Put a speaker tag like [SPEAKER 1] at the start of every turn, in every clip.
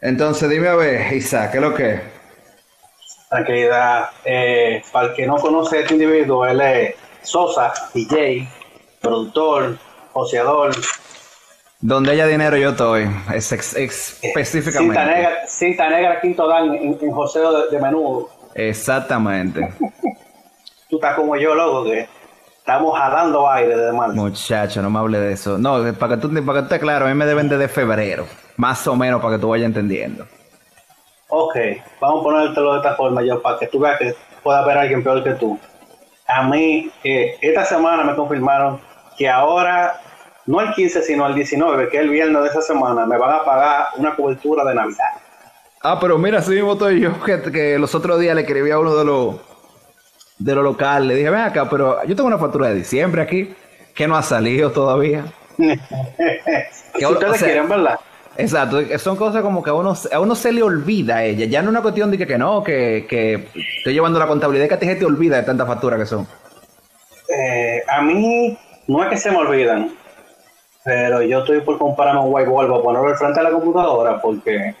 [SPEAKER 1] Entonces, dime a ver, Isaac, ¿qué es lo que es?
[SPEAKER 2] Tranquilidad. Eh, para el que no conoce a este individuo, él es Sosa, DJ, productor, joseador,
[SPEAKER 1] Donde haya dinero yo estoy, es ex-
[SPEAKER 2] cinta
[SPEAKER 1] específicamente.
[SPEAKER 2] negra, cinta negra quinto dan en, en joseo de, de menudo.
[SPEAKER 1] Exactamente.
[SPEAKER 2] Tú estás como yo, loco, que estamos jalando aire de mal.
[SPEAKER 1] Muchacho, no me hable de eso. No, para que tú, para que tú estés claro, a mí me deben desde febrero. Más o menos para que tú vayas entendiendo.
[SPEAKER 2] Ok, vamos a ponértelo de esta forma, yo, para que tú veas que pueda haber alguien peor que tú. A mí, eh, esta semana me confirmaron que ahora, no el 15, sino el 19, que es el viernes de esa semana, me van a pagar una cobertura de Navidad.
[SPEAKER 1] Ah, pero mira, así mismo estoy yo, que, que los otros días le escribí a uno de los de los locales. Le dije, ven acá, pero yo tengo una factura de diciembre aquí, que no ha salido todavía.
[SPEAKER 2] si ustedes
[SPEAKER 1] o sea-
[SPEAKER 2] quieren, ¿verdad?
[SPEAKER 1] Exacto, son cosas como que a uno, a uno se le olvida a ella. Ya no es una cuestión de que, que no, que, que estoy llevando la contabilidad que a ti se te olvida de tantas facturas que son.
[SPEAKER 2] Eh, a mí no es que se me olvidan, pero yo estoy por comprarme un whiteboard para ponerlo al frente de la computadora porque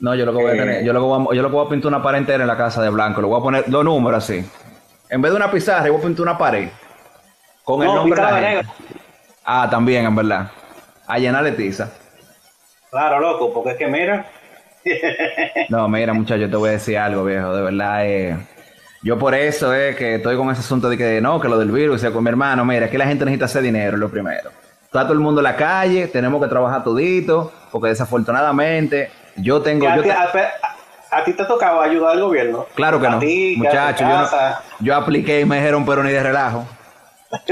[SPEAKER 1] No, yo lo que voy a
[SPEAKER 2] Eh.
[SPEAKER 1] tener, yo lo que voy a, yo lo que voy a pintar una pared entera en la casa de blanco, le voy a poner los números así. En vez de una pizarra, yo voy a pintar una pared con el
[SPEAKER 2] No,
[SPEAKER 1] nombre de la gente. Ah, también, en verdad. A llenarle tiza.
[SPEAKER 2] Claro, loco, porque es que mira,
[SPEAKER 1] No, mira, muchacho, te voy a decir algo, viejo. De verdad, eh, yo por eso es que estoy con ese asunto de que no, que lo del virus, o sea, con mi hermano, mira, que la gente necesita hacer dinero, es lo primero. Está todo el mundo en la calle, tenemos que trabajar todito, porque desafortunadamente yo tengo...
[SPEAKER 2] a,
[SPEAKER 1] yo
[SPEAKER 2] ti,
[SPEAKER 1] te-
[SPEAKER 2] a- a ti te tocaba ayudar al gobierno.
[SPEAKER 1] Claro que
[SPEAKER 2] a
[SPEAKER 1] no,
[SPEAKER 2] ti,
[SPEAKER 1] muchacho, yo, no- yo apliqué y me dijeron, pero ni de relajo.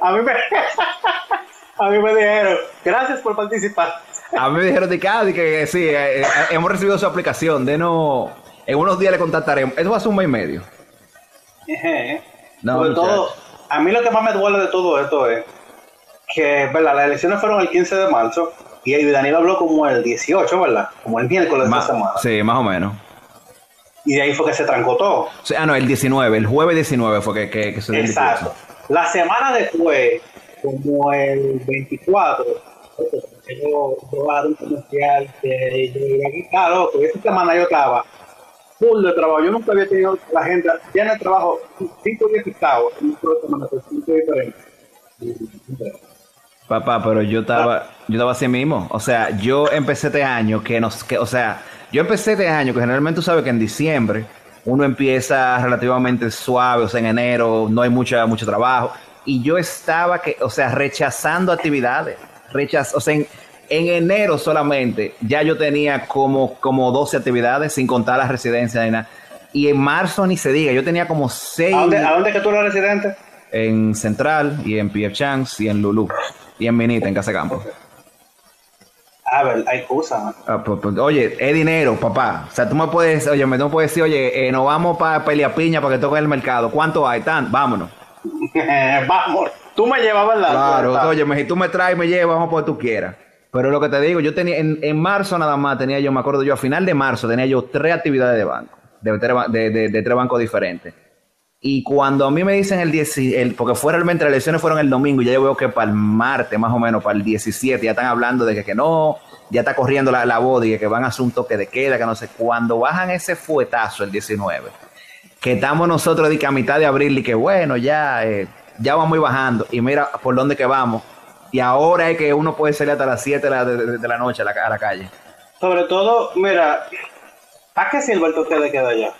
[SPEAKER 2] A mí me, a mí me dijeron, gracias por participar.
[SPEAKER 1] A mí me dijeron de que, ah, de que sí, eh, eh, hemos recibido su aplicación, de no... En unos días le contactaremos. Eso va a ser un mes y medio. No,
[SPEAKER 2] Sobre todo, a mí lo que más me duele de todo esto es que, ¿verdad? Las elecciones fueron el 15 de marzo y y Danilo habló como el 18, ¿verdad? Como el miércoles de
[SPEAKER 1] Más-
[SPEAKER 2] esta semana.
[SPEAKER 1] sí, más o menos.
[SPEAKER 2] Y de ahí fue que se trancó todo.
[SPEAKER 1] O sea, ah, no, el 19, el jueves 19 fue que, que, que se dio el
[SPEAKER 2] Exacto. La semana después, como el 24, yo probaba un comercial que yo iba aquí, claro, loco, esa semana yo estaba full de trabajo. Yo nunca había tenido la ya en el trabajo, cinco días picados, en un solo semana, cinco diferentes.
[SPEAKER 1] Papá, pero yo estaba, yo estaba así mismo. O sea, yo empecé este año que nos, que, o sea, yo empecé este año que generalmente tú sabes que en diciembre uno empieza relativamente suave, o sea, en enero no hay mucha, mucho trabajo. Y yo estaba que, o sea, rechazando actividades. Rechaz, o sea, en, en enero solamente ya yo tenía como, como 12 actividades, sin contar las residencias ni nada. Y en marzo ni se diga, yo tenía como 6
[SPEAKER 2] ¿A dónde, ¿A dónde es que tú eres residente?
[SPEAKER 1] en Central y en PF Chance y en Lulu y en Minita, en Casa Campo.
[SPEAKER 2] A ver, hay cosas.
[SPEAKER 1] Ah, pues, pues, oye, es dinero, papá. O sea, tú me puedes, oye, me puedes decir, oye, eh, nos vamos para Pelea Piña para que toque el mercado. ¿Cuánto hay? Tan, vámonos.
[SPEAKER 2] Vamos, tú me llevas, ¿verdad?
[SPEAKER 1] Claro, oye, si tú me traes, me llevas, vamos por donde tú quieras. Pero lo que te digo, yo tenía, en, en marzo nada más tenía yo, me acuerdo yo, a final de marzo tenía yo tres actividades de banco, de, de, de- de tres bancos diferentes. Y cuando a mí me dicen el 10, el, porque fue realmente las elecciones fueron el domingo, y ya yo veo que para el martes, más o menos, para el 17, ya están hablando de que, que no, ya está corriendo la, la voz y que van a hacer un toque de queda, que no sé, cuando bajan ese fuetazo el 19, que estamos nosotros de que a mitad de abril y que bueno, ya, eh, ya vamos a ir bajando y mira por dónde que vamos. Y ahora es que uno puede salir hasta las 7 de la, de- la noche a la, a la calle.
[SPEAKER 2] Sobre todo, mira, ¿para qué sirve el toque de queda allá?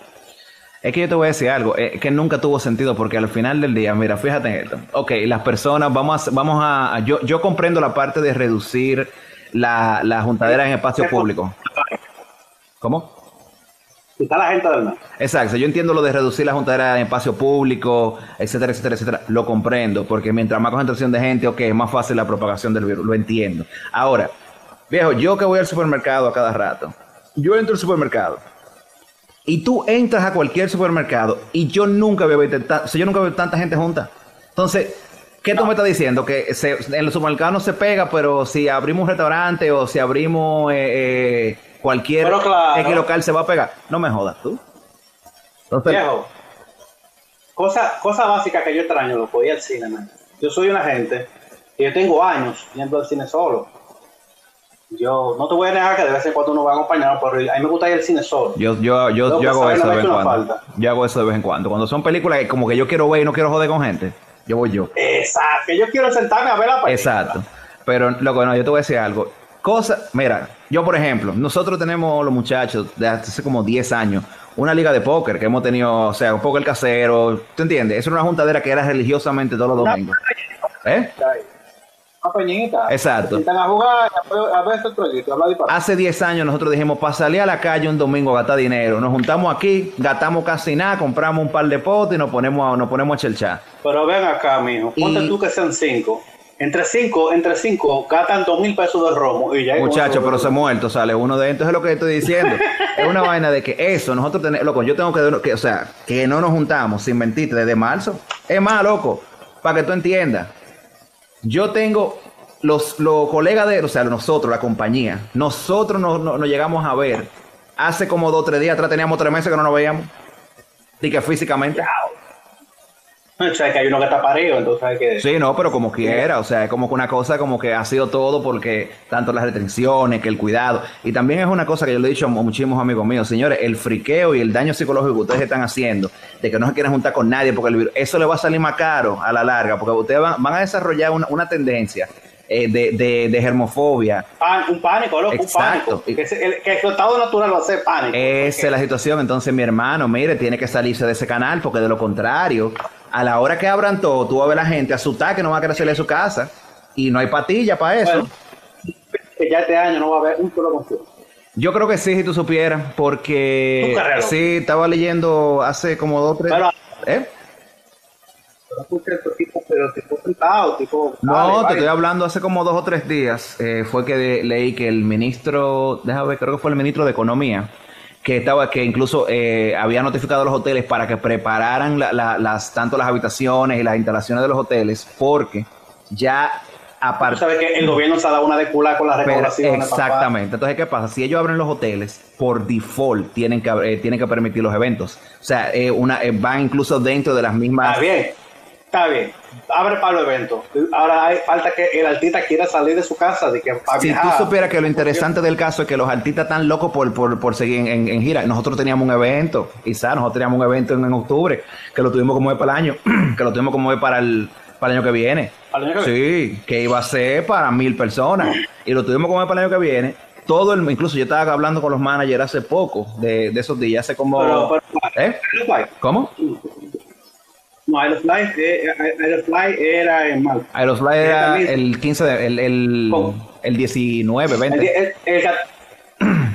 [SPEAKER 1] Es que yo te voy a decir algo, eh, que nunca tuvo sentido porque al final del día, mira, fíjate en esto. Ok, las personas, vamos a, vamos a, yo, yo comprendo la parte de reducir la, la juntadera en espacio público. ¿Cómo?
[SPEAKER 2] Está la gente del.
[SPEAKER 1] Exacto, yo entiendo lo de reducir la juntadera en espacio público, etcétera, etcétera, etcétera. Lo comprendo, porque mientras más concentración de gente, ok, es más fácil la propagación del virus, lo entiendo. Ahora, viejo, yo que voy al supermercado a cada rato, yo entro al supermercado y tú entras a cualquier supermercado y yo nunca yo nunca veo tanta gente junta. Entonces, ¿qué tú me estás diciendo? Que se- en los supermercados no se pega, pero si abrimos un restaurante o si abrimos eh, eh, cualquier
[SPEAKER 2] Pero claro.
[SPEAKER 1] X local se va a pegar. No me jodas tú. Entonces,
[SPEAKER 2] Viejo, cosa, cosa básica que yo extraño, lo podía al cine, man. Yo soy una gente que yo tengo años yendo al cine solo. Yo no te voy a negar que de vez en cuando uno va acompañado, pero a mí me gusta ir al cine solo.
[SPEAKER 1] Yo, yo, yo, yo hago eso
[SPEAKER 2] No
[SPEAKER 1] de vez en cuando. Yo hago eso de vez en cuando. Cuando son películas que como que yo quiero ver y no quiero joder con gente, yo voy yo.
[SPEAKER 2] Exacto, yo quiero sentarme a ver la película.
[SPEAKER 1] Exacto. Pero, loco, no, yo te voy a decir algo. Cosa, mira, yo por ejemplo, nosotros tenemos los muchachos de hace como 10 años, una liga de póker que hemos tenido, o sea, un póker casero, ¿tú entiendes? Era una juntadera que era religiosamente todos los domingos. ¿Eh?
[SPEAKER 2] Peñita.
[SPEAKER 1] Exacto.
[SPEAKER 2] Se a jugar, a ver- este.
[SPEAKER 1] Hace 10 años nosotros dijimos, para salir a la calle un domingo a gastar dinero, nos juntamos aquí, gastamos casi nada, compramos un par de potes y nos ponemos a, nos ponemos a chelchar.
[SPEAKER 2] Pero ven acá, mijo. Ponte
[SPEAKER 1] Y-
[SPEAKER 2] tú que sean cinco. Entre cinco, entre cinco, gastan dos mil pesos de romo. Y ya
[SPEAKER 1] Muchacho, pero se muerto, sale uno de entonces es lo que estoy diciendo. es una vaina de que eso, nosotros tenemos, loco, yo tengo que, que, o sea, que no nos juntamos, sin mentirte, desde marzo. Es más, loco, para que tú entiendas. Yo tengo los, los colegas de, o sea, nosotros, la compañía, nosotros nos, nos- nos llegamos a ver hace como dos o tres días atrás, teníamos tres meses que no nos veíamos. Y que físicamente.
[SPEAKER 2] O sea, que hay uno que está parejo, entonces hay que...
[SPEAKER 1] Sí, no, pero como quiera, o sea, es como que una cosa como que ha sido todo porque tanto las restricciones, que el cuidado, y también es una cosa que yo le he dicho a muchísimos amigos míos, señores, el friqueo y el daño psicológico que ustedes están haciendo, de que no se quieren juntar con nadie, porque el virus, eso le va a salir más caro a la larga, porque ustedes van, van a desarrollar una, una tendencia eh, de, de, de germofobia.
[SPEAKER 2] Pan- un pánico, loco,
[SPEAKER 1] Exacto.
[SPEAKER 2] un pánico. Que, el, que su estado natural va a ser pánico.
[SPEAKER 1] Esa es la situación, entonces mi hermano, mire, tiene que salirse de ese canal, porque de lo contrario, a la hora que abran todo, tú vas a ver a la gente asustada que no va a querer salir de su casa, y no hay patilla para eso.
[SPEAKER 2] Bueno, que ya este año no va a haber un solo concierto.
[SPEAKER 1] Yo creo que sí, si tú supieras, porque sí, estaba leyendo hace como dos, tres...
[SPEAKER 2] Pero,
[SPEAKER 1] ¿Eh?
[SPEAKER 2] pero tipo...
[SPEAKER 1] No, te estoy hablando hace como dos o tres días. eh, fue que de- leí que el ministro, déjame ver, creo que fue el ministro de Economía, que estaba, que incluso eh, había notificado a los hoteles para que prepararan la- la- las, tanto las habitaciones y las instalaciones de los hoteles, porque ya aparte
[SPEAKER 2] sabes que el gobierno se ha dado una de cular con las papá.
[SPEAKER 1] exactamente. Entonces, ¿qué pasa? Si ellos abren los hoteles, por default tienen que, eh, tienen que permitir los eventos. O sea, eh, una, eh, van incluso dentro de las mismas...
[SPEAKER 2] Está bien, está bien. Abre para los eventos. Ahora hay falta que el artista quiera salir de su casa, de que
[SPEAKER 1] Si tú supieras que lo interesante del caso es que los artistas están locos por, por, por seguir en, en- en gira. Nosotros teníamos un evento, quizás nosotros teníamos un evento en, en octubre, que lo tuvimos como de para el año, que lo tuvimos como de para el, para el año que viene.
[SPEAKER 2] ¿Para el año que
[SPEAKER 1] Sí, que iba a ser para mil personas. Y lo tuvimos como de para el año que viene. Todo el, incluso yo estaba hablando con los managers hace poco de, de esos días, hace como...
[SPEAKER 2] Pero, pero,
[SPEAKER 1] ¿Eh? ¿Cómo?
[SPEAKER 2] No, Aerofly, eh, Aerofly era en.
[SPEAKER 1] Aerofly era el 15 de, el, el,
[SPEAKER 2] ¿Cómo?
[SPEAKER 1] el 19,
[SPEAKER 2] El,
[SPEAKER 1] 20.
[SPEAKER 2] die- el, el-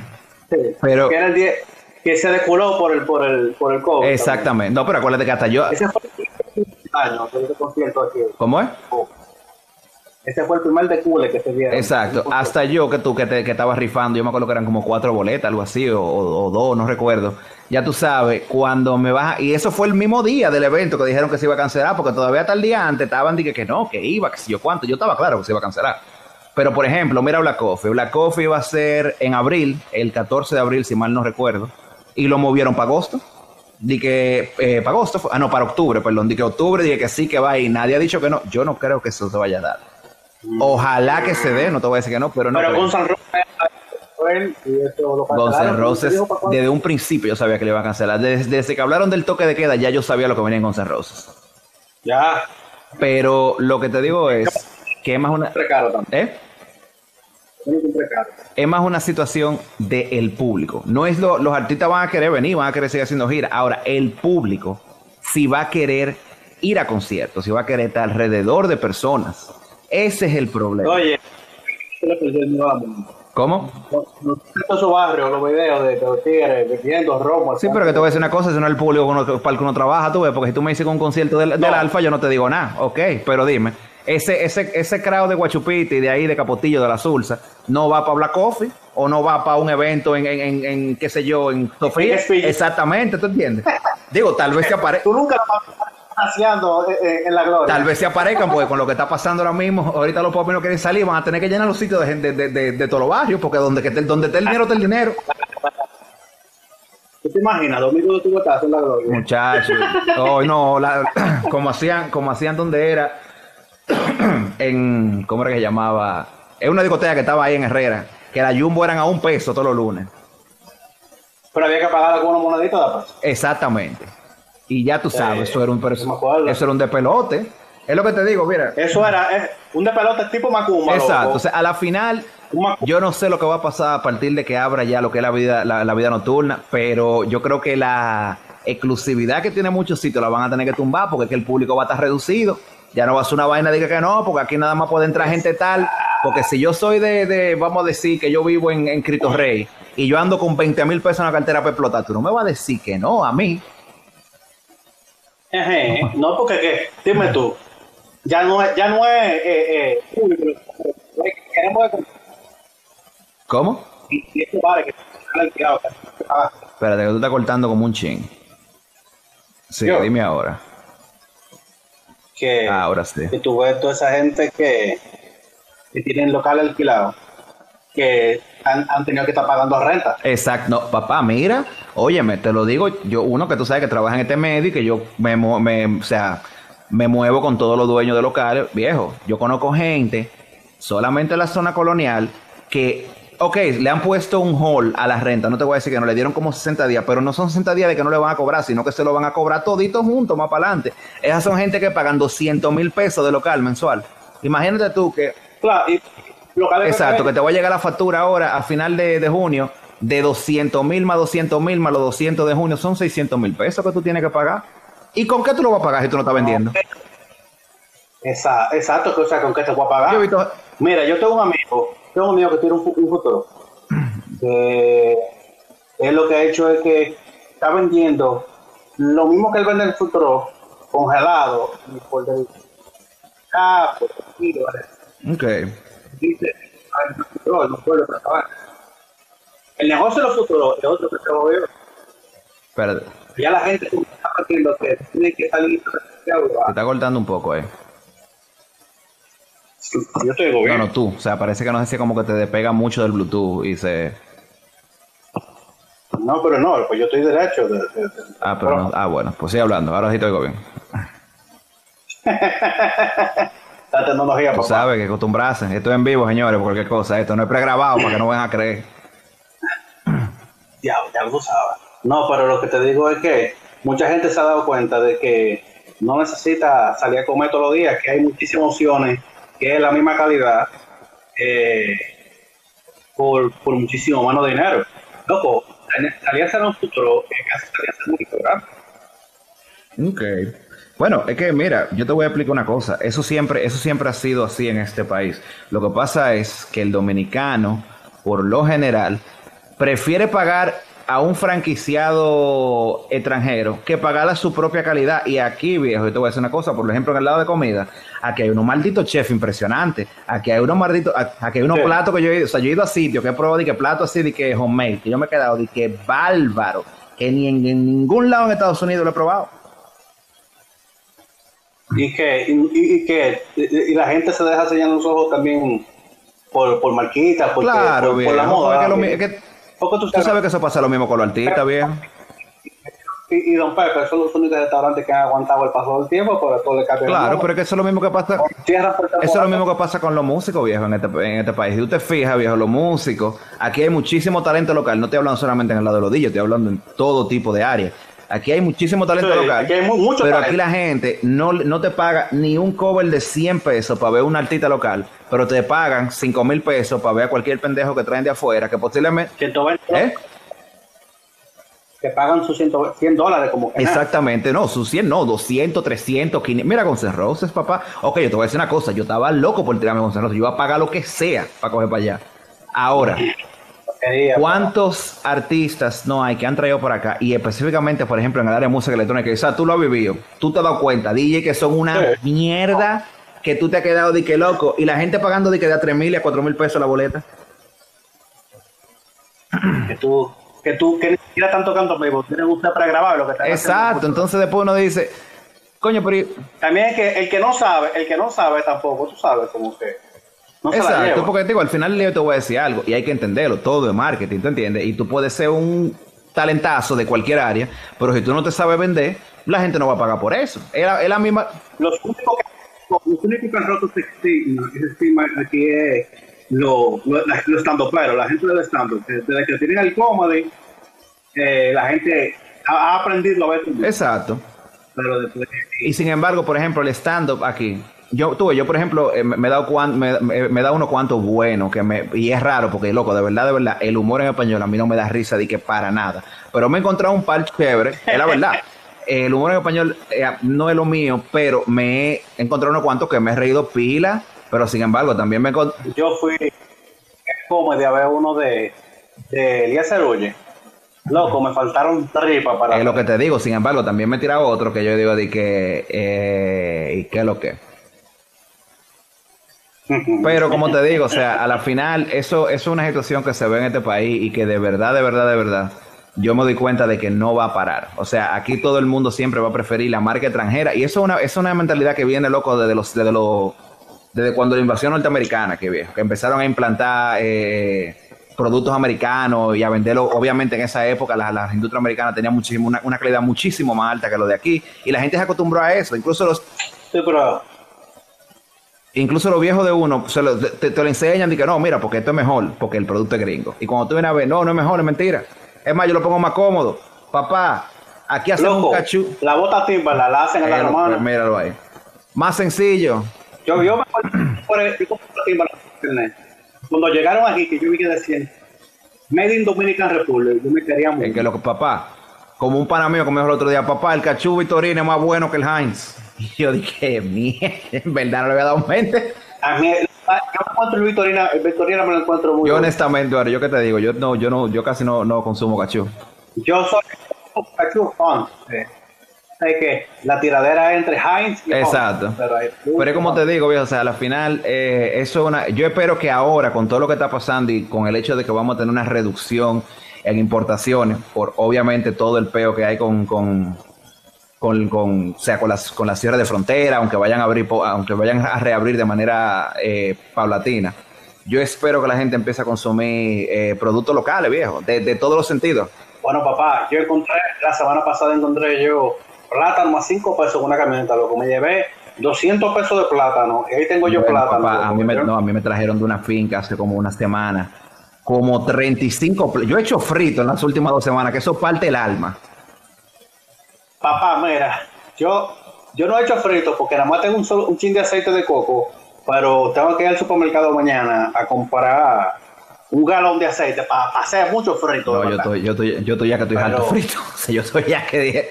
[SPEAKER 2] Sí,
[SPEAKER 1] Pero-
[SPEAKER 2] que era el 10 que se deculó por el por el por el COVID.
[SPEAKER 1] Exactamente. No, pero acuérdate que hasta yo...
[SPEAKER 2] Ese fue el primer año de ese concierto aquí.
[SPEAKER 1] ¿Cómo es?
[SPEAKER 2] Ese fue el primer decule que se dieron.
[SPEAKER 1] Exacto, hasta yo que tú que, te, que estabas rifando, yo me acuerdo que eran como cuatro boletas, algo así, o, o- dos, no recuerdo. Ya tú sabes, cuando me vas, y eso fue el mismo día del evento que dijeron que se iba a cancelar, porque todavía hasta el día antes estaban diciendo que no, que iba, que si yo cuánto, yo estaba claro que se iba a cancelar. Pero por ejemplo, mira Black Coffee, Black Coffee iba a ser en abril, el 14 de abril, si mal no recuerdo, y lo movieron para agosto. Di que eh, para agosto, ah no, para octubre, perdón, di que octubre, dije que sí que va y nadie ha dicho que no. Yo no creo que eso se vaya a dar. Ojalá que se dé, no te voy a decir que no, pero no.
[SPEAKER 2] Pero. Guns N' Roses
[SPEAKER 1] desde un principio yo sabía que le iba a cancelar. Desde, desde que hablaron del toque de queda, ya yo sabía lo que venía en Guns N' Roses.
[SPEAKER 2] Ya,
[SPEAKER 1] Pero lo que te digo es que es más una. ¿eh? Es más una situación del público. No es lo, los artistas van a querer venir, van a querer seguir haciendo gira. Ahora, el público, si va a querer ir a conciertos, si va a querer estar alrededor de personas. Ese es el problema.
[SPEAKER 2] Oye.
[SPEAKER 1] ¿Cómo?
[SPEAKER 2] Sé su barrio, los videos de, los tigres bebiendo romo.
[SPEAKER 1] Sí, pero que te voy a decir una cosa, si no es el público con el para el que uno trabaja, tú ves, porque si tú me dices que un concierto del, del
[SPEAKER 2] No.
[SPEAKER 1] Alfa, yo no te digo nada, ok, pero dime, ese, ese, ese crowd de Guachupita y de ahí de Capotillo, de la Sulsa, no va para Black Coffee o no va para un evento en, en, en, en, qué sé yo, en Sofía. Exactamente, ¿tú entiendes? Digo, tal vez se apare
[SPEAKER 2] Tú nunca lo vas haciendo eh, eh, en la gloria.
[SPEAKER 1] Tal vez se aparezcan, porque con lo que está pasando ahora mismo, ahorita los pobres no quieren salir, van a tener que llenar los sitios de, gente- de, de, de todos los barrios, porque donde, que donde esté el dinero, está el dinero.
[SPEAKER 2] ¿Tú te imaginas? Domingo de tu botazo en la gloria.
[SPEAKER 1] Muchachos, oh, no, la- como hacían, como hacían donde era, en, ¿cómo era que se llamaba? Es una discoteca que estaba ahí en Herrera, que la Jumbo eran a un peso todos los lunes.
[SPEAKER 2] Pero había que pagarla con una monedita de peso.
[SPEAKER 1] Exactamente. Y ya tú sabes,
[SPEAKER 2] Eh,
[SPEAKER 1] eso era un
[SPEAKER 2] acuerdo.
[SPEAKER 1] eso era un despelote. Es lo que te digo, mira.
[SPEAKER 2] Eso era eh, un de pelota tipo Macumba.
[SPEAKER 1] Exacto. O sea, a la final, yo no sé lo que va a pasar a partir de que abra ya lo que es la vida, la, la vida nocturna, pero yo creo que la exclusividad que tiene muchos sitios la van a tener que tumbar porque es que el público va a estar reducido. Ya no va a ser una vaina de que no, porque aquí nada más puede entrar gente tal. Porque si yo soy de, de, vamos a decir que yo vivo en, en Cristo Rey y yo ando con 20 mil pesos en la cartera para explotar, tú no me vas a decir que no a mí.
[SPEAKER 2] Ejé, No, porque ¿qué? dime tú. Ya no es, ya no es eh, eh, público. Queremos que-
[SPEAKER 1] ¿Cómo?
[SPEAKER 2] y, y que. Ah,
[SPEAKER 1] Espérate, que tú estás cortando como un chin. Sí,
[SPEAKER 2] Yo.
[SPEAKER 1] dime ahora.
[SPEAKER 2] que,
[SPEAKER 1] Ah, ahora sí.
[SPEAKER 2] que tú ves toda esa gente que, que tienen local alquilado que han, han tenido que estar pagando renta.
[SPEAKER 1] Exacto, no, papá, mira, óyeme, te lo digo, yo, uno que tú sabes que trabaja en este medio y que yo me, me, o sea, me muevo con todos los dueños de locales, viejo, yo conozco gente solamente en la zona colonial que, ok, le han puesto un hall a la renta, no te voy a decir que no le dieron como 60 días, pero no son 60 días de que no le van a cobrar, sino que se lo van a cobrar toditos juntos más para adelante. Esas son gente que pagan 200 mil pesos de local mensual. Imagínate tú que
[SPEAKER 2] Claro, y
[SPEAKER 1] Exacto, que te va a llegar la factura ahora a final de, de junio de 200 mil más 200 mil más los 200 de junio son 600 mil pesos que tú tienes que pagar. ¿Y con qué tú lo vas a pagar si tú no estás vendiendo?
[SPEAKER 2] Exacto, que, o sea, con qué te voy a pagar.
[SPEAKER 1] Yo he visto,
[SPEAKER 2] Mira, yo tengo un amigo, tengo un amigo que tiene un, fu- un futuro. Que él lo que ha hecho es que está vendiendo lo mismo que él vende en el futuro, congelado, por ah, por el kilo, ¿vale?
[SPEAKER 1] ok,
[SPEAKER 2] dice, "Ay, no, futuro, no puedo trabajar. El negocio de los futuros es otro que se volvió.
[SPEAKER 1] espérate,
[SPEAKER 2] Ya la gente está partiendo que tiene que salir de
[SPEAKER 1] te
[SPEAKER 2] agua.
[SPEAKER 1] está cortando un poco, eh.
[SPEAKER 2] Yo te digo
[SPEAKER 1] No, no, tú, o sea, parece que no sé si como que te despega mucho del Bluetooth y se...
[SPEAKER 2] No, pero no, pues yo estoy derecho. De, de- de-
[SPEAKER 1] Ah, pero no, ah, bueno, pues sigue hablando, ahora sí te oigo bien.
[SPEAKER 2] La tecnología,
[SPEAKER 1] Tú
[SPEAKER 2] papá.
[SPEAKER 1] sabes que acostumbrarse, esto es en vivo, señores, por cualquier cosa, esto no es pregrabado para que no vayan a creer.
[SPEAKER 2] Ya, ya lo sabes. No, pero lo que te digo es que mucha gente se ha dado cuenta de que no necesita salir a comer todos los días, que hay muchísimas opciones, que es la misma calidad, eh, por, por muchísimo menos dinero. Loco, salía a hacer un futuro que casi salía a hacer un restaurante.
[SPEAKER 1] Ok. Bueno, es que mira, yo te voy a explicar una cosa. Eso siempre, eso siempre ha sido así en este país. Lo que pasa es que el dominicano, por lo general, prefiere pagar a un franquiciado extranjero que pagar a su propia calidad. Y aquí, viejo, yo te voy a decir una cosa, por ejemplo, en el lado de comida, aquí hay unos malditos chefs impresionantes. Aquí hay unos malditos, aquí hay unos
[SPEAKER 2] Sí.
[SPEAKER 1] platos que yo he ido, o sea, yo he ido a sitios que he probado de que platos así de que homemade, que yo me he quedado de que bárbaro, que ni en, en ningún lado en Estados Unidos lo he probado.
[SPEAKER 2] Y que, y, que y, la gente se deja sellar los ojos también por, por marquitas, porque,
[SPEAKER 1] Claro,
[SPEAKER 2] por, la moda.
[SPEAKER 1] que
[SPEAKER 2] tú
[SPEAKER 1] tú
[SPEAKER 2] sabes,
[SPEAKER 1] que eso pasa lo mismo con los artistas, viejo.
[SPEAKER 2] y, y Don Pepe son los únicos restaurantes que han aguantado el paso del tiempo, pero todo le cambia
[SPEAKER 1] Claro, pero es que eso es lo mismo que pasa. Eso es lo mismo que pasa con los músicos, viejo, en este, en este país. Si tú te fijas, viejo, los músicos, aquí hay muchísimo talento local. No estoy hablando solamente en el lado de los DJs, estoy hablando en todo tipo de áreas. Aquí hay muchísimo talento
[SPEAKER 2] Sí,
[SPEAKER 1] local.
[SPEAKER 2] aquí hay mu- mucho
[SPEAKER 1] pero
[SPEAKER 2] talento.
[SPEAKER 1] aquí la gente no, no te paga ni un cover de 100 pesos para ver un artista local, pero te pagan 5 mil pesos para ver a cualquier pendejo que traen de afuera, que posiblemente...
[SPEAKER 2] 120,
[SPEAKER 1] ¿Eh?
[SPEAKER 2] que pagan sus 100, 100 dólares como que nada.
[SPEAKER 1] Exactamente, no, sus 100, no, 200, 300, 500. Mira, N' Roses, papá. Ok, yo te voy a decir una cosa. Yo estaba loco por tirarme Guns N' Roses. Yo iba a pagar lo que sea para coger para allá. Ahora, ¿cuántos artistas no hay que han traído para acá? Y específicamente, por ejemplo, en el área de música electrónica. O sea, tú lo has vivido. Tú te has dado cuenta, DJ, que son una
[SPEAKER 2] Sí.
[SPEAKER 1] mierda que tú te has quedado de que loco. Y la gente pagando de que de a 3 mil a 4 mil pesos la boleta.
[SPEAKER 2] que tú, que tú, que ni siquiera están tocando en vivo, tienes usted para grabar lo que están
[SPEAKER 1] Exacto. Entonces después uno dice, coño, pero...
[SPEAKER 2] También es que el que no sabe, el que no sabe tampoco, tú sabes, como que no
[SPEAKER 1] Exacto, porque te digo, al final yo te voy a decir algo y hay que entenderlo, todo es marketing, ¿tú entiendes? Y tú puedes ser un talentazo de cualquier área, pero si tú no te sabes vender, la gente no va a pagar por eso. Es la, es la misma...
[SPEAKER 2] Los únicos que, los únicos que han roto ese estigma, aquí es los lo, lo estando pero la gente del stand desde que tienen el comedy, eh, la gente ha, ha, aprendido a ver.
[SPEAKER 1] Exacto. Pero después, y sin embargo, por ejemplo, el stand-up aquí, yo tuve, yo por ejemplo, eh, me, he dado cuan, me, me, da unos cuantos buenos, que me, y es raro, porque loco, de verdad, de verdad, el humor en español a mí no me da risa de que para nada. Pero me he encontrado un par chévere, es la verdad. el humor en español eh, no es lo mío, pero me he encontrado unos cuantos que me he reído pila, pero sin embargo, también me
[SPEAKER 2] Yo fui como de haber uno de, de Elías Oye. Loco, me faltaron tripas para.
[SPEAKER 1] Es lo que te digo, sin embargo, también me he tirado otro que yo digo de que. Eh, ¿Y qué es lo que? Pero como te digo, o sea, a la final, eso, eso es una situación que se ve en este país y que de verdad, de verdad, de verdad, yo me doy cuenta de que no va a parar. O sea, aquí todo el mundo siempre va a preferir la marca extranjera y eso es una, es una mentalidad que viene, loco, desde los, desde los, desde cuando la invasión norteamericana, que viejo, que empezaron a implantar eh, productos americanos y a venderlo. Obviamente en esa época las la industrias americanas tenían muchísimo, una, una, calidad muchísimo más alta que lo de aquí y la gente se acostumbró a eso. Incluso los...
[SPEAKER 2] Sí, pero
[SPEAKER 1] incluso los viejos de uno se lo, te, te, lo enseñan y que no, mira, porque esto es mejor, porque el producto es gringo. Y cuando tú vienes a ver, no, no es mejor, es mentira. Es más, yo lo pongo más cómodo. Papá, aquí hacemos
[SPEAKER 2] Loco,
[SPEAKER 1] un cachú.
[SPEAKER 2] La bota timba la, la hacen en la romana.
[SPEAKER 1] Míralo ahí. Más sencillo.
[SPEAKER 2] Yo, yo me acuerdo por el, internet. Cuando llegaron aquí, que yo vi que decían Made in Dominican Republic, yo me quería mucho.
[SPEAKER 1] Es que lo que, papá, como un pana mío que me dijo el otro día, papá, el cachú Vitorino es más bueno que el Heinz. Y yo dije, mierda, en verdad no le había dado mente.
[SPEAKER 2] A mí, yo encuentro el Victorina, el Victorina me lo encuentro muy
[SPEAKER 1] Yo honestamente, ahora, yo qué te digo, yo no, yo no, yo casi no, no consumo cachú.
[SPEAKER 2] Yo soy cachú fan. Eh. Es que la tiradera entre Heinz y
[SPEAKER 1] Exacto.
[SPEAKER 2] Heinz, pero,
[SPEAKER 1] pero es como te digo, viejo, o sea, al final, eh, eso es una. Yo espero que ahora, con todo lo que está pasando y con el hecho de que vamos a tener una reducción en importaciones, por obviamente todo el peo que hay con, con con, con, o sea, con las, con las cierres de frontera, aunque vayan a abrir, aunque vayan a reabrir de manera eh, paulatina. Yo espero que la gente empiece a consumir eh, productos locales, viejo, de, de, todos los sentidos.
[SPEAKER 2] Bueno, papá, yo encontré, la semana pasada encontré yo plátano a 5 pesos en una camioneta, loco. Me llevé 200 pesos de plátano y ahí tengo yo
[SPEAKER 1] bueno,
[SPEAKER 2] plátano.
[SPEAKER 1] Papá, a, mí me, no, a mí me trajeron de una finca hace como una semana, como 35. Yo he hecho frito en las últimas dos semanas, que eso parte el alma.
[SPEAKER 2] Papá, mira, yo, yo no he hecho frito porque nada más tengo un, solo, un chin de aceite de coco, pero tengo que ir al supermercado mañana a comprar un galón de aceite para pa hacer mucho frito.
[SPEAKER 1] No, yo estoy, yo, estoy, yo estoy ya que estoy pero, harto frito. O sea, yo estoy ya que dije.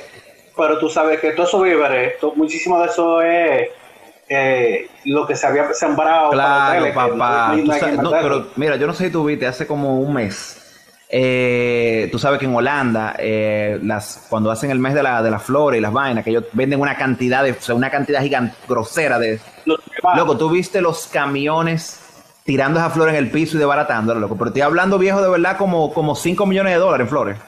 [SPEAKER 2] Pero tú sabes que todo eso víveres, todo, muchísimo de eso es eh, lo que se había sembrado.
[SPEAKER 1] Claro, para papá. No, no, sabes, no, pero mira, yo no sé si tú viste hace como un mes. Eh, tú sabes que en Holanda, eh, las, cuando hacen el mes de la, de la flora y las vainas, que ellos venden una cantidad de, o sea, una cantidad gigante, grosera de. Loco, tú viste los camiones tirando esa flor en el piso y desbaratándolo, loco. Pero estoy hablando viejo de verdad como, como 5 millones de dólares en flores.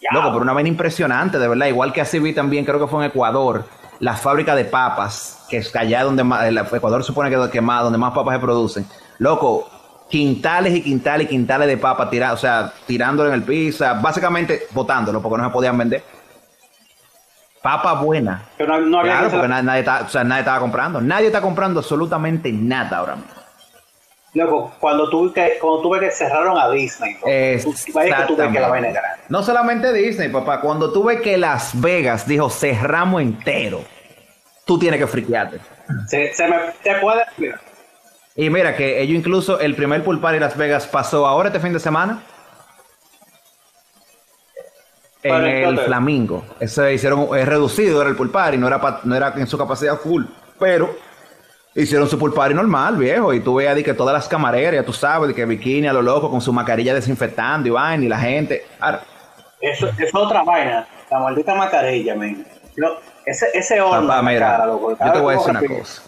[SPEAKER 1] Ya. Loco, pero una vaina impresionante, de verdad. Igual que así vi también, creo que fue en Ecuador, la fábrica de papas, que es allá donde más, el Ecuador supone que, que más, donde más papas se producen. Loco, quintales y quintales y quintales de papa tirados, o sea, tirándolo en el piso, básicamente botándolo porque no se podían vender. Papa buena.
[SPEAKER 2] Pero no, no había
[SPEAKER 1] claro, porque nadie, está, o sea, nadie estaba comprando. Nadie está comprando absolutamente nada ahora mismo.
[SPEAKER 2] Luego, cuando tuve que, cuando tuve que cerraron a Disney,
[SPEAKER 1] tuve que la vaina grande. No solamente Disney, papá, cuando tuve que Las Vegas dijo cerramos entero, tú tienes que friquearte.
[SPEAKER 2] Se, se me te puede explicar.
[SPEAKER 1] Y mira que ellos incluso el primer pool party Las Vegas pasó ahora este fin de semana en el. Flamingo. Ese hicieron es reducido era el pool party, no era pa, no era en su capacidad full, pero hicieron su pool party normal, viejo, y tú veas que todas las camareras, tú sabes, de que bikini a lo loco con su mascarilla desinfectando y vaina y la gente. Ahora,
[SPEAKER 2] eso, eso es otra vaina, la maldita mascarilla, men. Ese, ese horno
[SPEAKER 1] Papá, mira, cara, loco, yo te voy a decir una cosa.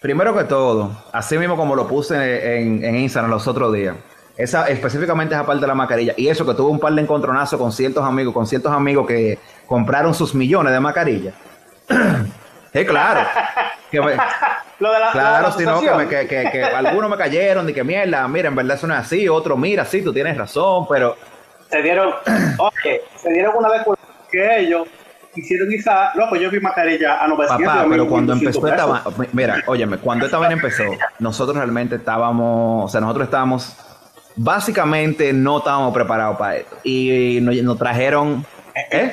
[SPEAKER 1] Primero que todo, así mismo como lo puse en, en Instagram los otros días, esa, específicamente esa parte de la mascarilla, y eso que tuvo un par de encontronazos con ciertos amigos, con ciertos amigos que compraron sus millones de mascarillas. sí, claro. Que me,
[SPEAKER 2] lo de la,
[SPEAKER 1] claro,
[SPEAKER 2] lo de
[SPEAKER 1] si no, que, me, que, que, que, algunos me cayeron, de que mierda, mira, en verdad eso no es así, otro, mira, sí, tú tienes razón, pero...
[SPEAKER 2] Se dieron, oye, se dieron una vez que ellos hicieron quizá, no, pues yo vi mascarilla a 900.
[SPEAKER 1] Papá, pero cuando
[SPEAKER 2] 1200
[SPEAKER 1] empezó esta va- mira, óyeme, cuando esta vaina empezó, nosotros realmente estábamos, o sea, nosotros estábamos, básicamente no estábamos preparados para esto. Y nos, nos trajeron, ¿eh?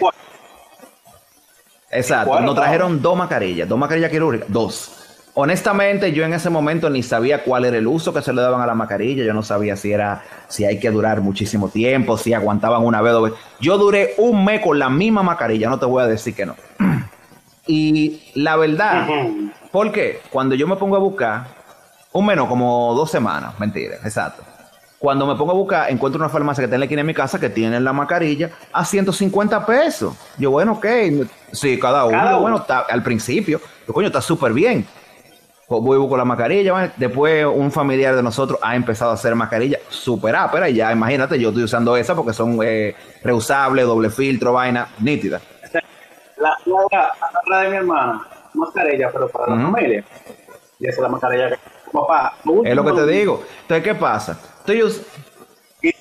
[SPEAKER 1] Exacto, nos trajeron dos mascarillas, dos mascarillas quirúrgicas, dos. Honestamente, yo en ese momento ni sabía cuál era el uso que se le daban a la mascarilla. Yo no sabía si era, si hay que durar muchísimo tiempo, si aguantaban una vez, dos veces. Yo duré un mes con la misma mascarilla, no te voy a decir que no. Y la verdad, porque cuando yo me pongo a buscar, un menos como dos semanas, mentira, exacto. Cuando me pongo a buscar, encuentro una farmacia que está en la esquina de mi casa que tiene la mascarilla a 150 pesos. Yo, bueno, ok, sí, cada uno,
[SPEAKER 2] Cada uno.
[SPEAKER 1] bueno, está, al principio, yo, coño, está súper bien. Pues voy busco la mascarilla, después un familiar de nosotros ha empezado a hacer mascarilla súper ápera y ya imagínate, yo estoy usando esa porque son eh, reusables, doble filtro, vaina, nítida.
[SPEAKER 2] La, la, la de mi hermana, mascarilla, pero para la familia. Y esa es la mascarilla que papá.
[SPEAKER 1] Es lo que te digo. Entonces, ¿qué pasa? Estoy us-
[SPEAKER 2] Y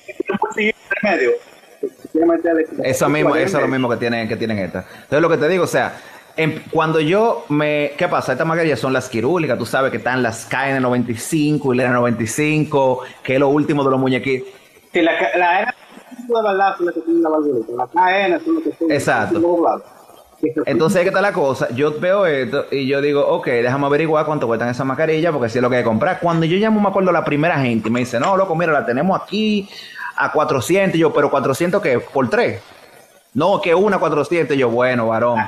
[SPEAKER 2] meterle-
[SPEAKER 1] Eso mismo, eso es lo mismo que tienen, que tienen estas. Entonces, lo que te digo, o sea, en- cuando yo me. ¿Qué pasa? Estas mascarillas son las quirúrgicas, tú sabes que están las KN95 y la N95, que es lo último de los muñequitos.
[SPEAKER 2] Sí, la, la N de verdad son las que tienen la valvulita. La KN son las que tienen
[SPEAKER 1] Exacto. Entonces, ¿qué está la cosa? Yo veo esto y yo digo, ok, déjame averiguar cuánto cuestan esas mascarillas, porque si es lo que hay que comprar. Cuando yo llamo, me acuerdo a la primera gente y me dice, no, loco, mira, la tenemos aquí a 400. Y yo, pero 400 que por tres. No, que una 400. Y yo, bueno, varón,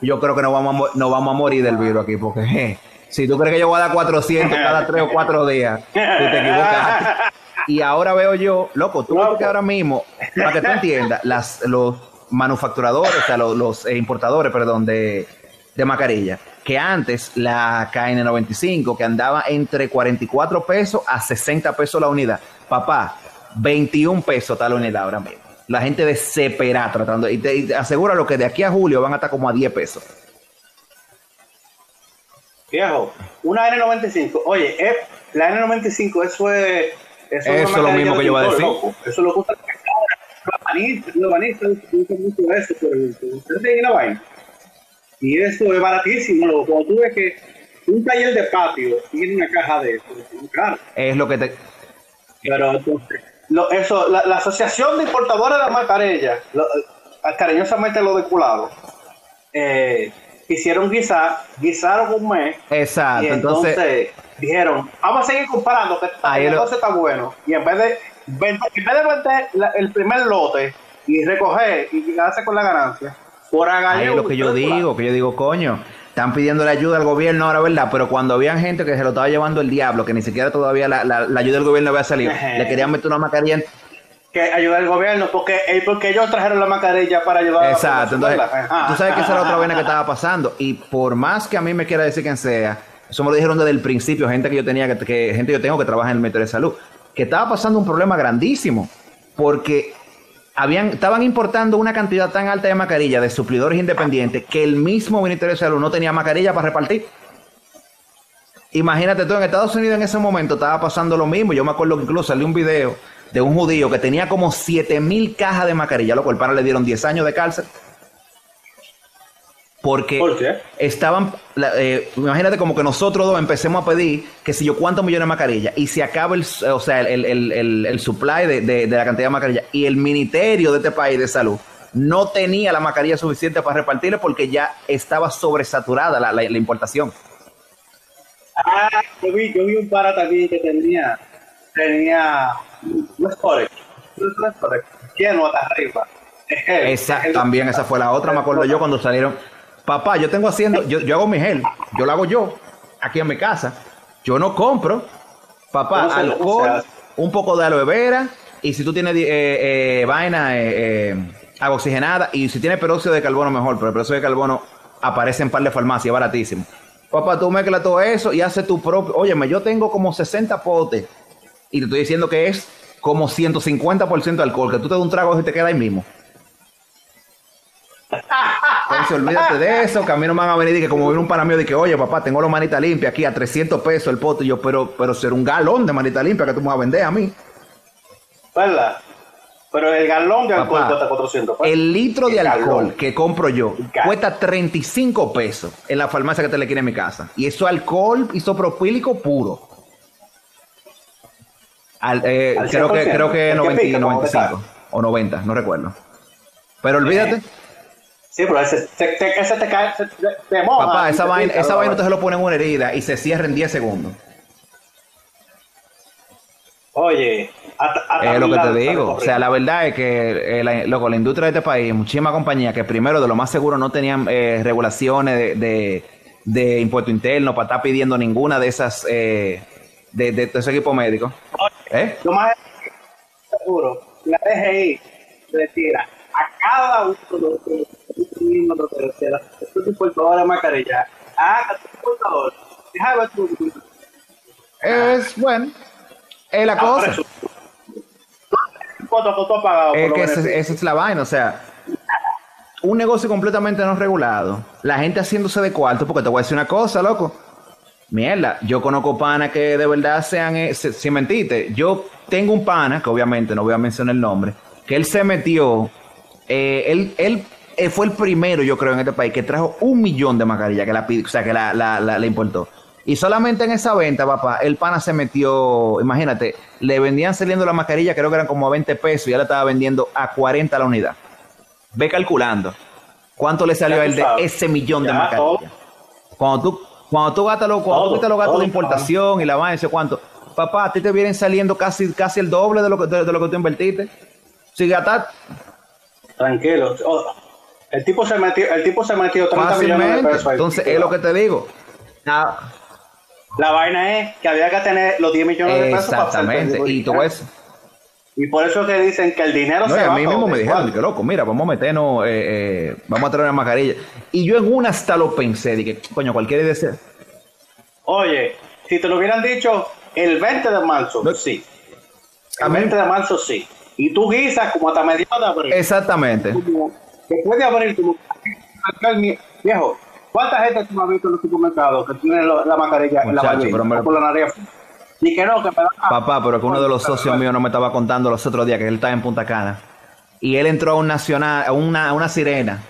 [SPEAKER 1] yo creo que no vamos a, no vamos a morir del virus aquí, porque si tú crees que yo voy a dar 400 cada tres o cuatro días, tú te equivocaste. Y ahora veo yo, loco, tú ves que ahora mismo, para que tú entiendas, las, los manufacturadores, o sea, los, eh, importadores, perdón, de, de mascarilla, que antes la KN95, que andaba entre 44 pesos a 60 pesos la unidad. Papá, 21 pesos la unidad ahora mismo. La gente desesperada tratando, y te, y te asegura lo que de aquí a julio van a estar como a 10 pesos.
[SPEAKER 2] Viejo, una N95. Oye, eh, la N95, eso es.
[SPEAKER 1] Eso
[SPEAKER 2] Eso,
[SPEAKER 1] es lo mismo que yo iba a decir.
[SPEAKER 2] loco. Eso lo gusta los banistas, usan mucho eso, ustedes tienen la vaina. Y eso es baratísimo, loco. Cuando tú ves que un taller de patio tiene una caja de eso, es muy caro.
[SPEAKER 1] Es lo que te...
[SPEAKER 2] Pero entonces, lo- eso, la, la Asociación de Importadores de la Mascarilla, lo- eh, cariñosamente lo de culado, eh, quisieron guisar, guisaron un mes
[SPEAKER 1] Exacto,
[SPEAKER 2] y entonces,
[SPEAKER 1] entonces...
[SPEAKER 2] dijeron, vamos a seguir comparando, que este
[SPEAKER 1] lo-
[SPEAKER 2] negocio está bueno. Y en vez de vender, en vez de vender la- el primer lote y recoger y quedarse con la ganancia, por
[SPEAKER 1] Ahí lo que yo digo, que yo digo, coño, están pidiendo la ayuda al gobierno ahora, ¿verdad? Pero cuando habían gente que se lo estaba llevando el diablo, que ni siquiera todavía la, la- la ayuda del gobierno había salido, le querían meter una mascarilla. en-
[SPEAKER 2] Que ayudar al gobierno, porque, eh, porque ellos trajeron la mascarilla para ayudar a la
[SPEAKER 1] Exacto, entonces, tú sabes que esa era otra vaina que estaba pasando. Y por más que a mí me quiera decir quien sea, eso me lo dijeron desde el principio, gente que yo tenía, que, que- gente que yo tengo que trabaja en el Ministerio de Salud, que estaba pasando un problema grandísimo, porque habían, estaban importando una cantidad tan alta de mascarillas de suplidores independientes que el mismo Ministerio de Salud no tenía mascarilla para repartir. Imagínate tú, en Estados Unidos en ese momento estaba pasando lo mismo. Yo me acuerdo que incluso salió un video de un judío que tenía como 7 mil cajas de mascarilla, lo cual para le dieron 10 años de cárcel. Porque
[SPEAKER 2] ¿Por qué?
[SPEAKER 1] estaban, eh, imagínate como que nosotros dos empecemos a pedir que si yo cuántos millones de mascarillas y se acaba el, o sea, el, el- el- el supply de, de- de la cantidad de mascarillas y el ministerio de este país de salud no tenía la mascarilla suficiente para repartirle porque ya estaba sobresaturada la, la- la importación.
[SPEAKER 2] Ah, yo vi, yo vi un para también que tenía, tenía, no es Corex, no es lleno hasta arriba.
[SPEAKER 1] Esa, también esa fue la otra, me acuerdo yo cuando salieron. Papá, yo tengo haciendo, yo, yo hago mi gel, yo lo hago yo, aquí en mi casa. Yo no compro, papá,
[SPEAKER 2] ¿Cómo se- cómo se
[SPEAKER 1] alcohol, un poco de aloe vera, y si tú tienes eh, eh, vaina, eh, eh, oxigenada, y si tienes peróxido de carbono, mejor, pero el peróxido de carbono aparece en par de farmacias, baratísimo. Papá, tú mezclas todo eso y haces tu propio. Óyeme, yo tengo como 60 potes, y te estoy diciendo que es como 150% de alcohol, que tú te das un trago y te queda ahí mismo. Entonces, olvídate de eso, que a mí no me van a venir y que como viene un para mío que, oye, papá, tengo los manitas limpias aquí a 300 pesos el pote. Y yo, pero, pero ser un galón de manita limpia que tú me vas a vender a mí.
[SPEAKER 2] ¿Verdad? Pero el galón de alcohol
[SPEAKER 1] Papá,
[SPEAKER 2] cuesta 400 pesos.
[SPEAKER 1] El litro de alcohol
[SPEAKER 2] galón.
[SPEAKER 1] que compro yo cuesta 35 pesos en la farmacia que te le quiere en mi casa. Y eso es alcohol isopropílico puro. Al- eh,
[SPEAKER 2] Al
[SPEAKER 1] creo que
[SPEAKER 2] 100%.
[SPEAKER 1] creo que
[SPEAKER 2] ¿El que
[SPEAKER 1] 90,
[SPEAKER 2] pica, como
[SPEAKER 1] 95 o 90, no recuerdo. Pero olvídate,
[SPEAKER 2] Sí, pero ese te, te, ese te cae, se- te, te moja.
[SPEAKER 1] papá, esa
[SPEAKER 2] te
[SPEAKER 1] vaina, esa vaina usted se lo pone en una herida y se cierra en 10 segundos.
[SPEAKER 2] Oye, hasta, hasta
[SPEAKER 1] Es lo que te digo. O sea, la verdad es que, eh, la, loco, la industria de este país, muchísimas compañías que primero de lo más seguro no tenían eh, regulaciones de, de, de impuesto interno para estar pidiendo ninguna de esas, eh, de, de, de ese equipo médico. ¿Eh?
[SPEAKER 2] Lo más seguro, la DGI retira a cada uno de los mismo lo que mascarilla, tu tu
[SPEAKER 1] Es bueno. Es la
[SPEAKER 2] Ah,
[SPEAKER 1] cosa. Es que esa es la vaina, o sea, un negocio completamente no regulado, la gente haciéndose de cuarto, porque te voy a decir una cosa, loco. Mierda, yo conozco panas que de verdad sean, eh, se- sin mentirte, yo tengo un pana, que obviamente no voy a mencionar el nombre, que él se metió, eh, él, él eh, fue el primero, yo creo, en este país, que trajo un millón de mascarillas, que la o sea, que la, la, la- la importó. Y solamente en esa venta, papá, el pana se metió, imagínate, le vendían saliendo la mascarilla, creo que eran como a 20 pesos, y ya la estaba vendiendo a 40 la unidad. Ve calculando. ¿Cuánto le salió a
[SPEAKER 2] tú
[SPEAKER 1] él de ese millón de mascarillas? Cuando tú, cuando tú gastas los, cuando tú
[SPEAKER 2] Todo,
[SPEAKER 1] quitas los gastos
[SPEAKER 2] todo,
[SPEAKER 1] de importación y la vaina, ese cuánto, papá, a ti te vienen saliendo casi, casi el doble de lo que, de, de lo que tú invertiste. Si gastas
[SPEAKER 2] Tranquilo. Oh, el tipo se metió, el tipo se metió 30 millones de pesos ahí.
[SPEAKER 1] entonces es lo que te digo.
[SPEAKER 2] La vaina es que había que tener los 10 millones de pesos
[SPEAKER 1] exactamente. Y tú ves,
[SPEAKER 2] Y por eso que dicen que el dinero
[SPEAKER 1] No,
[SPEAKER 2] se
[SPEAKER 1] y a
[SPEAKER 2] va
[SPEAKER 1] mí mismo me dijeron, que loco, mira, vamos a meternos, eh, eh, vamos a traer una mascarilla. Y yo en una hasta lo pensé, dije, coño, cualquiera de ser.
[SPEAKER 2] Oye, si te lo hubieran dicho el 20 de marzo,
[SPEAKER 1] No.
[SPEAKER 2] sí.
[SPEAKER 1] A
[SPEAKER 2] El
[SPEAKER 1] mí-
[SPEAKER 2] 20 de marzo, sí. Y tú guisas como hasta mediados de abril.
[SPEAKER 1] Exactamente.
[SPEAKER 2] Como después de abril, como viejo, ¿cuánta gente tú has visto en los supermercados que tiene lo- la mascarilla en la barbilla
[SPEAKER 1] me-
[SPEAKER 2] por la nariz? Que no, que me da
[SPEAKER 1] Papá, pero que uno de los socios míos no me estaba contando los otros días que él estaba en Punta Cana. Y él entró a un nacional, a una, a una sirena.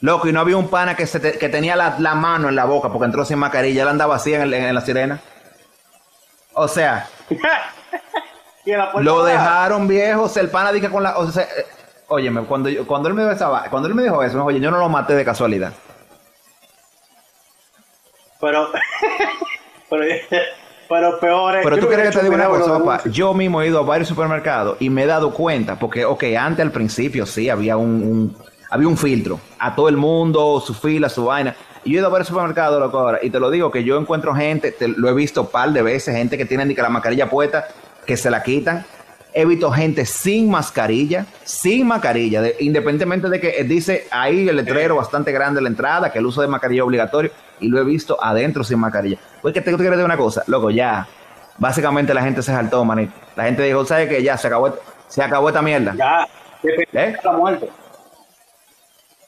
[SPEAKER 1] Loco, y no había un pana que, se te- que tenía la, la mano en la boca porque entró sin mascarilla. Él andaba así en, el- en la sirena. O sea, lo dejaron viejos. El pana dije con la. O sea, óyeme, cuando, yo- cuando él me dijo esa cuando él me dijo eso, oye, yo no lo maté de casualidad.
[SPEAKER 2] Pero, pero, pero peor es.
[SPEAKER 1] Pero tú quieres que te diga una
[SPEAKER 2] un
[SPEAKER 1] cosa, papá. Yo mismo he ido a varios supermercados y me he dado cuenta, porque, ok, antes al principio sí había un, un- había un filtro a todo el mundo, su fila, su vaina. Y yo he ido a varios supermercados, loco, ahora, y te lo digo que yo encuentro gente, te- lo he visto un par de veces, gente que tiene ni que la mascarilla puesta, que se la quitan. He visto gente sin mascarilla, sin mascarilla, de- independientemente de que eh, dice ahí el letrero bastante grande en la entrada, que el uso de mascarilla es obligatorio, y lo he visto adentro sin mascarilla. Pues que te, te quiero decir una cosa, loco, ya, básicamente la gente se saltó, manito. La gente dijo, ¿sabes qué? Ya, se acabó, se acabó esta mierda.
[SPEAKER 2] Ya,
[SPEAKER 1] ¿Eh?
[SPEAKER 2] la muerte.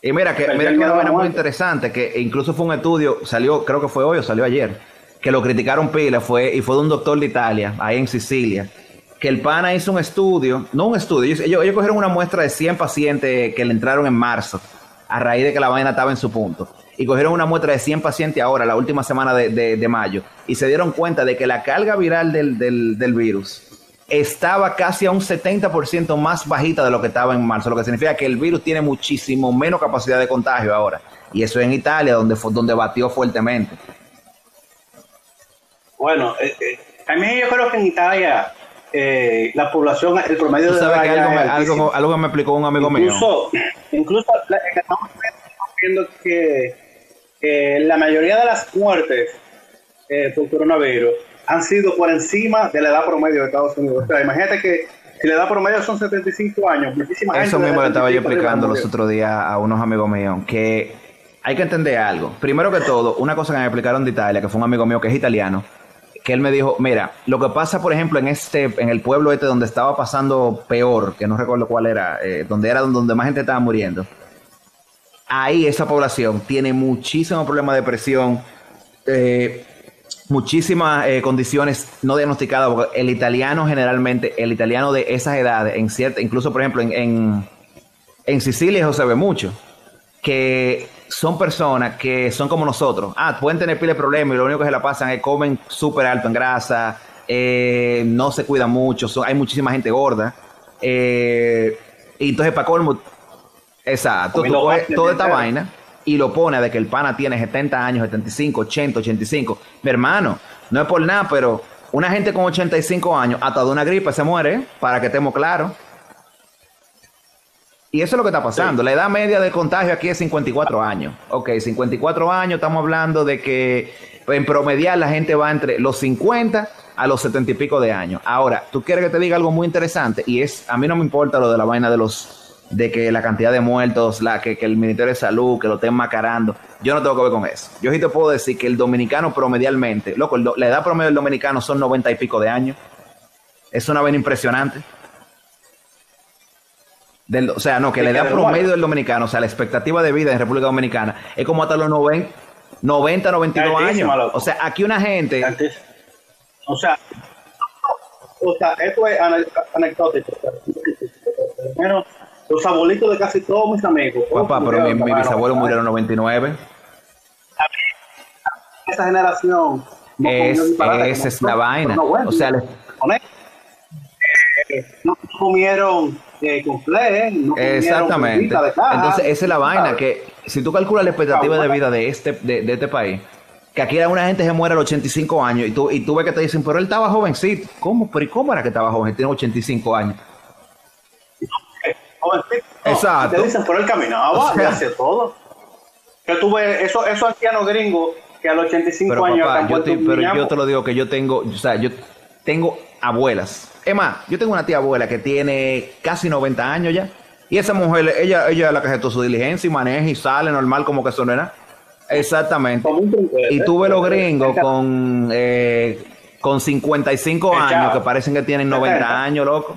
[SPEAKER 1] Y mira que, mira que una muy interesante, que incluso fue un estudio, salió, creo que fue hoy o salió ayer, que lo criticaron pila, fue, y fue de un doctor de Italia, ahí en Sicilia, que el pana hizo un estudio, no un estudio, ellos, ellos, cogieron una muestra de 100 pacientes que le entraron en marzo, a raíz de que la vaina estaba en su punto, y cogieron una muestra de 100 pacientes ahora, la última semana de, de- mayo, y se dieron cuenta de que la carga viral del, del- virus estaba casi a un 70% más bajita de lo que estaba en marzo, lo que significa que el virus tiene muchísimo menos capacidad de contagio ahora. Y eso en Italia, donde, donde batió fuertemente.
[SPEAKER 2] Bueno, eh, eh, también yo creo que en Italia eh, la población, el promedio de edad
[SPEAKER 1] algo, me, algo, algo que me explicó un amigo mío.
[SPEAKER 2] Incluso, incluso la- estamos viendo que eh, la mayoría de las muertes eh, por coronavirus han sido por encima de la edad promedio de Estados Unidos. O sea, imagínate que si la edad promedio son 75 años, muchísima
[SPEAKER 1] Eso mismo le estaba yo
[SPEAKER 2] 75
[SPEAKER 1] explicando los otros días a unos amigos míos, que hay que entender algo. Primero que todo, una cosa que me explicaron de Italia, que fue un amigo mío que es italiano, que él me dijo, mira, lo que pasa, por ejemplo, en este, en el pueblo este donde estaba pasando peor, que no recuerdo cuál era, eh, donde era donde más gente estaba muriendo, ahí esa población tiene muchísimo problema de presión, eh, muchísimas eh, condiciones no diagnosticadas, porque el italiano generalmente, el italiano de esas edades, en cierta, incluso por ejemplo en, en, en Sicilia eso se ve mucho, que son personas que son como nosotros. Ah, pueden tener pile de problemas y lo único que se la pasan es comen súper alto en grasa, eh, no se cuidan mucho, son, hay muchísima gente gorda. Eh, y entonces para colmo, exacto, tú coges toda esta vaina y lo pone de que el pana tiene 70 años, 75, 80, 85. Mi hermano, no es por nada, pero una gente con 85 años, hasta de una gripe se muere, para que estemos claros. Y eso es lo que está pasando. La edad media de contagio aquí es 54 años. Ok, 54 años, estamos hablando de que en promedial la gente va entre los 50 a los 70 y pico de años. Ahora, tú quieres que te diga algo muy interesante y es, a mí no me importa lo de la vaina de los, de que la cantidad de muertos, la que, que el Ministerio de Salud, que lo estén macarando. Yo no tengo que ver con eso. Yo sí te puedo decir que el dominicano promedialmente, loco, el do- la edad promedio del dominicano son 90 y pico de años. Es una vaina impresionante. Del- o sea, no, que la edad promedio del dominicano, o sea, la expectativa de vida en República Dominicana es como hasta los 90, 90 92
[SPEAKER 2] Altísima,
[SPEAKER 1] años.
[SPEAKER 2] loco.
[SPEAKER 1] O sea, aquí una gente,
[SPEAKER 2] o sea, o sea, esto es ane- anecdótico. menos los abuelitos de casi todos mis amigos.
[SPEAKER 1] papá, pero mi,
[SPEAKER 2] murieron,
[SPEAKER 1] mi bisabuelo murió en los 99.
[SPEAKER 2] Esa generación. no
[SPEAKER 1] Es, esa es la vaina.
[SPEAKER 2] no, bueno,
[SPEAKER 1] O sea.
[SPEAKER 2] Eh, no comieron eh, no
[SPEAKER 1] Exactamente.
[SPEAKER 2] frutita de caja,
[SPEAKER 1] Entonces, esa es la vaina,
[SPEAKER 2] ¿sabes?
[SPEAKER 1] que si tú calculas la expectativa de vida de este, de, de este país, que aquí una gente se muere a los 85 años y tú, y tú ves que te dicen, pero él estaba jovencito. ¿Cómo? ¿Pero y cómo era que estaba joven? Tiene 85 años.
[SPEAKER 2] Jovencito, no,
[SPEAKER 1] Exacto.
[SPEAKER 2] Te dicen, pero él caminaba,
[SPEAKER 1] O sea-
[SPEAKER 2] todo. Que tú ves, esos eso ancianos gringos que a los 85
[SPEAKER 1] Pero
[SPEAKER 2] años
[SPEAKER 1] papá, yo te, pero yo te lo digo que yo tengo, o sea, yo tengo abuelas. Es más, yo tengo una tía abuela que tiene casi 90 años ya. Y esa mujer, ella, ella es la que hace toda su diligencia y maneja y sale normal como que eso no era. Exactamente. Y tuve los gringos con, eh, con 55
[SPEAKER 2] Echado.
[SPEAKER 1] años que parecen que tienen 90
[SPEAKER 2] 70.
[SPEAKER 1] años, loco.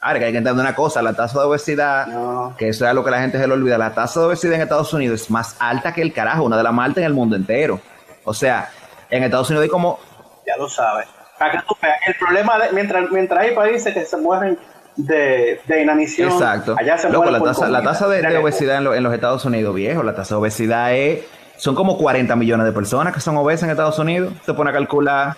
[SPEAKER 1] Ahora que hay que entender una cosa, la tasa de obesidad,
[SPEAKER 2] No.
[SPEAKER 1] que eso es lo que la gente se le olvida, la tasa de obesidad en Estados Unidos es más alta que el carajo, una de las más altas en el mundo entero. O sea, en Estados Unidos hay como
[SPEAKER 2] Ya lo sabes. Que tú veas, el problema de, mientras, mientras hay países que se mueren de, de inanición,
[SPEAKER 1] Exacto.
[SPEAKER 2] allá se
[SPEAKER 1] Loco, la tasa, la tasa de, obesidad en, lo- en los Estados Unidos, viejo, la tasa de obesidad es, son como 40 millones de personas que son obesas en Estados Unidos. Te pone a calcular.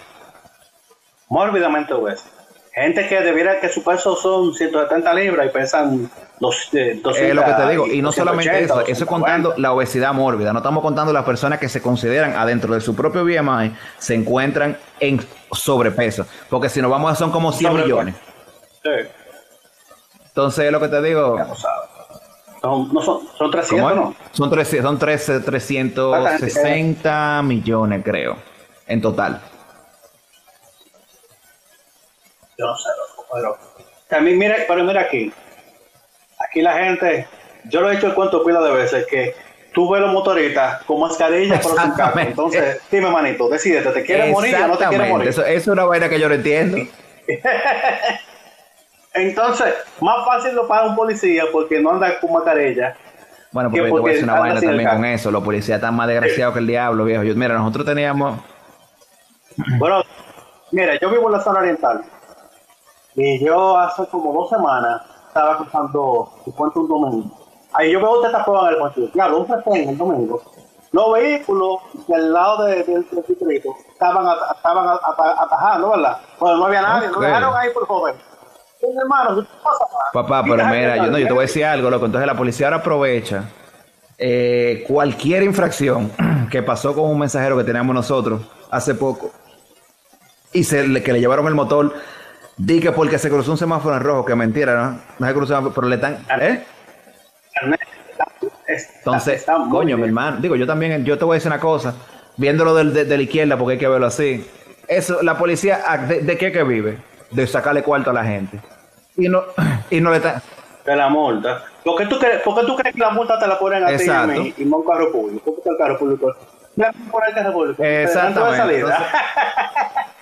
[SPEAKER 2] mórbidamente obesos. Gente que debiera que su peso son 170 libras y pesan dos, eh, 200,
[SPEAKER 1] Es lo que te digo. Y no
[SPEAKER 2] 280,
[SPEAKER 1] solamente eso, eso es
[SPEAKER 2] 250.
[SPEAKER 1] contando la obesidad mórbida. No estamos contando las personas que se consideran adentro de su propio BMI se encuentran en sobrepeso. Porque si nos vamos a son como 100
[SPEAKER 2] Sobrepeso.
[SPEAKER 1] millones.
[SPEAKER 2] Sí,
[SPEAKER 1] Entonces, es lo que te digo.
[SPEAKER 2] ya lo sabes. Son, no son, son 300,
[SPEAKER 1] ¿Cómo es?
[SPEAKER 2] ¿no?
[SPEAKER 1] Son, 13 son 13, 360 millones, creo, en total.
[SPEAKER 2] Yo no sé, loco, pero también mira, pero mira aquí. Aquí la gente, yo lo he hecho el cuento pila de veces que tú ves los motoristas con mascarilla por casco.
[SPEAKER 1] Exactamente.
[SPEAKER 2] Entonces, dime, manito, decídete, ¿te quieres morir o no te quieres morir?
[SPEAKER 1] Eso, eso es una vaina que yo no entiendo.
[SPEAKER 2] Entonces, más fácil lo para un policía porque no anda con mascarilla.
[SPEAKER 1] Bueno,
[SPEAKER 2] Que
[SPEAKER 1] porque yo te voy a decir una vaina también con eso. Los policías están más desgraciados que el diablo, viejo. Yo, mira, nosotros teníamos.
[SPEAKER 2] Bueno, mira, yo vivo en la zona oriental. Y yo hace como dos semanas estaba cruzando puente un domingo. Ahí yo veo usted tapón en el puente. Claro, un retén el domingo. Los vehículos del lado de- del distrito estaban, at- estaban at- at- atajando, ¿verdad? Bueno, no había nadie, lo dejaron ahí por joven. Mi hermano, ¿qué pasa?
[SPEAKER 1] Papá, pero mira, yo, no, yo te voy a decir algo, loco. Entonces la policía ahora aprovecha eh, cualquier infracción que pasó con un mensajero que teníamos nosotros hace poco y se le, que le llevaron el motor. Di que porque se cruzó un semáforo en rojo, que mentira, ¿no? No se cruzó, pero le están. ¿Eh? Entonces,
[SPEAKER 2] está
[SPEAKER 1] coño, mi hermano, digo, yo también, yo te voy a decir una cosa, viéndolo del- de, de la izquierda, porque hay que verlo así. Eso, la policía, ah, ¿de, de qué que vive? De sacarle cuarto a la gente. Y no, y no le está.
[SPEAKER 2] de la multa. ¿Por qué tú crees, por qué tú crees que la multa te la ponen a ti y y no un carro público? ¿Por qué el carro público? Poner el carro público.
[SPEAKER 1] Exactamente.
[SPEAKER 2] Salida.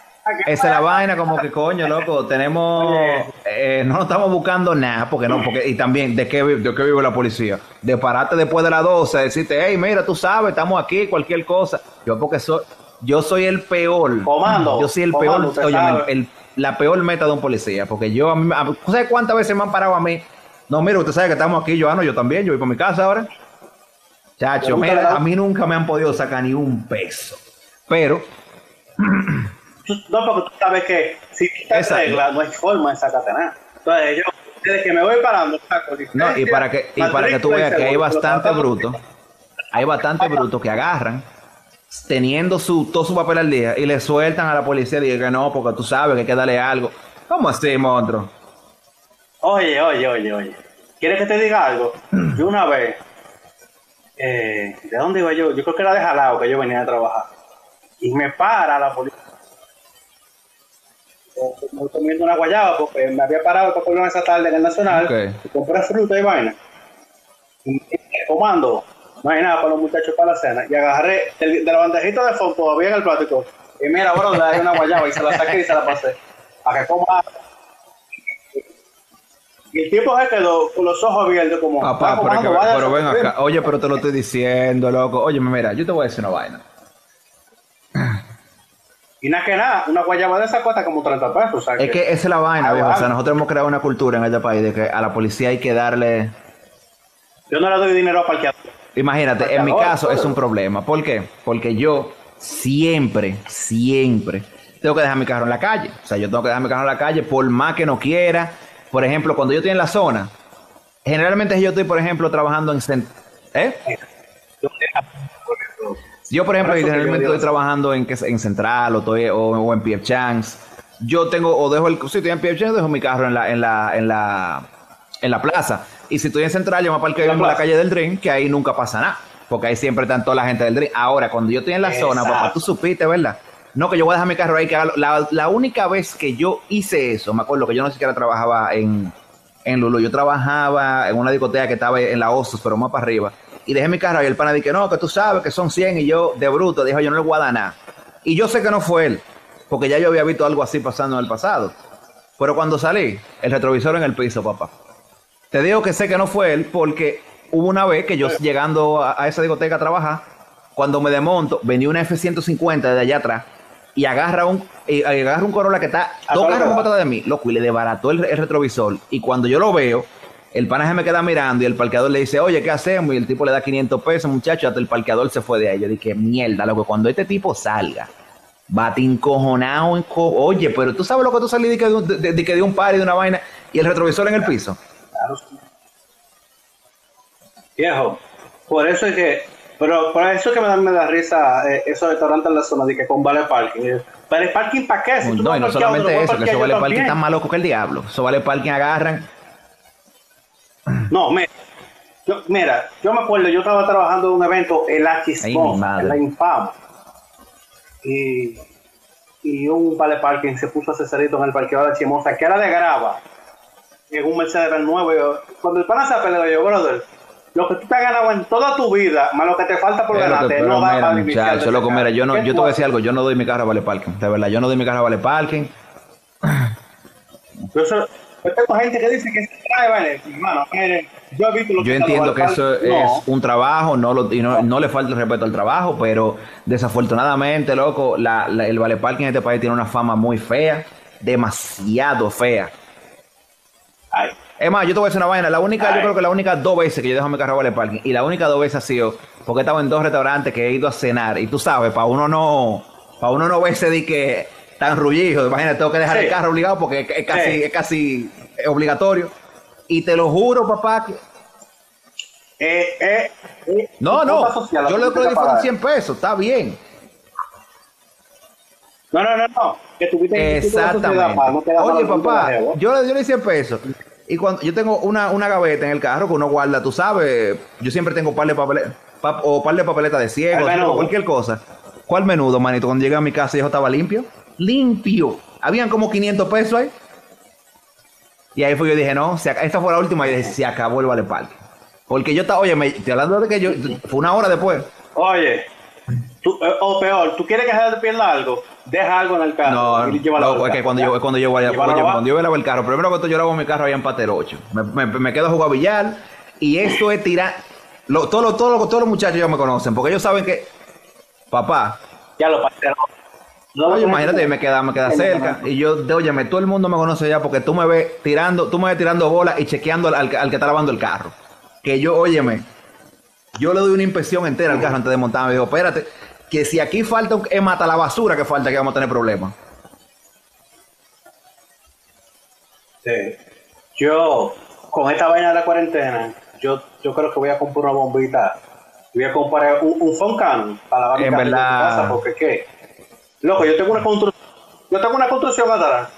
[SPEAKER 1] Esa es la vaina, como que coño, loco, tenemos, eh, no estamos buscando nada, porque no, porque, y también, ¿de qué, de qué vive la policía? De pararte después de las 12, decirte, hey, mira, tú sabes, estamos aquí, cualquier cosa. Yo porque soy, yo soy el peor.
[SPEAKER 2] Comando.
[SPEAKER 1] Yo soy el
[SPEAKER 2] comando,
[SPEAKER 1] peor, oye, el, la peor meta de un policía. Porque yo, a mí- a- ¿tú ¿sabes cuántas veces me han parado a mí? No, mira, usted sabe que estamos aquí, yo, ah, no, yo también, yo voy para mi casa ahora. Chacho, mira, a mí nunca me han podido sacar ni un peso. Pero,
[SPEAKER 2] No, porque tú sabes que si te
[SPEAKER 1] Exacto.
[SPEAKER 2] arreglas, no hay forma de sacarte nada. Entonces, yo, desde que me voy parando, saco
[SPEAKER 1] no, y para que, y para que tú veas que hay bastante bruto, hay bastante bruto que agarran teniendo su, todo su papel al día y le sueltan a la policía y dicen que no, porque tú sabes que hay que darle algo. ¿Cómo así, monstruo?
[SPEAKER 2] Oye, oye, oye, oye. ¿Quieres que te diga algo? Yo una vez, eh, ¿de dónde iba yo? Yo creo que era de Jalao que yo venía a trabajar. Y me para la policía. Comiendo una guayaba porque me había parado para comer esa tarde en el Nacional. Y compré fruta y vaina. Y comando, no hay nada para los muchachos para la cena. Y agarré de la bandejita de fondo todavía en el plástico. Y mira, bueno, le una guayaba y se la saqué y se la pasé. Para que coma y el tipo se quedó con los ojos abiertos como...
[SPEAKER 1] Papá,
[SPEAKER 2] "Ah,
[SPEAKER 1] pero, que- pero ven acá. Oye, pero te lo estoy diciendo, loco. Oye, mira, yo te voy a decir una vaina.
[SPEAKER 2] Y nada que nada, una guayaba de esa cuesta como 30 pesos. O sea,
[SPEAKER 1] Es que esa es la vaina, viejo. O sea, nosotros hemos creado una cultura en este país de que a la policía hay que darle.
[SPEAKER 2] Yo no le doy dinero a parquear.
[SPEAKER 1] Imagínate, en mi caso es
[SPEAKER 2] ahora.
[SPEAKER 1] un problema. ¿Por qué? Porque yo siempre, siempre tengo que dejar mi carro en la calle. O sea, yo tengo que dejar mi carro en la calle por más que no quiera. Por ejemplo, cuando yo estoy en la zona, generalmente yo estoy, por ejemplo, trabajando en... ¿Eh? Yo, por ejemplo,
[SPEAKER 2] Por digo
[SPEAKER 1] estoy trabajando en, en Central o, estoy, o, o en PF Chance. Yo tengo, o dejo el, si estoy en PF Chance, dejo mi carro en la, en la, en la, en la plaza. Y si estoy en Central, yo me parqueo
[SPEAKER 2] En la
[SPEAKER 1] calle del Dream, que ahí nunca pasa nada. Porque ahí siempre están toda la gente del Dream. Ahora, cuando yo estoy en la zona, papá, tú supiste, ¿verdad? No, que yo voy a dejar mi carro ahí. Que la, la única vez que yo hice eso, me acuerdo que yo no siquiera trabajaba en, en Lulu. Yo trabajaba en una discoteca que estaba en la Osos, pero más para arriba. Y dejé mi carro ahí. El pana dije, no, que tú sabes que son 100. Y yo, de bruto, dijo, yo no le voy a dar nada. Y yo sé que no fue él, porque ya yo había visto algo así pasando en el pasado. Pero cuando salí, el retrovisor en el piso, papá. Te digo que sé que no fue él, porque hubo una vez que yo llegando a, a esa discoteca a trabajar, cuando me desmonto, venía una F-150 de allá atrás y agarra un, y agarra un Corolla que está dos carros atrás de mí, loco, y le desbarató el, el retrovisor. Y cuando yo lo veo, el pana se me queda mirando y el parqueador le dice, oye, ¿qué hacemos? Y el tipo le da 500 pesos, muchacho, hasta el parqueador se fue de ahí. Yo dije, mierda, loco, cuando este tipo salga, bate encojonado, enco- oye, pero tú sabes lo que tú salí de que de, un- de- de de un par y de una vaina y el retrovisor en el piso.
[SPEAKER 2] Claro. Viejo, por eso es que, pero por eso es que me da, me da risa eh, esos restaurantes en la zona de que con vale parking. Eh, ¿Vale parking para qué? Si tú
[SPEAKER 1] No, y no solamente eso, que
[SPEAKER 2] parquear
[SPEAKER 1] eso
[SPEAKER 2] yo
[SPEAKER 1] vale parking tan más loco que el diablo. Eso vale parking agarran.
[SPEAKER 2] No, mira, yo, mira, yo me acuerdo, yo estaba trabajando en un evento
[SPEAKER 1] madre.
[SPEAKER 2] en la Infama. Y, y un vale parking se puso a Cesarito en el parqueo de la Chismosa, que era de grava, en un Mercedes nuevo. yo- Cuando el pana se peleó, yo, brother, lo que tú te has ganado en toda tu vida, más lo que te falta por ganarte, no da para
[SPEAKER 1] muchacho, loco, mira, yo no,
[SPEAKER 2] ¿Qué
[SPEAKER 1] yo te voy a decir algo, yo no doy mi carro a vale parking. De verdad, yo no doy mi carro a vale parking.
[SPEAKER 2] Yo, yo tengo gente que dice que se trae, vale, hermano, yo he visto lo
[SPEAKER 1] Yo
[SPEAKER 2] que
[SPEAKER 1] entiendo que eso
[SPEAKER 2] no.
[SPEAKER 1] es un trabajo, no, lo, y no, no le falta el respeto al trabajo, pero desafortunadamente, loco, la, la- el vale parking en este país tiene una fama muy fea, demasiado fea.
[SPEAKER 2] Ay,
[SPEAKER 1] Es más, yo te voy a decir una vaina. La única, yo creo que la única dos veces que yo dejo mi carro vale parking, y la única dos veces ha sido porque he estado en dos restaurantes que he ido a cenar, y tú sabes, para uno no, para uno no verse de que tan rullido, imagínate, tengo que dejar
[SPEAKER 2] Sí.
[SPEAKER 1] el carro obligado porque es, casi,
[SPEAKER 2] Sí.
[SPEAKER 1] es casi obligatorio. Y te lo juro, papá, que
[SPEAKER 2] eh, eh, eh,
[SPEAKER 1] no, no,
[SPEAKER 2] social,
[SPEAKER 1] yo lo
[SPEAKER 2] tú
[SPEAKER 1] que fueron
[SPEAKER 2] pagar.
[SPEAKER 1] 100 pesos, está bien.
[SPEAKER 2] No, no, no, no. Que tuviste
[SPEAKER 1] Exactamente. Oye, papá, yo, le- yo le di 100 pesos. Y cuando yo tengo una, una gaveta en el carro que uno guarda, tú sabes, yo siempre tengo par de papeletas, o par de papeletas de ciego, cualquier cosa. ¿Cuál menudo, manito? Cuando llegué a mi casa, yo estaba limpio. Limpio. Habían como 500 pesos ahí. Y ahí fue yo dije, no, se esta fue la última. Y dije, se acabó el vale parque. Porque yo estaba, oye, me, estoy hablando de que yo, fue una hora después.
[SPEAKER 2] Oye, tú, eh, o peor, tú quieres que se te pierda algo, deja algo en el carro
[SPEAKER 1] No,
[SPEAKER 2] y
[SPEAKER 1] no, es que cuando yo, cuando yo, a- oye,
[SPEAKER 2] abajo.
[SPEAKER 1] cuando yo lavo el carro, primero que todo yo lavo mi carro allá en Pater 8. Me, me, me quedo a jugar billar y esto es tirar. Lo, todos, los, todos, los, todos los muchachos ya me conocen porque ellos saben que, papá,
[SPEAKER 2] ya lo pasé.
[SPEAKER 1] No, oye, imagínate, me queda, me queda cerca. Y yo, de, óyeme, todo el mundo me conoce ya porque tú me ves tirando, tú me ves tirando bolas y chequeando al, al, que está lavando el carro. Que yo, óyeme, yo le doy una inspección entera al carro antes de montarme. Me digo, espérate, que si aquí falta, es mata la basura que falta, que vamos a tener problemas.
[SPEAKER 2] Sí. Yo, con esta vaina de la cuarentena, yo, yo creo que voy a comprar una bombita. Voy a comprar un, un Foncan para lavar mi casa, porque qué. Loco, yo tengo una construcción, yo tengo una construcción atrás.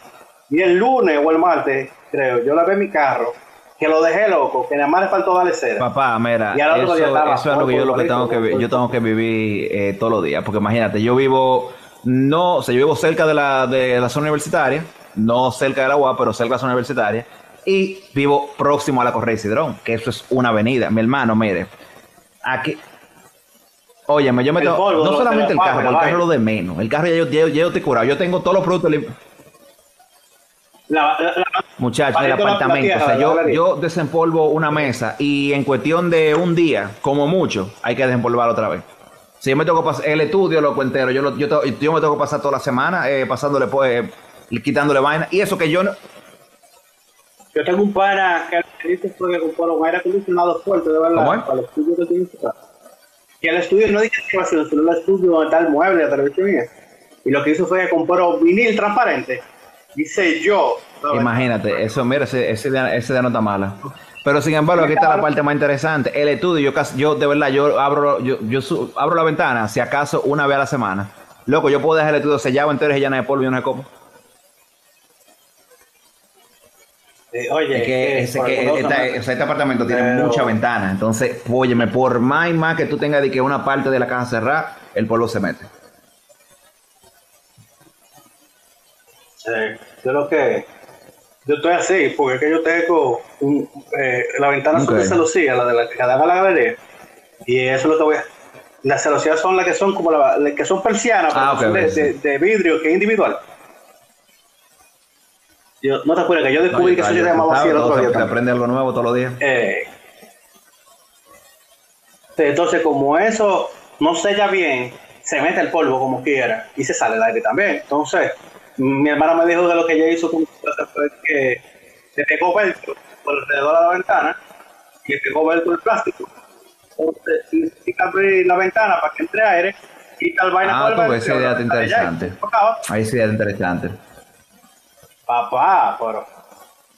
[SPEAKER 2] Y el lunes o el martes, creo, yo la en mi carro que lo dejé loco, que nada más le faltó darle cera.
[SPEAKER 1] Papá, mira, eso, eso, es lo que yo lo que tengo que yo tengo que vivir eh, todos los días, porque imagínate, yo vivo no, o sea, yo vivo cerca de la, de la zona universitaria, no cerca de la UAP, pero cerca de la zona universitaria, y vivo próximo a la Correa Cidrón, que eso es una avenida. Mi hermano, mire, aquí, Óyeme, yo me tengo, no solamente el carro, el carro es lo de menos. El carro ya yo, ya, yo estoy curado. Yo tengo todos los productos Muchachos, el apartamento. o sea, yo, yo desempolvo una mesa y en cuestión de un día, como mucho, hay que desempolvar otra vez. Si yo me tengo que pasar el estudio, lo entero, yo, lo, yo, yo, me tengo que pasar toda la semana eh, pasándole, pues, quitándole vaina. Y eso que yo no.
[SPEAKER 2] Yo tengo un pana que dice que compró un aire acondicionado fuerte, de verdad, ¿Cómo es? para el estudio que tiene Que el estudio no dice que sino el estudio está el mueble, la televisión y lo que hizo fue comprar un vinil transparente Dice yo.
[SPEAKER 1] Imagínate, eso, mira, ese, ese, ese no está mala. Pero sin embargo, aquí está la parte más interesante. El estudio, yo, yo de verdad, yo abro, yo, yo abro la ventana, si acaso, una vez a la semana. Loco, yo puedo dejar el estudio sellado entero y lleno de polvo y no de copo.
[SPEAKER 2] oye,
[SPEAKER 1] es que, ese, que este apartamento tiene mucha ventana. Entonces, óyeme, por más y más que tú tengas de que una parte de la casa cerrada, el polvo se mete.
[SPEAKER 2] yo lo que yo estoy así, porque es que yo tengo eh, la ventana okay. de celosía, la de la que la galería, y eso es lo que voy a. Las celosías son las que son como las que son persianas, ah, de, vidrio, que es individual. Yo, no te acuerdas que yo descubrí que eso se llamaba así el otro día.
[SPEAKER 1] Te aprende algo nuevo todos los días.
[SPEAKER 2] Eh, entonces, como eso no sella bien, se mete el polvo como quiera y se sale el aire también. Entonces, mi hermana me dijo que lo que ella hizo con fue que le pegó velcro por alrededor de la ventana y le pegó velcro el plástico. Entonces, si abrir la ventana para que entre aire, y tal vaina
[SPEAKER 1] ah, por el esa idea interesante. Ahí esa idea interesante.
[SPEAKER 2] Papá, pero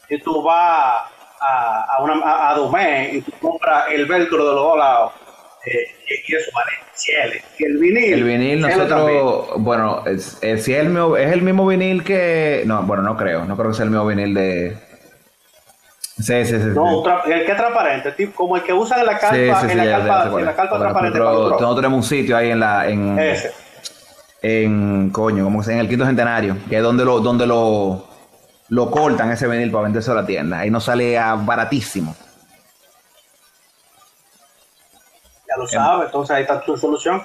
[SPEAKER 2] si tú vas a, a, una, a, a Dumé y tú compras el velcro de los dos lados, eh, que eso vale el vinil.
[SPEAKER 1] El vinil, nosotros, bueno, es, es, el mismo, es el mismo vinil que. No, bueno, no creo, no creo que sea el mismo vinil de. Sí, sí, sí.
[SPEAKER 2] No, el que es transparente, tipo, como el que usan en la calpa, sí, sí, en, la calpa en la calpa transparente.
[SPEAKER 1] Nosotros, tenemos un sitio ahí en la. En, Ese. En, coño, como en el quinto centenario, que es donde lo, donde lo, lo cortan ese vinil para venderse a la tienda. Ahí nos sale a baratísimo.
[SPEAKER 2] lo em. sabes, entonces ahí está tu solución.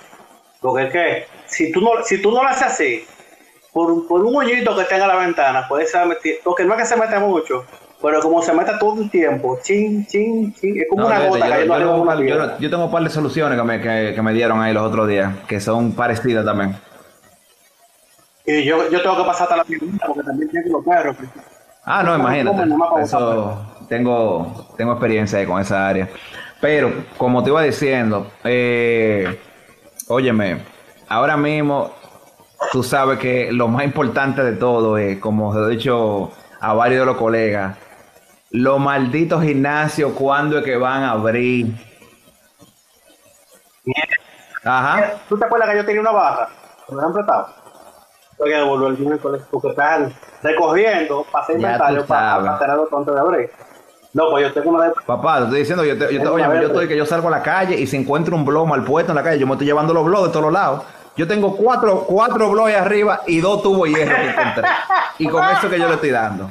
[SPEAKER 2] Porque es que si tú no, si tú no lo haces así, por, por un hoyito que tenga la ventana, puede ser metido, porque no es que se mete mucho, pero como se mete todo el tiempo, chin, chin, chin, es como una gota yo, yo,
[SPEAKER 1] tengo, yo, tengo un par de soluciones que me, que, que me dieron ahí los otros días, que son parecidas también.
[SPEAKER 2] Y yo, yo tengo que pasar hasta la pregunta porque también tengo los perros.
[SPEAKER 1] Ah, no, imagínate. Eso, tengo, tengo experiencia ahí con esa área. Pero, como te iba diciendo, eh, óyeme, ahora mismo tú sabes que lo más importante de todo es, como he dicho a varios de los colegas, los malditos gimnasios, ¿cuándo es que van a abrir?
[SPEAKER 2] Ajá. ¿Tú te acuerdas que yo tenía una barra? ¿Me han prestado? Tengo que devolver el dinero porque están recogiendo para hacer inventario para, para los antes de abrir. No, pues yo tengo una de...
[SPEAKER 1] Papá, te estoy diciendo, yo, te, yo, te, oye, yo estoy que yo salgo a la calle y si encuentro un blog mal puesto en la calle, yo me estoy llevando los blogs de todos lados. Yo tengo cuatro, cuatro blogs arriba y dos tubos hierro que encontré. y con eso que yo le estoy dando.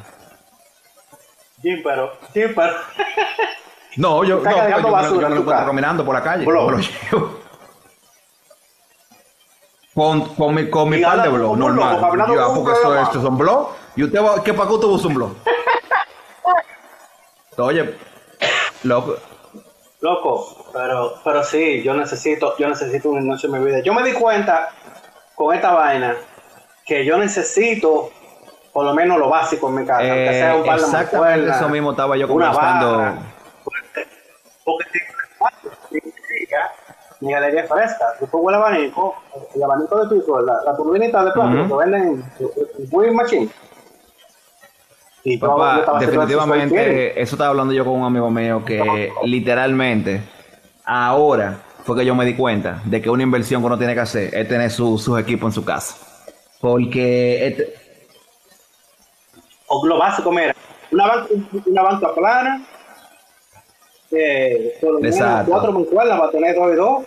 [SPEAKER 2] Jim, pero.
[SPEAKER 1] No, yo, no, yo, yo, yo, lo encuentro caminando por la calle. Lo llevo. Con, con mi, con mi par de blog, normal. Yo, porque eso, estos son blogs. ¿Y usted va, qué usted usa un blog? Oye, loco.
[SPEAKER 2] Loco, pero, pero sí, yo necesito, yo necesito un gimnasio en mi vida. Yo me di cuenta con esta vaina que yo necesito por lo menos lo básico en mi casa,
[SPEAKER 1] Eh,
[SPEAKER 2] sea un par de
[SPEAKER 1] exactamente
[SPEAKER 2] mancuernas,
[SPEAKER 1] eso mismo estaba yo
[SPEAKER 2] una
[SPEAKER 1] conversando.
[SPEAKER 2] barra, porque mi galería es fresca. Yo pongo el abanico, el abanico de piso, la, la turbinita de plástico
[SPEAKER 1] Ujú.
[SPEAKER 2] que venden muy machín. Y yo- yo
[SPEAKER 1] Papá,
[SPEAKER 2] fiel.
[SPEAKER 1] definitivamente, eso estaba hablando yo con un amigo mío que literalmente ahora fue que yo me di cuenta de que una inversión que uno tiene que hacer es tener su- sus equipos en su casa. Porque este-
[SPEAKER 2] o lo básico, mira, una banca, una banca plana, eh, por lo menos
[SPEAKER 1] Exacto.
[SPEAKER 2] cuatro mancuernas va a tener dos y dos,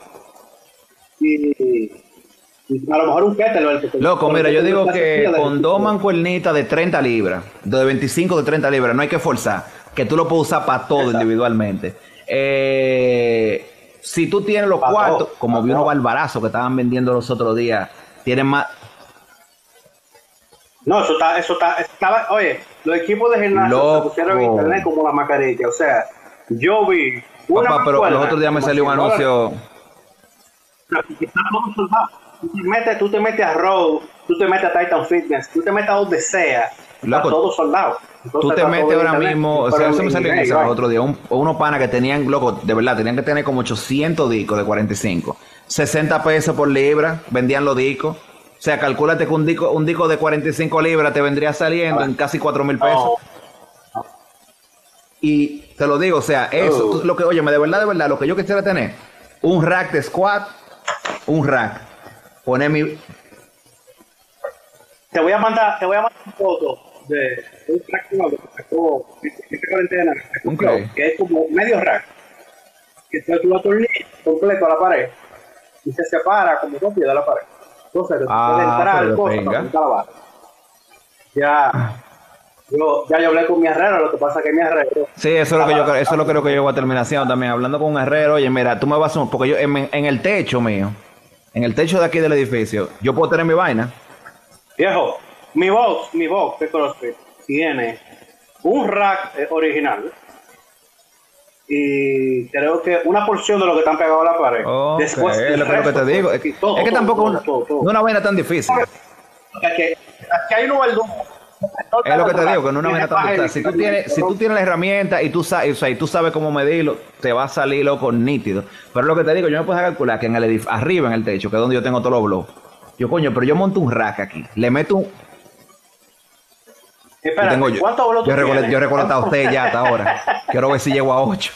[SPEAKER 2] y, a lo mejor un kettlebell. porque-
[SPEAKER 1] Loco, mira, yo digo que
[SPEAKER 2] de-
[SPEAKER 1] con dos mancuernitas de 30 libras, de 25 de 30 libras, no hay que forzar, que tú lo puedes usar para todo
[SPEAKER 2] Exacto.
[SPEAKER 1] individualmente. Eh, si tú tienes los
[SPEAKER 2] Pa'
[SPEAKER 1] cuartos,
[SPEAKER 2] todo,
[SPEAKER 1] como vi unos barbarazos que estaban vendiendo los otros días, tienen más...
[SPEAKER 2] No, eso está, eso está, estaba, oye, los equipos de gimnasio se pusieron en internet como la mascarilla, o sea, yo vi una
[SPEAKER 1] Papá, pero los otros días me salió un
[SPEAKER 2] 100 dólares,
[SPEAKER 1] anuncio...
[SPEAKER 2] Tú te metes, tú te metes a Road, tú te metes a Titan Fitness, tú te metes a donde sea,
[SPEAKER 1] Loco,
[SPEAKER 2] todo soldado. Entonces,
[SPEAKER 1] Tú te metes ahora
[SPEAKER 2] internet,
[SPEAKER 1] mismo, o sea, eso me salió el otro día, un- unos panas que tenían, loco, de verdad, tenían que tener como 800 discos de 45. 60 pesos por libra, vendían los discos. O sea, calcúlate que un disco, un disco de 45 libras te vendría saliendo en casi 4 mil pesos.
[SPEAKER 2] No,
[SPEAKER 1] Y te lo digo, o sea, eso,
[SPEAKER 2] Oh.
[SPEAKER 1] tú- lo que, oye, de verdad, de verdad, lo que yo quisiera tener, un rack de squat, un rack, poner mi,
[SPEAKER 2] te voy a mandar, te voy a mandar una foto de un rack que sacó esta cuarentena, que es como medio rack, que tú tú lo atornillas completo a la pared y se separa como dos pies de la pared. Entonces,
[SPEAKER 1] Ah,
[SPEAKER 2] puedes entrar al costo para la barra. Ya, yo, ya yo hablé con mi herrero, lo que pasa es que mi herrero
[SPEAKER 1] Sí, eso es lo que yo, eso es lo que creo que yo voy a terminar haciendo también, hablando con un herrero, oye, mira, tú me vas a, porque yo en, en el techo mío, en el techo de aquí del edificio, yo puedo tener mi vaina,
[SPEAKER 2] Viejo, mi box, mi box de CrossFit tiene un rack eh, original y creo que una porción de lo que están pegados a la pared. Después,
[SPEAKER 1] es lo que, te digo. Es,
[SPEAKER 2] y todo,
[SPEAKER 1] es que
[SPEAKER 2] todo,
[SPEAKER 1] tampoco
[SPEAKER 2] todo,
[SPEAKER 1] una, no es una vaina tan difícil.
[SPEAKER 2] Aquí, aquí hay un verdugo.
[SPEAKER 1] Es lo que te digo, que no es una vaina tan. Si tú tienes, si tú tienes la herramienta y tú sabes, o sea, y tú sabes cómo medirlo, te va a salir loco nítido. Pero lo que te digo, yo me puedo calcular que en el edif- arriba en el techo, que es donde yo tengo todos los blogs, yo coño, pero yo monto un rack aquí, le meto un, tengo yo,
[SPEAKER 2] ¿cuántos tú
[SPEAKER 1] yo,
[SPEAKER 2] tienes?
[SPEAKER 1] yo he recolectado a usted ya hasta ahora. Quiero ver si llego a 8.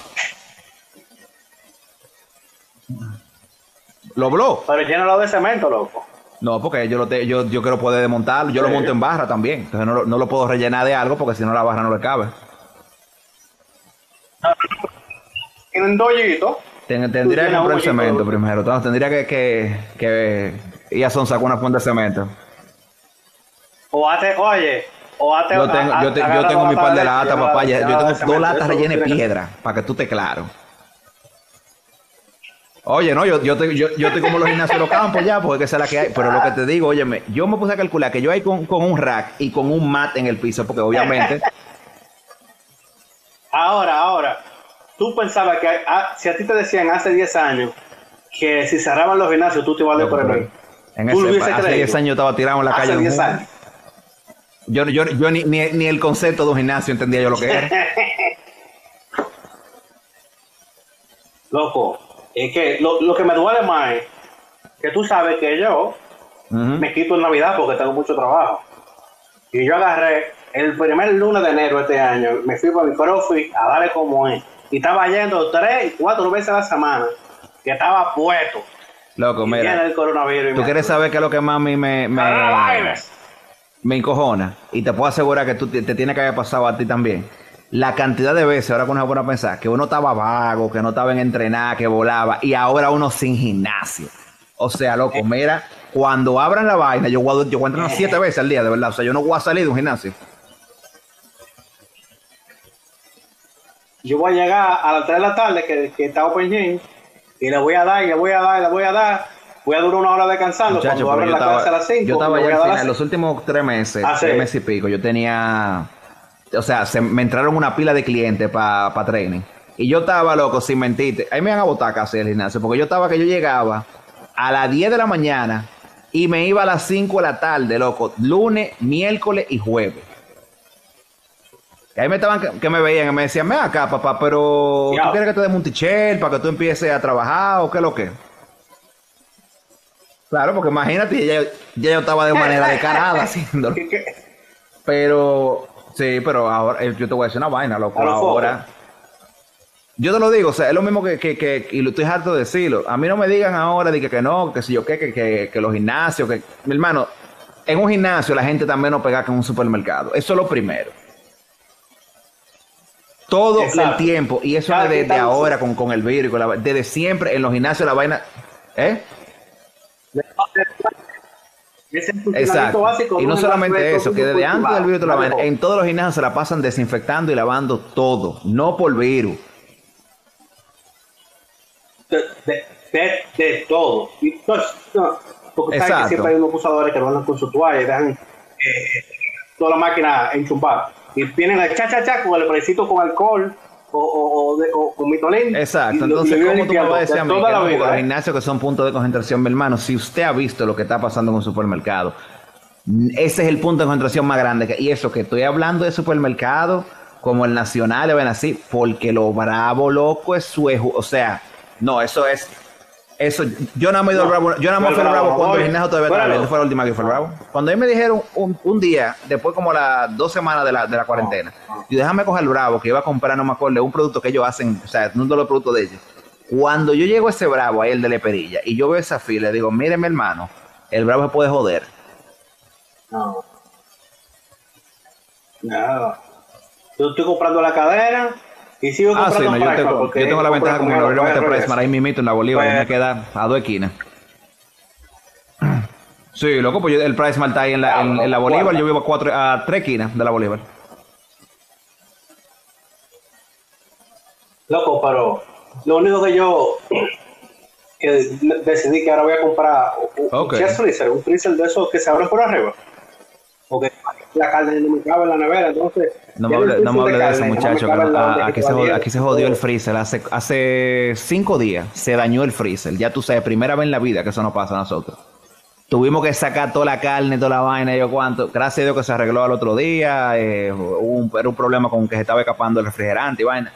[SPEAKER 1] ¿Los blogs?
[SPEAKER 2] Pero llénalo de cemento, loco.
[SPEAKER 1] No, porque yo lo te- yo, yo quiero poder desmontarlo. Yo lo monto en barra también. Entonces no, lo- no lo puedo rellenar de algo porque si no la barra no le cabe.
[SPEAKER 2] Tienen dos hoyitos.
[SPEAKER 1] Ten- tendría que comprar cemento primero. Entonces tendría que, que, que ir a Son sacó una fuente de cemento.
[SPEAKER 2] O hace, oye, o hace.
[SPEAKER 1] Yo tengo,
[SPEAKER 2] a-
[SPEAKER 1] yo te- yo tengo mi par de
[SPEAKER 2] latas
[SPEAKER 1] papá. Yo tengo dos latas rellenas de piedra, para que tú te claro. Oye, no, yo, yo, te- yo, yo estoy como los gimnasios de los campos ya, porque esa es la que hay. Pero lo que te digo, óyeme, yo me puse a calcular que yo hay con, con un rack y con un mat en el piso, porque obviamente
[SPEAKER 2] Ahora, ahora, tú pensabas que ah, si a ti te decían hace 10 años que si cerraban los gimnasios tú te ibas a deprimir.
[SPEAKER 1] En
[SPEAKER 2] Tú
[SPEAKER 1] ese, hace
[SPEAKER 2] creído.
[SPEAKER 1] 10 años yo estaba tirado en la calle.
[SPEAKER 2] Hace
[SPEAKER 1] de un
[SPEAKER 2] 10
[SPEAKER 1] mundo.
[SPEAKER 2] años.
[SPEAKER 1] Yo, yo, yo ni, ni, ni el concepto de un gimnasio entendía yo lo que era.
[SPEAKER 2] Loco, es que lo, lo que me duele más es que tú sabes que yo me quito en Navidad porque tengo mucho trabajo. Y yo agarré el primer lunes de enero de este año, me fui para mi CrossFit a darle como es. Y estaba yendo tres, cuatro veces a la semana, que estaba puesto.
[SPEAKER 1] Loco,
[SPEAKER 2] Y
[SPEAKER 1] mira.
[SPEAKER 2] el coronavirus. y
[SPEAKER 1] ¿Tú quieres saber qué es lo que más a mí me, me, me encojona? Y te puedo asegurar que tú te, te tiene que haber pasado a ti también. La cantidad de veces, ahora que uno se pone a pensar, que uno estaba vago, que no estaba en entrenar, que volaba, y ahora uno sin gimnasio. O sea, loco, mira, cuando abran la vaina, yo voy a, yo voy a entrenar siete veces al día, de verdad. O sea, yo no voy a salir de un gimnasio.
[SPEAKER 2] yo voy a llegar a las 3 de la tarde que, que está Open Gym y le voy a dar, y le voy a dar, y le voy a dar. Voy a durar una hora descansando.
[SPEAKER 1] Muchacho,
[SPEAKER 2] Cuando abran la clase a
[SPEAKER 1] estaba,
[SPEAKER 2] las 5,
[SPEAKER 1] yo estaba ya
[SPEAKER 2] las
[SPEAKER 1] los últimos tres meses,
[SPEAKER 2] Ah,
[SPEAKER 1] tres
[SPEAKER 2] sí.
[SPEAKER 1] meses y pico, yo tenía, o sea, se, me entraron una pila de clientes para training. Y yo estaba loco, sin mentirte. Ahí me iban a botar casi el gimnasio, porque yo estaba que yo llegaba a las 10 de la mañana y me iba a las 5 de la tarde, loco, lunes, miércoles y jueves. Y ahí me estaban, que, me veían y me decían, ven acá, papá, pero. ¿tú quieres que te demos un tichel para que tú empieces a trabajar o qué es lo que? Claro, porque imagínate, ya, ya yo estaba de manera descarada haciéndolo. Pero, sí, pero ahora, eh, yo te voy a decir una vaina, loco.
[SPEAKER 2] A los
[SPEAKER 1] Ahora, yo te lo digo, o sea, es lo mismo que, que, que- y lo estoy harto de decirlo. A mí no me digan ahora de que, que no, que si yo qué, que, que, que los gimnasios, que, mi hermano, en un gimnasio la gente también no pega que en un supermercado. Eso es lo primero. Todo
[SPEAKER 2] Exacto.
[SPEAKER 1] el tiempo, y eso es desde ahora con, con el virus, y con la- desde siempre en los gimnasios la vaina, ¿eh?
[SPEAKER 2] Ese
[SPEAKER 1] Exacto.
[SPEAKER 2] básico
[SPEAKER 1] Y no solamente eso, que desde antes del virus la en todos los gimnasios se la pasan desinfectando y lavando todo, no por virus.
[SPEAKER 2] de, de, de, de todo. Y, pues, no, porque sabes
[SPEAKER 1] Exacto.
[SPEAKER 2] que siempre hay unos acusadores que no andan con su toalla y dejan eh, toda la máquina enchumbada. Y vienen a cha cha cha con el precito con alcohol o, o, o, de- o con mitolín.
[SPEAKER 1] Exacto,
[SPEAKER 2] y lo- y
[SPEAKER 1] entonces, ¿cómo tú me vas a decir
[SPEAKER 2] de
[SPEAKER 1] a mí que no, los
[SPEAKER 2] eh?
[SPEAKER 1] gimnasios que son puntos de concentración, mi hermano, si usted ha visto lo que está pasando en un supermercado, ese es el punto de concentración más grande. y eso que estoy hablando de supermercado como el nacional, ven así, porque lo bravo, loco, es su O sea, no, eso es... Eso, yo nada más he ido al
[SPEAKER 2] No,
[SPEAKER 1] bravo, yo más
[SPEAKER 2] fue
[SPEAKER 1] fui al
[SPEAKER 2] el
[SPEAKER 1] bravo
[SPEAKER 2] Bravo,
[SPEAKER 1] cuando el gimnasio todavía estaba
[SPEAKER 2] no.
[SPEAKER 1] fue la última que fue al bravo. Cuando a mí me dijeron un, un día, después como las dos semanas de la, de la cuarentena, yo déjame coger el bravo, que iba a comprar, no me acuerdo, un producto que ellos hacen, o sea, uno de los productos de ellos. Cuando yo llego a ese bravo, ahí el de la perilla, y yo veo esa fila, digo, mire mi hermano, el bravo se puede joder.
[SPEAKER 2] No. Nada. Yo estoy comprando la cadena y sigo
[SPEAKER 1] Ah, sí, no, yo, tengo, yo tengo la ventaja como lo
[SPEAKER 2] el
[SPEAKER 1] abrieron este. Priceman ahí mismito en la Bolívar, y me queda a dos esquinas. Sí, loco, pues yo- el Priceman está ahí en la, en, en la Bolívar, yo vivo a, cuatro, a tres esquinas de la Bolívar.
[SPEAKER 2] Loco, pero lo único que yo que decidí que ahora voy a comprar un, un freezer, un freezer de esos que se abren por arriba. Porque la carne no me cabe en la nevera, entonces.
[SPEAKER 1] No me hable, no me hable de eso, muchacho. aquí, se jodió, se el freezer. Hace, hace cinco días se dañó el freezer. Ya tú sabes, primera vez en la vida que eso no pasa a nosotros. Tuvimos que sacar toda la carne, toda la vaina, yo cuánto. Gracias a Dios que se arregló al otro día. eh, hubo un, era un problema con que se estaba escapando el refrigerante y vaina.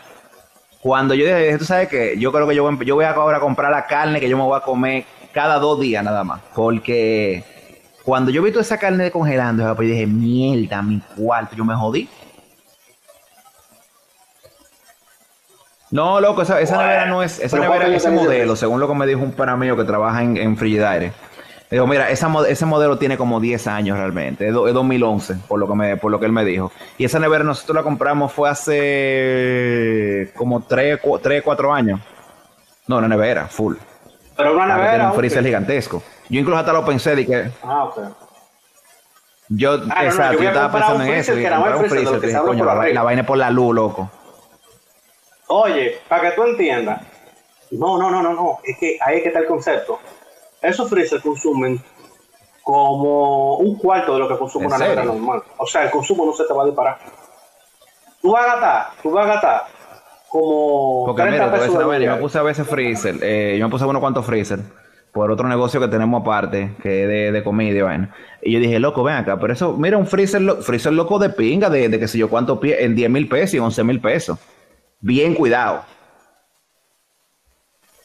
[SPEAKER 1] Cuando yo dije, tú sabes que yo creo que yo voy, yo ahora a comprar la carne que yo me voy a comer cada dos días nada más. Porque cuando yo vi toda esa carne congelando, pues yo dije, mierda, mi cuarto, yo me jodí. No, loco, esa, esa
[SPEAKER 2] Bueno,
[SPEAKER 1] nevera no es, esa nevera,
[SPEAKER 2] ¿cuánto
[SPEAKER 1] ese
[SPEAKER 2] yo
[SPEAKER 1] modelo, según lo que me dijo un pana mío que trabaja en, en Frigidaire. Digo, mira, esa, ese modelo tiene como 10 años realmente, es, es 2011, por lo, que me, por lo que él me dijo. Y esa nevera nosotros la compramos fue hace como 3, 4 años. No, una nevera, full.
[SPEAKER 2] Pero una
[SPEAKER 1] Ah, que tiene
[SPEAKER 2] nevera.
[SPEAKER 1] un freezer gigantesco. Yo incluso hasta lo pensé que
[SPEAKER 2] Ah, ok.
[SPEAKER 1] yo,
[SPEAKER 2] no, yo
[SPEAKER 1] exacto,
[SPEAKER 2] voy
[SPEAKER 1] yo
[SPEAKER 2] a
[SPEAKER 1] estaba pensando en eso, dije,
[SPEAKER 2] que
[SPEAKER 1] comprar un
[SPEAKER 2] freezer,
[SPEAKER 1] dije, coño, la, la vaina por la luz, loco.
[SPEAKER 2] Oye, para que tú entiendas. No, no, no, no, no. Es que ahí es que está el concepto. Esos freezers consumen como un cuarto de lo que consume
[SPEAKER 1] ¿En
[SPEAKER 2] una nevera normal. O sea, el consumo no se te va a disparar. Tú vas a gastar, tú vas a gastar como
[SPEAKER 1] Porque
[SPEAKER 2] 30
[SPEAKER 1] mira,
[SPEAKER 2] pesos de
[SPEAKER 1] yo me puse a veces freezer, eh, yo me puse unos cuantos freezer por otro negocio que tenemos aparte, que es de, de comida y vaina. Y yo dije, loco, ven acá, pero eso, mira, un freezer, lo- freezer loco de pinga, de, de que sé yo cuánto pie, en 10 mil pesos y 11 mil pesos. Bien cuidado.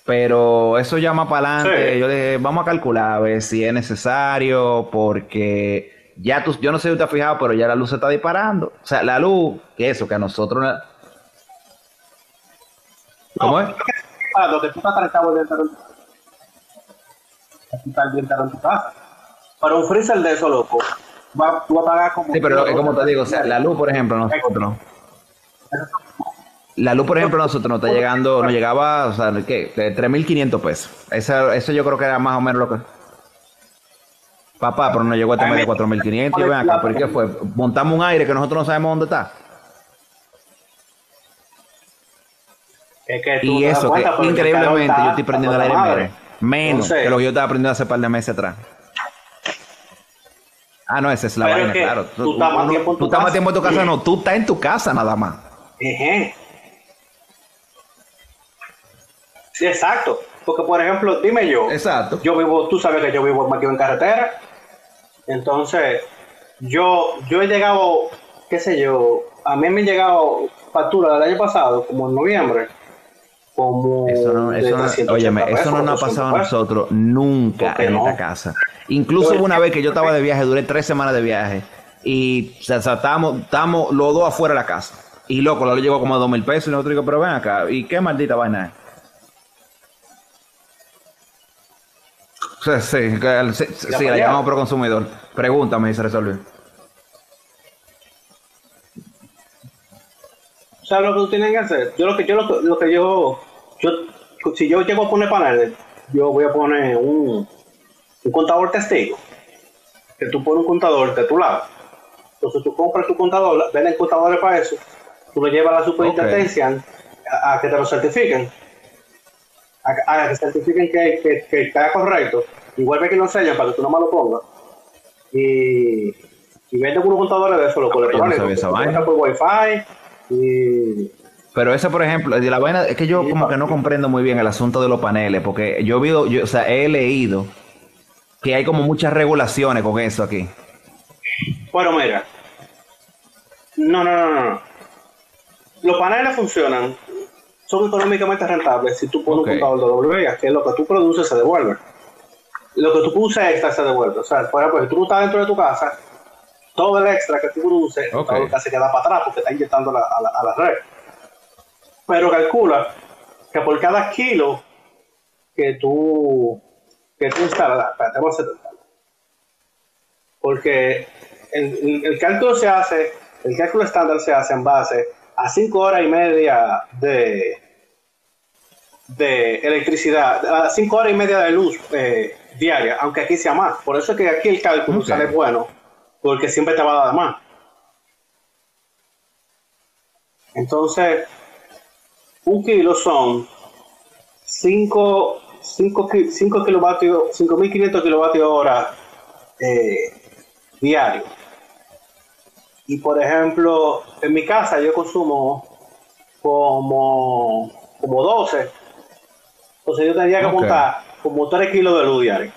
[SPEAKER 1] Pero eso ya más para adelante,
[SPEAKER 2] Sí.
[SPEAKER 1] yo dije, vamos a calcular a ver si es necesario, porque ya tú, yo no sé si usted ha fijado, pero ya la luz se está disparando. O sea, la luz, que eso, que a nosotros... no- ¿Cómo es?
[SPEAKER 2] Lo que tú estás en tu está el día entero en tu casa. Pero un freezer de eso, loco, va, tú vas a pagar como...
[SPEAKER 1] Sí, pero como te digo, o sea, la luz, por ejemplo, nosotros. La luz, por ejemplo, nosotros nos está llegando, nos llegaba, o sea, ¿qué? De 3.500 pesos. Eso, eso yo creo que era más o menos lo que. Papá, pero nos llegó a tener de 4.500. Y ven acá, ¿por qué fue? Montamos un aire que nosotros no sabemos dónde está.
[SPEAKER 2] Es que tú
[SPEAKER 1] Y eso,
[SPEAKER 2] cuenta,
[SPEAKER 1] que increíblemente yo estoy prendiendo el aire menos.
[SPEAKER 2] madre.
[SPEAKER 1] Menos que lo que yo estaba aprendiendo hace par de meses atrás. Ah, no, esa es la
[SPEAKER 2] Pero
[SPEAKER 1] vaina,
[SPEAKER 2] es que
[SPEAKER 1] claro.
[SPEAKER 2] tú estás más tiempo en tu
[SPEAKER 1] tú estás más
[SPEAKER 2] casa.
[SPEAKER 1] tiempo en tu casa, no, tú estás en tu casa nada más.
[SPEAKER 2] Ejé. Sí, exacto. Porque, por ejemplo, dime yo.
[SPEAKER 1] Exacto.
[SPEAKER 2] Yo vivo, tú sabes que yo vivo aquí en carretera. Entonces, yo, yo he llegado, qué sé yo, a mí me han llegado facturas del año pasado, como en noviembre. Como
[SPEAKER 1] Eso no, eso no,
[SPEAKER 2] 380
[SPEAKER 1] óyeme, eso no nos ha
[SPEAKER 2] 200
[SPEAKER 1] pasado a nosotros nunca
[SPEAKER 2] ¿Por qué
[SPEAKER 1] en
[SPEAKER 2] no?
[SPEAKER 1] esta casa. Incluso una vez que yo estaba de viaje, duré tres semanas de viaje y o sea, estábamos, estábamos los dos afuera de la casa. Y loco, lo llegó como a dos mil pesos y nosotros digo, pero ven acá, ¿y qué maldita vaina es? Sí, sí, la llamamos pro consumidor. Pregúntame y se resolvió.
[SPEAKER 2] ¿Sabes lo que tú tienes que hacer? Yo lo que yo lo, que- lo que yo, yo si yo llego a poner paneles, yo voy a poner un, un contador testigo. Que tú pones un contador de tu lado. Entonces tú compras tu contador, venden contadores para eso, tú lo llevas a la superintendencia a, a que te lo certifiquen. A, a que certifiquen que, que, que está correcto. Y vuelve que lo enseñan para que tú no me lo pongas. Y, y venden unos contadores de eso, lo
[SPEAKER 1] yo no esa
[SPEAKER 2] por wifi y
[SPEAKER 1] Pero ese, por ejemplo, de la vaina, es que yo como que no comprendo muy bien el asunto de los paneles, porque yo he oído, yo, o sea, he leído que hay como muchas regulaciones con eso aquí.
[SPEAKER 2] Bueno, mira. No, no, no, no, no. Los paneles funcionan, son económicamente rentables si tú pones un contador de doble vía, que lo que tú produces se devuelve. Lo que tú produces extra se devuelve. O sea, por ejemplo, si tú no estás dentro de tu casa, todo el extra que tú produces,
[SPEAKER 1] Ok.
[SPEAKER 2] todo lo que se queda para atrás porque está inyectando la- a, la, a la red. Pero calcula que por cada kilo que tú, que tú instalas, espérate, vamos a hacer porque el, el- el cálculo se hace, el cálculo estándar se hace en base a 5 horas y media de, de electricidad, a 5 horas y media de luz eh, diaria, aunque aquí sea más. Por eso es que aquí el cálculo sale bueno, porque siempre te va a dar más. Entonces, un kilo son 5 kilovatios, 5.500 kilovatios hora eh, diario. Y por ejemplo, en mi casa yo consumo como, como 12. Entonces yo tendría que
[SPEAKER 1] Ok.
[SPEAKER 2] apuntar como 3 kilos de luz diario.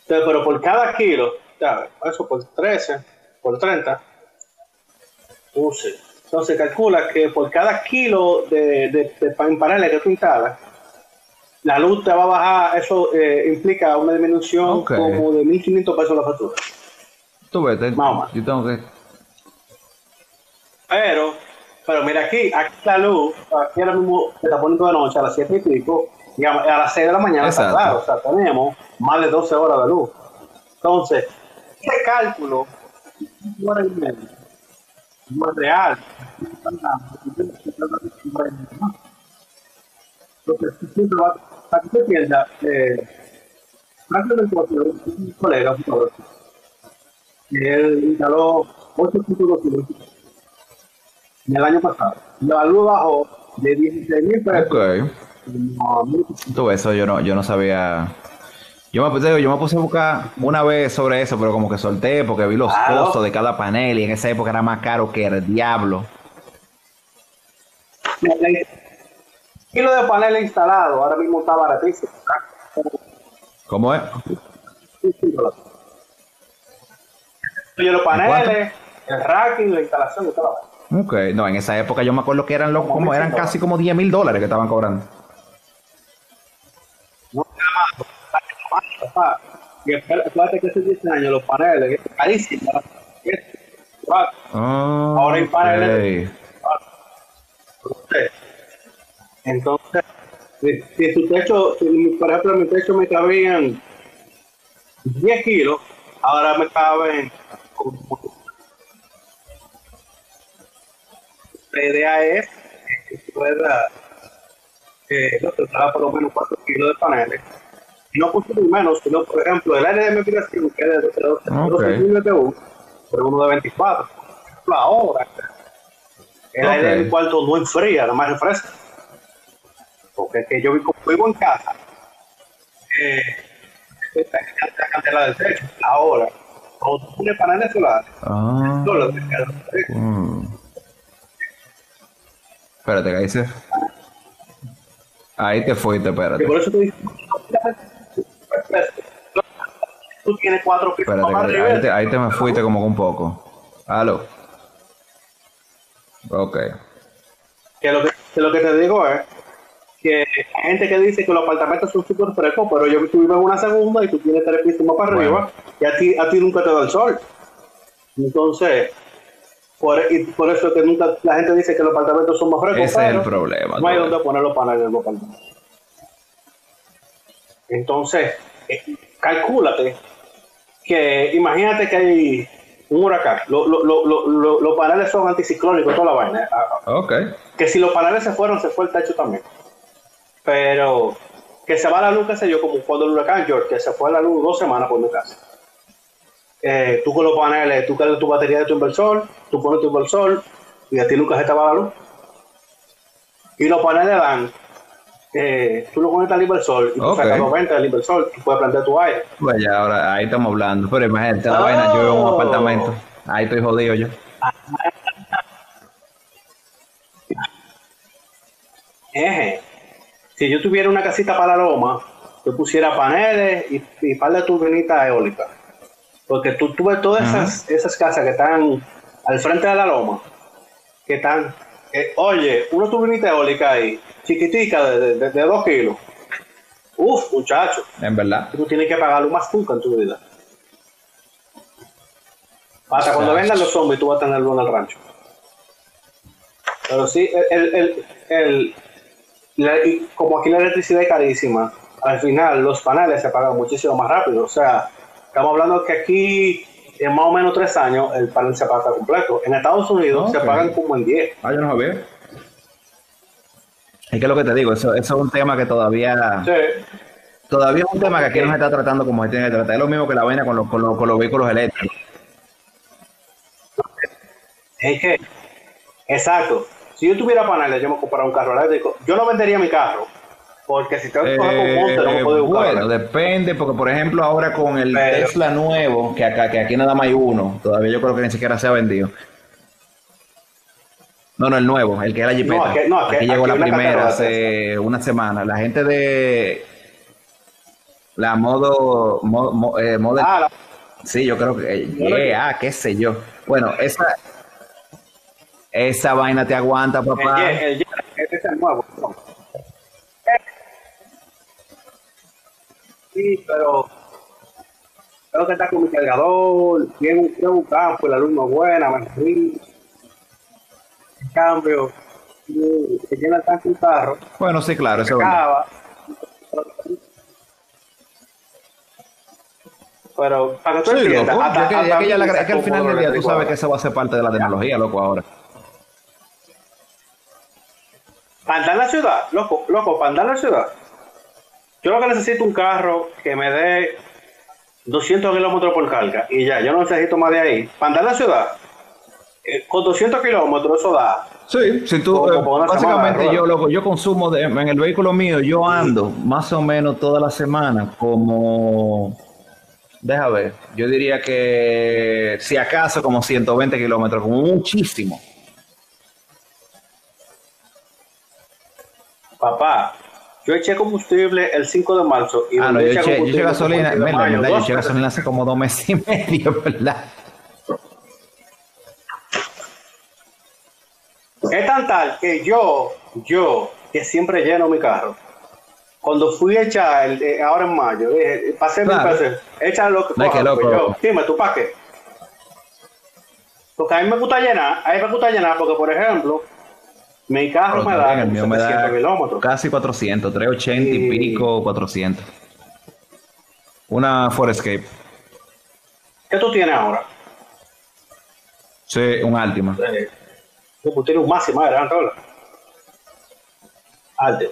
[SPEAKER 2] Entonces, pero por cada kilo, ya, eso por 13, por 30, 11. Entonces calcula que por cada kilo de, de, de pan- paneles que tú instalas, la luz te va a bajar, eso eh, implica una disminución como de 1.500 pesos la factura.
[SPEAKER 1] Tú ves, te- yo tengo que...
[SPEAKER 2] Pero, pero mira aquí, aquí la luz, aquí ahora mismo se está poniendo de noche a las 7 y pico, y a, a las 6 de la mañana está
[SPEAKER 1] Exacto.
[SPEAKER 2] claro, o sea, tenemos más de 12 horas de luz. Entonces, ese cálculo, una hora y media, no es real. Entonces, siempre vas, para que se entienda, eh, un colega, un él instaló 8.2 kilómetros en el año pasado. La luz bajó de 16 mil pesos
[SPEAKER 1] Ok.
[SPEAKER 2] a mil-
[SPEAKER 1] Tú ves, eso yo no, yo no sabía... Yo me, puse, yo me puse a buscar una vez sobre eso, pero como que solté porque vi los
[SPEAKER 2] Claro.
[SPEAKER 1] costos de cada panel y en esa época era más caro que el diablo.
[SPEAKER 2] El kilo de panel instalado ahora mismo está baratísimo.
[SPEAKER 1] ¿Cómo es?
[SPEAKER 2] Oye, los paneles, el racking, la instalación y todo.
[SPEAKER 1] Ok, no, en esa época yo me acuerdo que eran, los,
[SPEAKER 2] Como
[SPEAKER 1] eran
[SPEAKER 2] 1.100
[SPEAKER 1] casi como 10 mil dólares que estaban cobrando.
[SPEAKER 2] No. Y espérate que hace 10 años los paneles, es carísimo.
[SPEAKER 1] Ah,
[SPEAKER 2] Ahora hay paneles. Entonces, si, si tu techo, si, por ejemplo, en mi techo me cabían 10 kilos, ahora me caben como- La idea es que tú puedas eh, tratar por lo menos 4 kilos de paneles. Y no consumir menos, sino, por ejemplo, el aire de ventilación que es de 12
[SPEAKER 1] Ok.
[SPEAKER 2] BTU, pero uno de 24. Por ejemplo, ahora, el aire del cuarto no enfría, nada más refresca. Porque que yo vivo, en casa, eh, esta cantidad del techo. Ahora, cuando tú paneles solares,
[SPEAKER 1] Ah,
[SPEAKER 2] solo te queda
[SPEAKER 1] mm. Espérate, ¿qué dice? Ahí te fuiste,
[SPEAKER 2] Y
[SPEAKER 1] espérate.
[SPEAKER 2] por eso tú dices, tú tienes cuatro pisos
[SPEAKER 1] Espérate,
[SPEAKER 2] más
[SPEAKER 1] que
[SPEAKER 2] arriba.
[SPEAKER 1] ahí te, ahí te me fuiste como un poco. Aló. Ok.
[SPEAKER 2] Que lo que, que lo que te digo es que hay gente que dice que los apartamentos son súper frescos, pero yo tú vives en una segunda y tú tienes tres pisos más para
[SPEAKER 1] Bueno.
[SPEAKER 2] arriba y a ti, a ti nunca te da el sol. Entonces, por, y por eso es que nunca la gente dice que los apartamentos son más frescos.
[SPEAKER 1] Ese es el problema.
[SPEAKER 2] No hay
[SPEAKER 1] ves.
[SPEAKER 2] poner los paneles en los apartamentos. Entonces, eh, calcúlate que imagínate que hay un huracán. Lo- lo- lo- lo- lo- los paneles son anticiclónicos, toda la vaina. Ah,
[SPEAKER 1] Ok.
[SPEAKER 2] que si los paneles se fueron, se fue el techo también. Pero que se va la luz, qué sé yo, como cuando el huracán George, que se fue la luz dos semanas por mi casa. Eh, tú con los paneles, tú cargas tu batería de tu inversor, tú pones tu inversor y a ti nunca se te va la luz. Y los paneles dan, eh, tú lo conectas al inversor y tú
[SPEAKER 1] Ok.
[SPEAKER 2] sacas 90 del inversor y puedes plantear tu aire.
[SPEAKER 1] Pues ya ahora ahí estamos hablando. Pero imagínate la
[SPEAKER 2] Oh.
[SPEAKER 1] vaina, yo vivo en un apartamento. Ahí estoy jodido yo.
[SPEAKER 2] Eje. Si yo tuviera una casita para la loma, yo pusiera paneles y, y par de turbinitas eólicas. Porque tú, tú ves todas esas, esas casas que están al frente de la loma, que están, eh, oye, una turbinita eólica ahí, chiquitica de, de, de dos kilos. Uf, muchacho,
[SPEAKER 1] En verdad.
[SPEAKER 2] tú tienes que pagarlo más nunca en tu vida. Hasta cuando vengan los zombies, tú vas a tener luz en el rancho. Pero sí, el, el, el- la- como aquí la electricidad es carísima, al final los paneles se pagan muchísimo más rápido. O sea, estamos hablando que aquí en más o menos tres años el panel se paga completo. En Estados Unidos se pagan como en 10.
[SPEAKER 1] Ah, yo no sabía. Es que lo que te digo, eso, eso es un tema que todavía,
[SPEAKER 2] Sí.
[SPEAKER 1] todavía es un tema que aquí no se está tratando como se tiene que tratar. Es lo mismo que la vaina con los, con los, con los vehículos eléctricos.
[SPEAKER 2] Es que, exacto. Si yo tuviera paneles, yo me comprara un carro eléctrico. Yo no vendería mi carro. Porque si tengo que coger con monte, no
[SPEAKER 1] Eh,
[SPEAKER 2] puedo buscar.
[SPEAKER 1] bueno, depende, porque por ejemplo ahora con el
[SPEAKER 2] Pero-
[SPEAKER 1] Tesla nuevo, que acá que aquí nada más hay uno, todavía yo creo que ni siquiera se ha vendido. No, no, el nuevo, el que es la Jeepeta.
[SPEAKER 2] No, aquí- no, aquí-
[SPEAKER 1] aquí llegó
[SPEAKER 2] aquí
[SPEAKER 1] la primera hace una semana. La gente de la modo, mo- mo- eh, Model
[SPEAKER 2] Ah, la-
[SPEAKER 1] Sí, yo creo que. yeah, ah, qué sé yo. Bueno, esa. Esa vaina te aguanta, papá.
[SPEAKER 2] El, este es el nuevo. Sí, pero creo que está con mi cargador, tiene un, tiene un campo, la luz no es buena, me fui. En cambio, se llena el tanque un carro,
[SPEAKER 1] Bueno, sí, claro, eso es.
[SPEAKER 2] Pero para que tú
[SPEAKER 1] Sí,
[SPEAKER 2] entiendas,
[SPEAKER 1] loco.
[SPEAKER 2] hasta-
[SPEAKER 1] que,
[SPEAKER 2] hasta
[SPEAKER 1] ya la- es que al final del día tú sabes que eso va a ser parte de la tecnología, loco, ahora.
[SPEAKER 2] Para andar en la ciudad, loco, loco, para andar en la ciudad. Yo lo que necesito un carro que me dé 200 kilómetros por carga y ya, yo no necesito más de ahí. Para andar en la ciudad, eh, con 200 kilómetros eso da.
[SPEAKER 1] Sí, si tú, eh, básicamente
[SPEAKER 2] semana,
[SPEAKER 1] yo, loco, yo consumo de- en el vehículo mío, yo ando más o menos toda la semana como, deja ver, yo diría que si acaso como 120 kilómetros, como muchísimo.
[SPEAKER 2] Papá, yo eché combustible el 5 de marzo y
[SPEAKER 1] Ah, no, yo eché, yo gasolina,
[SPEAKER 2] 5 de
[SPEAKER 1] mira,
[SPEAKER 2] mayo,
[SPEAKER 1] verdad, yo eché gasolina hace como dos meses y medio, ¿verdad?
[SPEAKER 2] Es tan tal que yo, yo, que siempre lleno mi carro, cuando fui a echar, el- eh, ahora en mayo, dije, pasé mi
[SPEAKER 1] Claro.
[SPEAKER 2] peso, echa lo que
[SPEAKER 1] No, es que
[SPEAKER 2] coja,
[SPEAKER 1] loco.
[SPEAKER 2] pues yo, dime, ¿tú para qué? Porque a mí me gusta llenar, a mí me gusta llenar porque, por ejemplo, mi carro me da
[SPEAKER 1] el mío me
[SPEAKER 2] 700
[SPEAKER 1] da
[SPEAKER 2] kilómetros.
[SPEAKER 1] casi 400, 380 y
[SPEAKER 2] Y-
[SPEAKER 1] pico, 400. Una Ford Escape.
[SPEAKER 2] ¿Qué tú tienes ahora?
[SPEAKER 1] Sí, un Altima.
[SPEAKER 2] Eh, tú tienes un máximo de ¿verdad? Alto.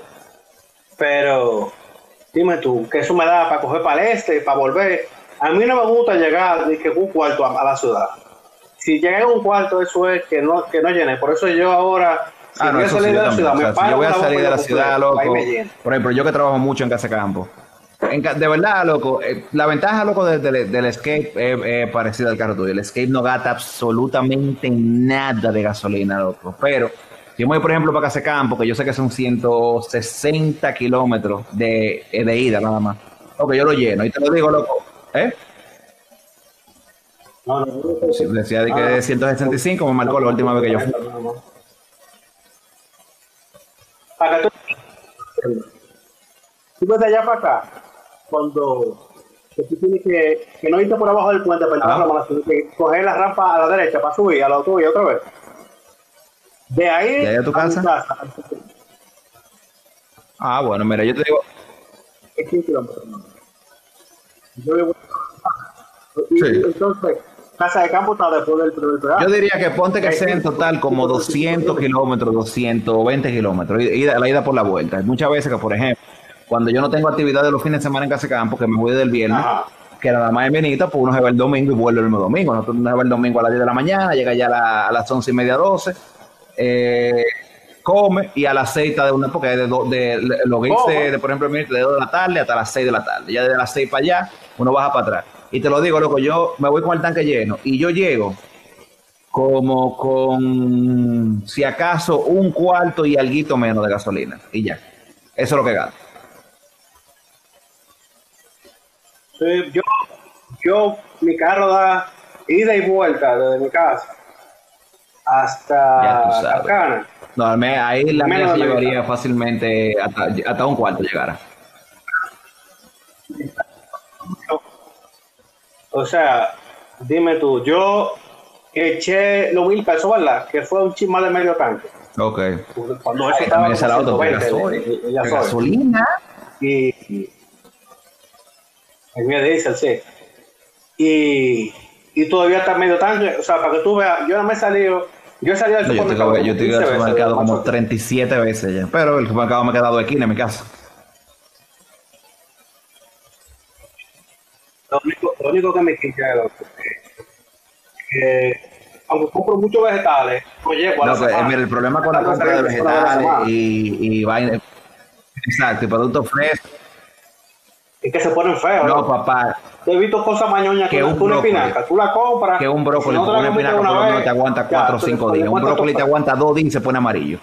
[SPEAKER 2] Pero, dime tú, que eso me da para coger para el este, para volver. A mí no me gusta llegar ni que un cuarto a, a la ciudad. Si llegué a un cuarto, eso es que no, que no llene. Por eso yo ahora, si
[SPEAKER 1] Ah, no,
[SPEAKER 2] voy a
[SPEAKER 1] eso sí,
[SPEAKER 2] salir
[SPEAKER 1] yo
[SPEAKER 2] de la
[SPEAKER 1] O sea, si yo voy a salir de la ciudad, loco. Por ejemplo, yo que trabajo mucho en Casa Campo. En de verdad, loco, eh, la ventaja, loco, de- de- del Escape es es parecida al carro tuyo. El Escape no gasta absolutamente nada de gasolina, loco. Pero Yo me voy, por ejemplo, para Casecampo, que yo sé que son 160 kilómetros de, eh, de ida nada más. Ok, yo lo lleno. Y te lo digo, loco. ¿Eh?
[SPEAKER 2] No, no, no,
[SPEAKER 1] Si decía de que de 165 me marcó la última vez que yo fui.
[SPEAKER 2] Para que tú, ves de allá para acá, cuando que tú tienes que, que no irte por abajo del puente para entrar
[SPEAKER 1] Ah.
[SPEAKER 2] a la mala, sino que coger la rampa a la derecha para subir a la tuya otra vez. De ahí,
[SPEAKER 1] ¿De ahí a tu
[SPEAKER 2] mi
[SPEAKER 1] casa? Ah, bueno, mira, yo te digo,
[SPEAKER 2] es 100 kilómetros. Yo vivo- y-
[SPEAKER 1] Sí.
[SPEAKER 2] Entonces, casa de campo está después del, peaje.
[SPEAKER 1] yo diría que ponte que sea en total como 200 kilómetros, 220 kilómetros, la ida por la vuelta. Muchas veces que, por ejemplo, cuando yo no tengo actividad de los fines de semana en Casecampo, que me voy del viernes,
[SPEAKER 2] Ajá.
[SPEAKER 1] que nada más es venita, pues uno se va el domingo y vuelve el mismo domingo. Nosotros uno se va el domingo a las 10 de la mañana, llega ya a, la- a las 11 y media, 12, eh, come y a las 6 está de una, porque es de, do- de, lo que
[SPEAKER 2] ¿Cómo?
[SPEAKER 1] hice, de, por ejemplo, de 2 de la tarde hasta las 6 de la tarde. Ya de las 6 para allá, uno baja para atrás. Y te lo digo, loco, yo me voy con el tanque lleno y yo llego como con, si acaso, un cuarto y alguito menos de gasolina. Y ya. Eso es lo que.
[SPEAKER 2] Sí, yo, yo, mi carro da ida y vuelta desde mi casa hasta. Carcana.
[SPEAKER 1] No, ahí la mía se llevaría fácilmente hasta, hasta un cuarto llegara.
[SPEAKER 2] O sea, dime tú, yo eché los mil pesos, ¿verdad? Que fue un chismal de medio tanque.
[SPEAKER 1] Ok.
[SPEAKER 2] Cuando eso estaba
[SPEAKER 1] también esa la otra,
[SPEAKER 2] como
[SPEAKER 1] porque
[SPEAKER 2] 120
[SPEAKER 1] gasoil-
[SPEAKER 2] de- de gasoil.
[SPEAKER 1] gasolina.
[SPEAKER 2] Y, y el mío diésel, sí. Y, y todavía está medio tanque. O sea, para que tú veas, yo no me he salido, yo he salido al
[SPEAKER 1] No, yo
[SPEAKER 2] supermercado.
[SPEAKER 1] yo
[SPEAKER 2] como
[SPEAKER 1] estoy en
[SPEAKER 2] 15
[SPEAKER 1] el
[SPEAKER 2] veces,
[SPEAKER 1] supermercado como
[SPEAKER 2] macho.
[SPEAKER 1] 37 veces ya. Pero el supermercado me ha quedado aquí en mi casa.
[SPEAKER 2] Lo único, lo único que me quita es que, aunque compro muchos vegetales, llego a la
[SPEAKER 1] pues, eh,
[SPEAKER 2] semana.
[SPEAKER 1] mira, el problema con la compra de vegetales y, y vaina. Exacto, y productos frescos.
[SPEAKER 2] Es que se ponen feos.
[SPEAKER 1] No,
[SPEAKER 2] ¿no?
[SPEAKER 1] papá,
[SPEAKER 2] Yo he visto cosas mañoñas
[SPEAKER 1] Que
[SPEAKER 2] que
[SPEAKER 1] un brócoli.
[SPEAKER 2] espinaca, tú la compras.
[SPEAKER 1] que un brócoli
[SPEAKER 2] si no
[SPEAKER 1] una espinaca por lo menos te aguanta
[SPEAKER 2] ya,
[SPEAKER 1] 4 o
[SPEAKER 2] tú
[SPEAKER 1] 5
[SPEAKER 2] le
[SPEAKER 1] días. Un brócoli te aguanta 2 días y se pone amarillo.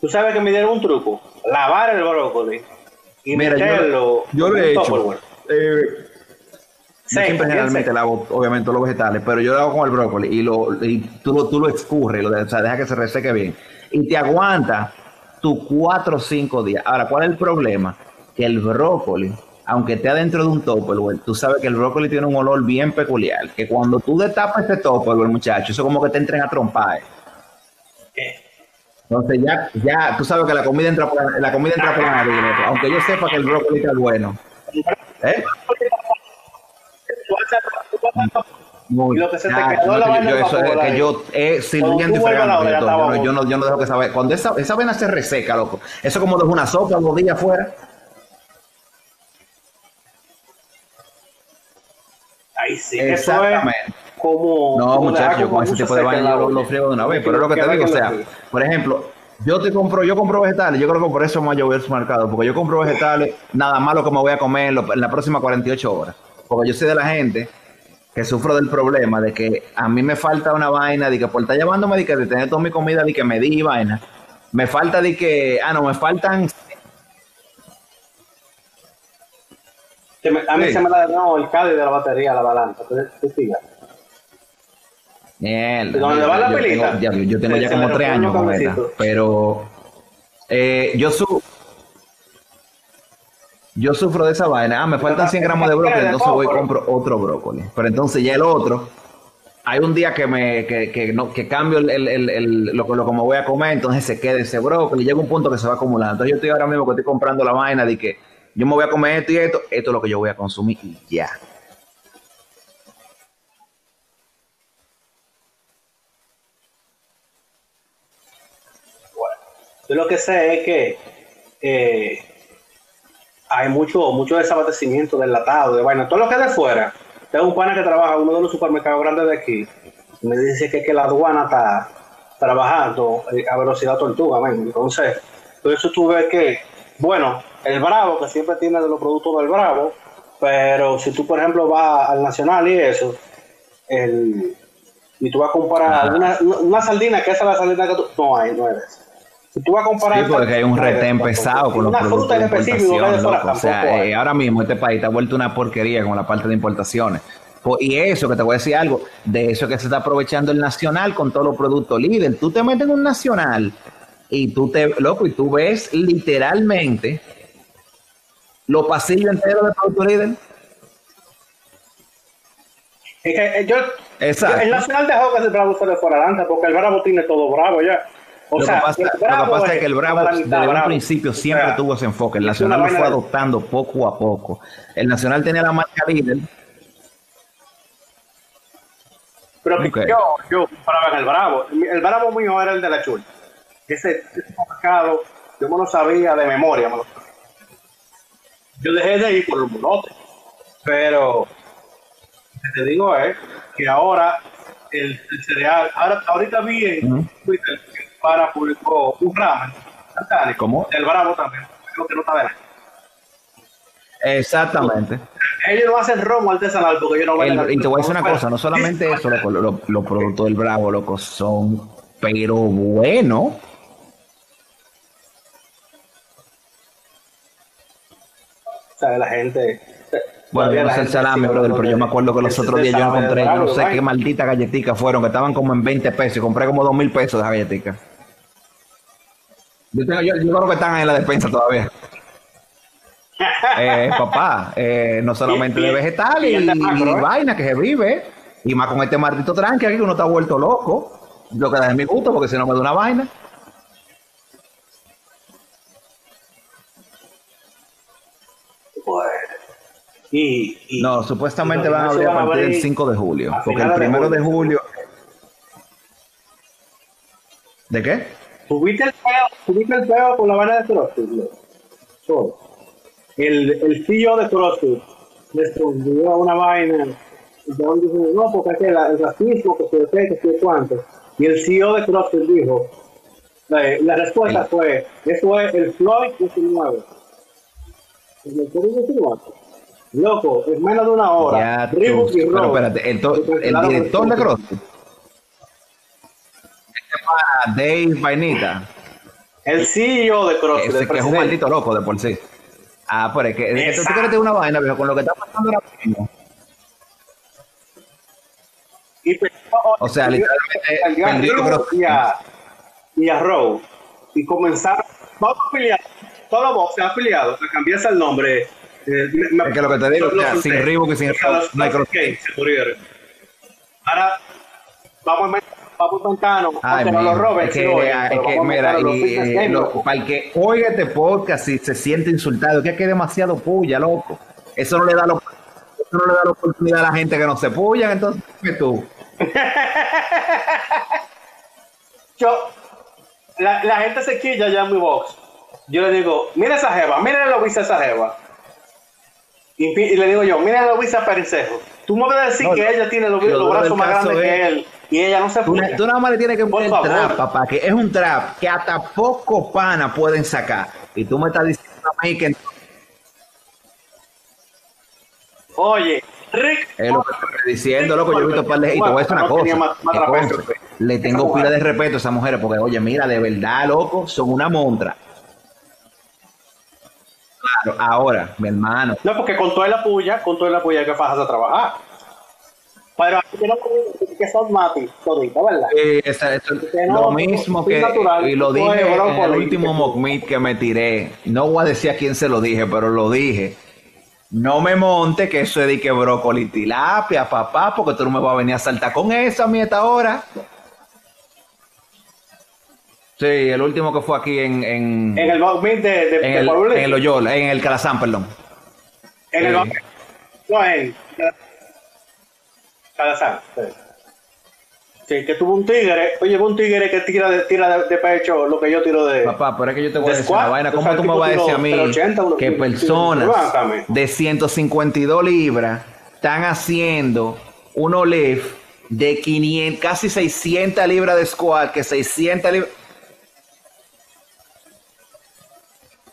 [SPEAKER 2] Tú sabes que me dieron un truco. Lavar el brócoli y
[SPEAKER 1] Mira, yo-
[SPEAKER 2] meterlo
[SPEAKER 1] yo lo
[SPEAKER 2] en
[SPEAKER 1] he hecho. Eh, yo siempre generalmente lavo, obviamente, los vegetales, pero yo lo hago con el brócoli y, lo, y tú, lo, tú lo escurres, lo o sea, deja que se reseque bien. Y te aguanta tus 4 o 5 días. Ahora, ¿cuál es el problema? Que el brócoli, aunque esté adentro de un Tupperware, tú sabes que el brócoli tiene un olor bien peculiar, que cuando tú destapas este Tupperware, muchacho, eso como que te entren a trompar. Entonces ya, ya, tú sabes que la comida entra por la, comida entra por la nariz, aunque yo sepa que el brócoli está bueno. ¿Eh? Muy-
[SPEAKER 2] Y lo que se te quedó
[SPEAKER 1] no,
[SPEAKER 2] la
[SPEAKER 1] yo, eso es que yo eh, sirviendo y fregando. yo, no, yo, no, yo no dejo que saber. Cuando esa, esa avena se reseca, loco. Eso como dejo una sopa dos días afuera.
[SPEAKER 2] Ahí sí, eso es
[SPEAKER 1] Exactamente.
[SPEAKER 2] Como.
[SPEAKER 1] No, muchachos, con ese tipo de
[SPEAKER 2] la
[SPEAKER 1] yo lo, friego de una vez. Pero es lo que te digo, o sea, por ejemplo, yo te compro, yo compro vegetales, yo creo que por eso yo voy al supermercado, porque yo compro vegetales, nada más lo que me voy a comer en, lo- en las próximas 48 horas. Porque yo soy de la gente que sufro del problema de que a mí me falta una vaina, de que por estar llevándome de que de tener toda mi comida, de que me di vaina, me falta de que, ah, no, me faltan
[SPEAKER 2] me- a mí
[SPEAKER 1] Sí.
[SPEAKER 2] se me da no, el cable de la batería, la balanza. Entonces, tú sigas.
[SPEAKER 1] Mierda.
[SPEAKER 2] ¿Y dónde va la
[SPEAKER 1] yo
[SPEAKER 2] pelita?
[SPEAKER 1] Tengo, ya, yo tengo
[SPEAKER 2] Se-
[SPEAKER 1] ya como tres años con esta. Pero eh, yo su yo sufro de esa vaina. Ah, me faltan 100 gramos de brócoli, entonces voy y compro otro brócoli. Pero entonces ya el otro, hay un día que me que, que no, que cambio el, el, el, lo, lo que me voy a comer, entonces se queda ese brócoli. Llega un punto que se va acumulando. Entonces yo estoy ahora mismo que estoy comprando la vaina de que yo me voy a comer esto y esto, esto es lo que yo voy a consumir y ya.
[SPEAKER 2] Yo lo que sé es que eh, hay mucho, mucho desabastecimiento del latado, de vaina. Todo lo que es de fuera. Tengo un pana que trabaja en uno de los supermercados grandes de aquí. me dice que, que la aduana está trabajando eh, a velocidad tortuga. Entonces, por eso tú ves que, bueno, el Bravo, que siempre tiene de los productos del Bravo, pero si tú, por ejemplo, vas al Nacional y eso, el, y tú vas a comparar una, una, saldina, que esa es la saldina que tú. No hay, no es. Si tú vas a comparar.
[SPEAKER 1] Sí, porque hay un retén pesado con los
[SPEAKER 2] una
[SPEAKER 1] productos
[SPEAKER 2] fruta
[SPEAKER 1] de
[SPEAKER 2] en específico,
[SPEAKER 1] importación,
[SPEAKER 2] de.
[SPEAKER 1] O sea, eh, ahora mismo este país está vuelto una porquería con la parte de importaciones. Po- Y eso, que te voy a decir algo, de eso que se está aprovechando el nacional con todos los productos líder. Tú te metes en un nacional y tú te, loco, y tú ves literalmente los pasillos enteros de producto líder.
[SPEAKER 2] Es que, eh, yo,
[SPEAKER 1] Exacto.
[SPEAKER 2] el Nacional dejó que el Bravo se le fuera adelante porque el Bravo tiene todo Bravo ya. O
[SPEAKER 1] lo,
[SPEAKER 2] sea,
[SPEAKER 1] que pasa,
[SPEAKER 2] el
[SPEAKER 1] lo que pasa es que el Bravo
[SPEAKER 2] mitad
[SPEAKER 1] desde un
[SPEAKER 2] Bravo.
[SPEAKER 1] principio
[SPEAKER 2] O
[SPEAKER 1] siempre
[SPEAKER 2] sea,
[SPEAKER 1] tuvo ese enfoque. El Nacional lo fue adoptando poco a poco. El Nacional tenía la marca líder.
[SPEAKER 2] Pero yo, yo comparaba en el Bravo. El Bravo mío era el de la Chul. Ese, ese mercado, yo me lo sabía de memoria. me lo sabía. Yo dejé de ir por los molotes. Pero te digo es que ahora el, el cereal, ahora, ahorita vi en. Twitter para publicó un ramen satánico,
[SPEAKER 1] ¿Cómo?
[SPEAKER 2] del Bravo también, creo que no está nada.
[SPEAKER 1] Exactamente.
[SPEAKER 2] Ellos no hacen romo artesanal porque yo no
[SPEAKER 1] El- y te voy a decir una cosa, no solamente eso, loco, lo- lo- los productos del Bravo, loco, son pero buenos.
[SPEAKER 2] O sea, la gente.
[SPEAKER 1] Bueno, yo no sé el salami, brother, pero yo me acuerdo que los otros días yo encontré, yo no sé qué maldita galletica fueron, que estaban como en 20 pesos y compré como 2 mil pesos de galletica. Yo, tengo, yo, yo creo que están ahí en la despensa todavía. Eh, papá, eh, no solamente de vegetales
[SPEAKER 2] y
[SPEAKER 1] y, vaina que se vive, y más con este maldito tranque aquí que uno está vuelto loco. Lo que da es mi gusto, porque si no me da una vaina.
[SPEAKER 2] Y, y-
[SPEAKER 1] No, supuestamente
[SPEAKER 2] y
[SPEAKER 1] van a abrir a partir del
[SPEAKER 2] abrir
[SPEAKER 1] 5 de julio, porque el primero de
[SPEAKER 2] julio.
[SPEAKER 1] ¿De qué?
[SPEAKER 2] ¿Tuviste el peo, el peo con la vaina de CrossFit? Todo. El, el CEO de CrossFit respondió a una vaina. Y ya dijo, no, porque es que la- el racismo, que se ve, que se cuánto. Y el CEO de CrossFit dijo, la, la respuesta
[SPEAKER 1] El-
[SPEAKER 2] fue, eso es el Floyd 19. El Floyd 19. Loco, en menos de una hora.
[SPEAKER 1] Ya, tú-
[SPEAKER 2] y
[SPEAKER 1] pero espérate, el, el director de CrossFit. Este Dave Vainita,
[SPEAKER 2] El CEO de CrossFit.
[SPEAKER 1] ese que es un maldito loco de por sí. Ah, pero es que, es que tú- quieres una vaina, viejo, con lo que está pasando ahora mismo.
[SPEAKER 2] Y pues,
[SPEAKER 1] O sea, literalmente,
[SPEAKER 2] y a, y a Rowe. Y comenzaron, vamos a afiliar, todos los boxes afiliados, a cambiarse el nombre. Eh, me- me-
[SPEAKER 1] Es que lo que te digo, o sea,
[SPEAKER 2] los-
[SPEAKER 1] sin
[SPEAKER 2] los-
[SPEAKER 1] Reebok y sin
[SPEAKER 2] los-
[SPEAKER 1] no
[SPEAKER 2] los
[SPEAKER 1] CrossFit.
[SPEAKER 2] gays se murieron. Ahora, vamos a inventar- vamos a inventarnos,
[SPEAKER 1] Ay,
[SPEAKER 2] aunque no
[SPEAKER 1] mijo,
[SPEAKER 2] lo roben,
[SPEAKER 1] es que,
[SPEAKER 2] lo
[SPEAKER 1] es que, mira,
[SPEAKER 2] los
[SPEAKER 1] y, eh, lo-
[SPEAKER 2] loco.
[SPEAKER 1] para el que oiga este podcast y se siente insultado, que es que es demasiado puya, loco. Eso no le da la, eso no le da la oportunidad a la gente que no se puyan, entonces, ¿qué tú?
[SPEAKER 2] yo, la, la gente se quilla ya en mi box. Yo le digo, mira esa jeva, mira la visa esa jeva. Y, le digo yo, mira la visa Perencejo. Tú me vas a decir
[SPEAKER 1] No,
[SPEAKER 2] que ella tiene los,
[SPEAKER 1] lo
[SPEAKER 2] los brazos más grandes
[SPEAKER 1] es-
[SPEAKER 2] que él y ella no se
[SPEAKER 1] Tú,
[SPEAKER 2] puya.
[SPEAKER 1] tú nada más le tienes que poner trap, papá, que es un trap que hasta poco pana pueden sacar. Y tú me estás diciendo a mí que
[SPEAKER 2] Oye, Rick.
[SPEAKER 1] es lo que estoy diciendo, loco. Yo he visto par de- Y te voy a decir una
[SPEAKER 2] No
[SPEAKER 1] cosa.
[SPEAKER 2] más- más
[SPEAKER 1] que
[SPEAKER 2] trapecio,
[SPEAKER 1] conste,
[SPEAKER 2] pues.
[SPEAKER 1] le tengo pila de respeto a esas mujeres porque, oye, mira, de verdad, loco, son una montra. Claro, ahora, mi hermano,
[SPEAKER 2] No, porque con toda la puya, con toda la puya que fajas a trabajar. Pero aquí no que son mati, todito, ¿verdad?
[SPEAKER 1] Esa-
[SPEAKER 2] no,
[SPEAKER 1] lo mismo que
[SPEAKER 2] natural,
[SPEAKER 1] y lo dije en el último mock meet que me tiré. No voy a decir a quién se lo dije, pero lo dije. No me monte que eso es de que brócoli tilapia, papá, porque tú no me vas a venir a saltar con eso a mí a esta hora. Sí, el último que fue aquí en, en,
[SPEAKER 2] En el mock-meet de, de,
[SPEAKER 1] en
[SPEAKER 2] de
[SPEAKER 1] el, en el en el Calazán, perdón.
[SPEAKER 2] En el mock- No, en Calazán. Sí. Sí, que tuvo un tigre. Oye, un tigre que tira de, tira de, pecho lo que yo tiro de.
[SPEAKER 1] Papá, pero es que yo te voy a
[SPEAKER 2] de
[SPEAKER 1] decir una
[SPEAKER 2] squat,
[SPEAKER 1] vaina.
[SPEAKER 2] o
[SPEAKER 1] ¿Cómo
[SPEAKER 2] sea,
[SPEAKER 1] tú me vas a decir a mí
[SPEAKER 2] 380, uno-
[SPEAKER 1] que
[SPEAKER 2] uno-
[SPEAKER 1] personas de 152 libras están haciendo unos lift de 500, casi 600 libras de squat, que 600 libras...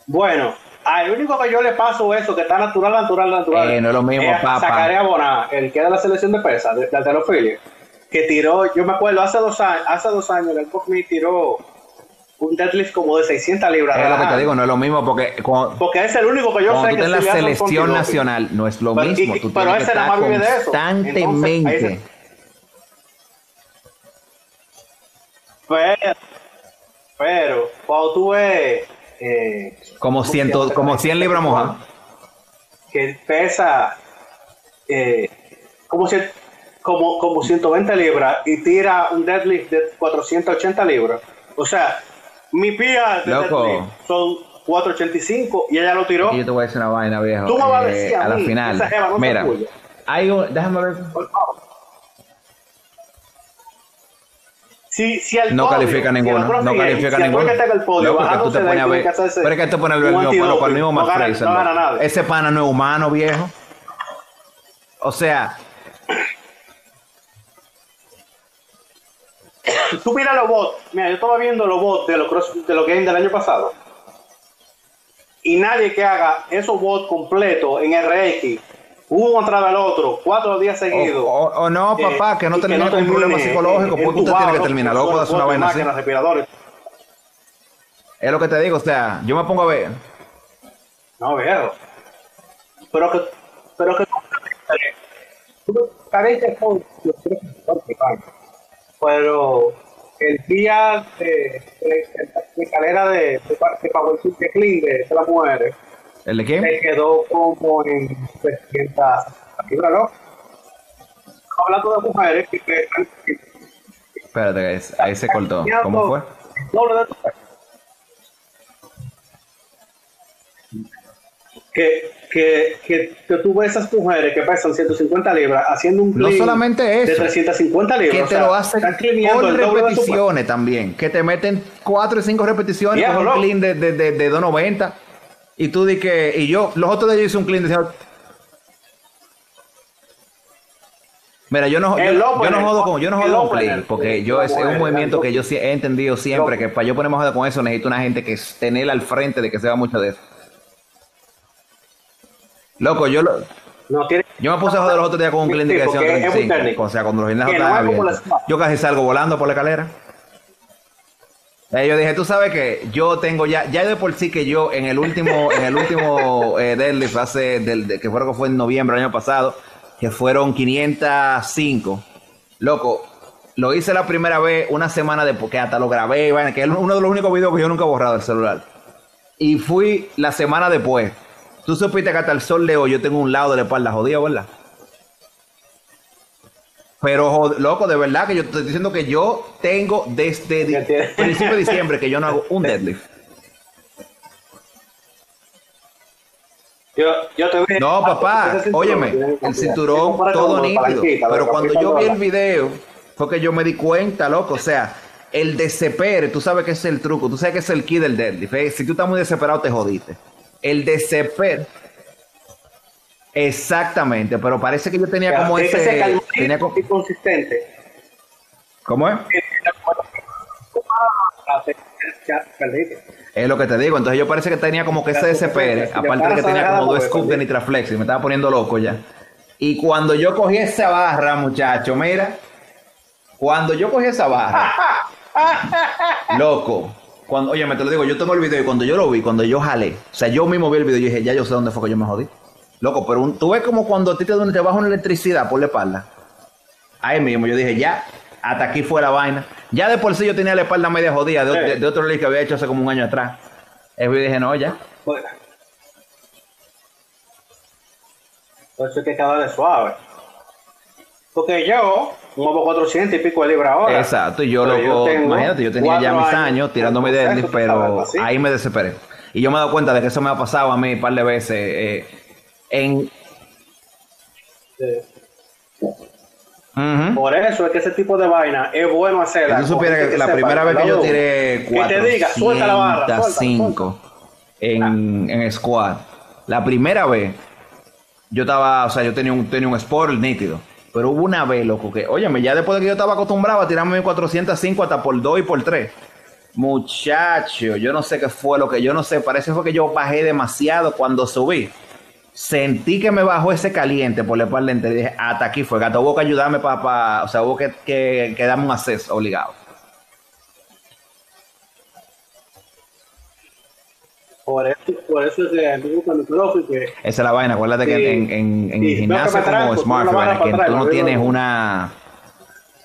[SPEAKER 2] Bueno, al único que yo le paso eso, que está natural, natural, natural.
[SPEAKER 1] Eh, no es lo mismo,
[SPEAKER 2] es a
[SPEAKER 1] papá.
[SPEAKER 2] Zacarías Boná, el que de la selección de pesas, de, de alterofilia. que tiró, yo me acuerdo, hace dos años, hace dos años el me tiró un deadlift como de 600 libras.
[SPEAKER 1] Es lo que te digo, no es lo mismo porque...
[SPEAKER 2] porque es el único que yo sé
[SPEAKER 1] tú
[SPEAKER 2] que...
[SPEAKER 1] en la selección nacional no es lo mismo. tú
[SPEAKER 2] pero ese nada más vive de eso.
[SPEAKER 1] Constantemente.
[SPEAKER 2] pero, pero, cuando tú ves... Eh,
[SPEAKER 1] como, ciento, como 100 libras mojadas.
[SPEAKER 2] Que pesa... Eh, como, como, como 120 libras y tira un deadlift de 480 libras. O sea, mi pía de
[SPEAKER 1] Loco.
[SPEAKER 2] son 4.85 y ella lo tiró.
[SPEAKER 1] Y yo te voy a decir una vaina, viejo.
[SPEAKER 2] Tú me vas a decir
[SPEAKER 1] eh, a, la
[SPEAKER 2] mí,
[SPEAKER 1] final.
[SPEAKER 2] no
[SPEAKER 1] Mira, hay un, déjame ver.
[SPEAKER 2] Si, si
[SPEAKER 1] no califica ninguno, no califica ninguno.
[SPEAKER 2] Que
[SPEAKER 1] no, porque tú te pones a ver, pero es que el mismo, con el mismo Fraser. Ese pana no es humano, viejo. O sea,
[SPEAKER 2] tú mira los bots, mira, yo estaba viendo los bots de los cross, de los games del año pasado. Y nadie que haga esos bots completos en RX, uno atrás del otro, cuatro días seguidos.
[SPEAKER 1] O, o, o no, papá, eh, que no termine con problemas psicológicos, porque usted tiene que terminar. Luego puede hacer una vaina así. Es lo que te digo, o sea, yo me pongo a ver.
[SPEAKER 2] No, veo. Pero que, pero que pero el día de, de, de escalera de, de, de Power de Clean de, las mujeres,
[SPEAKER 1] ¿El de qué?
[SPEAKER 2] Se quedó como en 300 libras, ¿no? Hablando de mujeres que pesan.
[SPEAKER 1] Espérate, ahí se cortó. ¿Cómo fue?
[SPEAKER 2] Que, que, que, que, tú ves esas mujeres que pesan 150 libras haciendo un
[SPEAKER 1] no solamente eso,
[SPEAKER 2] de 350 libras.
[SPEAKER 1] Que te o sea, lo hacen con repeticiones también. Que te meten 4 o 5 repeticiones con un clean de, de, de, de 290. Y tú di que. Y yo, los otros de ellos hice un clean de. Mira, yo no, yo, yo, no jodo con, yo no jodo con clean, porque yo es, es un movimiento que yo he entendido siempre que para yo ponerme joder con eso necesito una gente que tener al frente de que se va mucho de eso. Loco, yo lo.
[SPEAKER 2] No, tiene,
[SPEAKER 1] yo me puse a joder los otros días con un cliente que decía 35. O sea, cuando los vienes a no Yo casi salgo volando por la escalera. Eh, yo dije, tú sabes que yo tengo ya, ya de por sí que yo en el último, en el último eh, deadlift hace, del, de, que fue, en noviembre del año pasado, que fueron 505. Loco, lo hice la primera vez una semana después, que hasta lo grabé, que es uno de los únicos videos que yo nunca he borrado del celular. Y fui la semana después. Tú supiste que hasta el sol de hoy yo tengo un lado de la espalda jodido, ¿verdad? Pero, loco, de verdad que yo te estoy diciendo que yo tengo desde el principio de diciembre que yo no hago un deadlift.
[SPEAKER 2] Yo, yo te voy
[SPEAKER 1] no, papá, óyeme, el cinturón todo nítido. Pero cuando yo vi el video, fue que yo me di cuenta, loco. O sea, el desespero, tú sabes que es el truco, tú sabes que es el key del deadlift. ¿eh? Si tú estás muy desesperado, te jodiste. El desespero. Exactamente, pero parece que yo tenía como ese. Tenía
[SPEAKER 2] como... consistente.
[SPEAKER 1] ¿Cómo es? Es lo que te digo. Entonces yo parece que tenía como que ese desespero. Aparte de que tenía como dos scoops de Nitraflex y me estaba poniendo loco ya. Y cuando yo cogí esa barra, muchacho, mira. Cuando yo cogí esa barra, loco. Cuando, oye, me te lo digo, yo tengo el video y cuando yo lo vi, cuando yo jalé, o sea, yo mismo vi el video y dije, ya yo sé dónde fue que yo me jodí. Loco, pero un, tú ves como cuando a ti te, te baja una electricidad por la espalda. Ahí mismo, yo dije, ya, hasta aquí fue la vaina. Ya de por sí yo tenía la espalda media jodida de, de, de otro release que había hecho hace como un año atrás. Y yo dije, no, ya.
[SPEAKER 2] Por eso es que vez suave. Porque yo muevo 400 y pico de libras ahora.
[SPEAKER 1] Exacto, y yo, loco, imagínate, yo tenía ya mis años, tirándome deadlift, pero ahí me desesperé. Y yo me he dado cuenta de que eso me ha pasado a mí un par de veces. Eh, en...
[SPEAKER 2] Sí. Uh -huh. Por eso es que ese tipo de vaina es bueno hacerla.
[SPEAKER 1] Tú supieras que, que la primera vez que yo tiré 405 en, en squad, la primera vez yo estaba, o sea, yo tenía un, tenía un sport nítido. Pero hubo una vez, loco, que, óyeme, ya después de que yo estaba acostumbrado a tirarme 405 hasta por 2 y por 3. Muchacho, yo no sé qué fue lo que yo no sé. Parece fue que yo bajé demasiado cuando subí. Sentí que me bajó ese caliente por la espalda entera y dije, hasta aquí fue, gato, hubo que ayudarme para, o sea, hubo que, que, que darme un acceso obligado.
[SPEAKER 2] Por eso, por eso es que a mí me gusta el CrossFit, que
[SPEAKER 1] Esa es la vaina, acuérdate
[SPEAKER 2] Sí.
[SPEAKER 1] que en, en, en
[SPEAKER 2] Sí,
[SPEAKER 1] gimnasio como
[SPEAKER 2] atrás,
[SPEAKER 1] Smart,
[SPEAKER 2] tú no vas
[SPEAKER 1] vaina,
[SPEAKER 2] para
[SPEAKER 1] que
[SPEAKER 2] atrás,
[SPEAKER 1] tú no tienes una...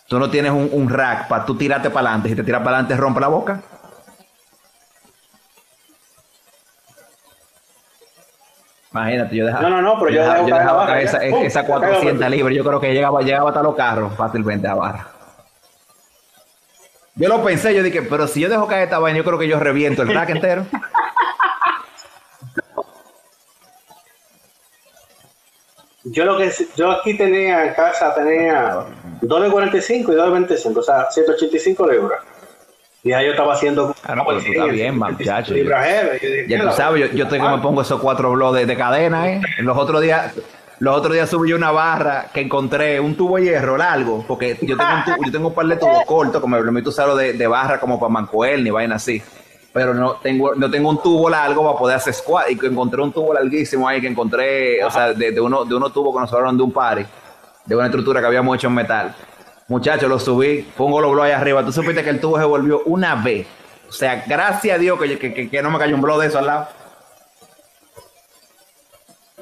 [SPEAKER 1] Tú no tienes un, un rack para tú tirarte para adelante. Si te tiras para adelante, rompe la boca. Imagínate, yo dejaba.
[SPEAKER 2] No, no, no, pero yo
[SPEAKER 1] dejaba, yo dejaba caer
[SPEAKER 2] ya.
[SPEAKER 1] esa,
[SPEAKER 2] Pum,
[SPEAKER 1] esa
[SPEAKER 2] se pega
[SPEAKER 1] 400
[SPEAKER 2] la-
[SPEAKER 1] libras. Yo creo que llegaba, llegaba hasta los carros fácilmente a barra. Yo lo pensé, yo dije, pero si yo dejo caer esta vaina, yo creo que yo reviento el rack entero.
[SPEAKER 2] yo lo que yo aquí tenía en casa tenía 2 de 45 y 2 de 25, o sea, 185 libras. Y ya yo estaba haciendo
[SPEAKER 1] Ah, no, pero tú estás bien, man, muchacho.
[SPEAKER 2] Yo
[SPEAKER 1] Ya tú
[SPEAKER 2] "Mira,
[SPEAKER 1] sabes, yo, yo estoy que me pongo esos cuatro blogs de, de cadena, ¿eh? Los otros días, los otros días subí yo una barra que encontré un tubo de hierro largo, porque yo tengo un, tubo- yo tengo un par de tubos cortos, como me permite usarlo de, de barra como para mancuel ni vaina así. Pero no tengo, no tengo un tubo largo para poder hacer squat. Y que encontré un tubo larguísimo ahí que encontré, o sea, de, de uno, de unos tubos que nos sobraron de un party, de una estructura que habíamos hecho en metal. Muchachos, lo subí, pongo los blogs ahí arriba. Tú supiste que el tubo se volvió una vez. O sea, gracias a Dios que, que, que- que no me cayó un blog de eso al lado.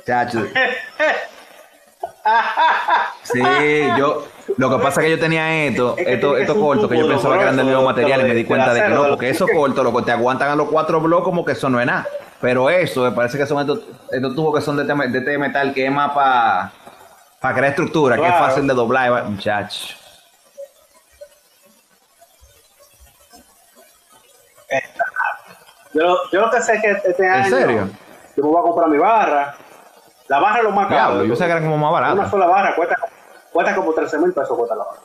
[SPEAKER 1] Chacho. Sí, yo. Lo que pasa es que yo tenía esto, esto, esto corto, que yo pensaba que eran del mismo material y me di cuenta de que no, porque esos cortos, lo que te aguantan a los cuatro bloques, como que eso no es nada. Pero eso, me parece que son estos, estos tubos que son de, este- de este metal que es más para crear estructura, que es
[SPEAKER 2] Claro.
[SPEAKER 1] fácil de doblar, va-
[SPEAKER 2] Yo, yo lo que sé es que este año
[SPEAKER 1] serio?
[SPEAKER 2] yo me voy a comprar mi barra. La barra es lo más caro.
[SPEAKER 1] Yo sé que eran como más
[SPEAKER 2] Una
[SPEAKER 1] baratos.
[SPEAKER 2] sola barra cuesta, cuesta como 13 mil pesos cuesta la barra.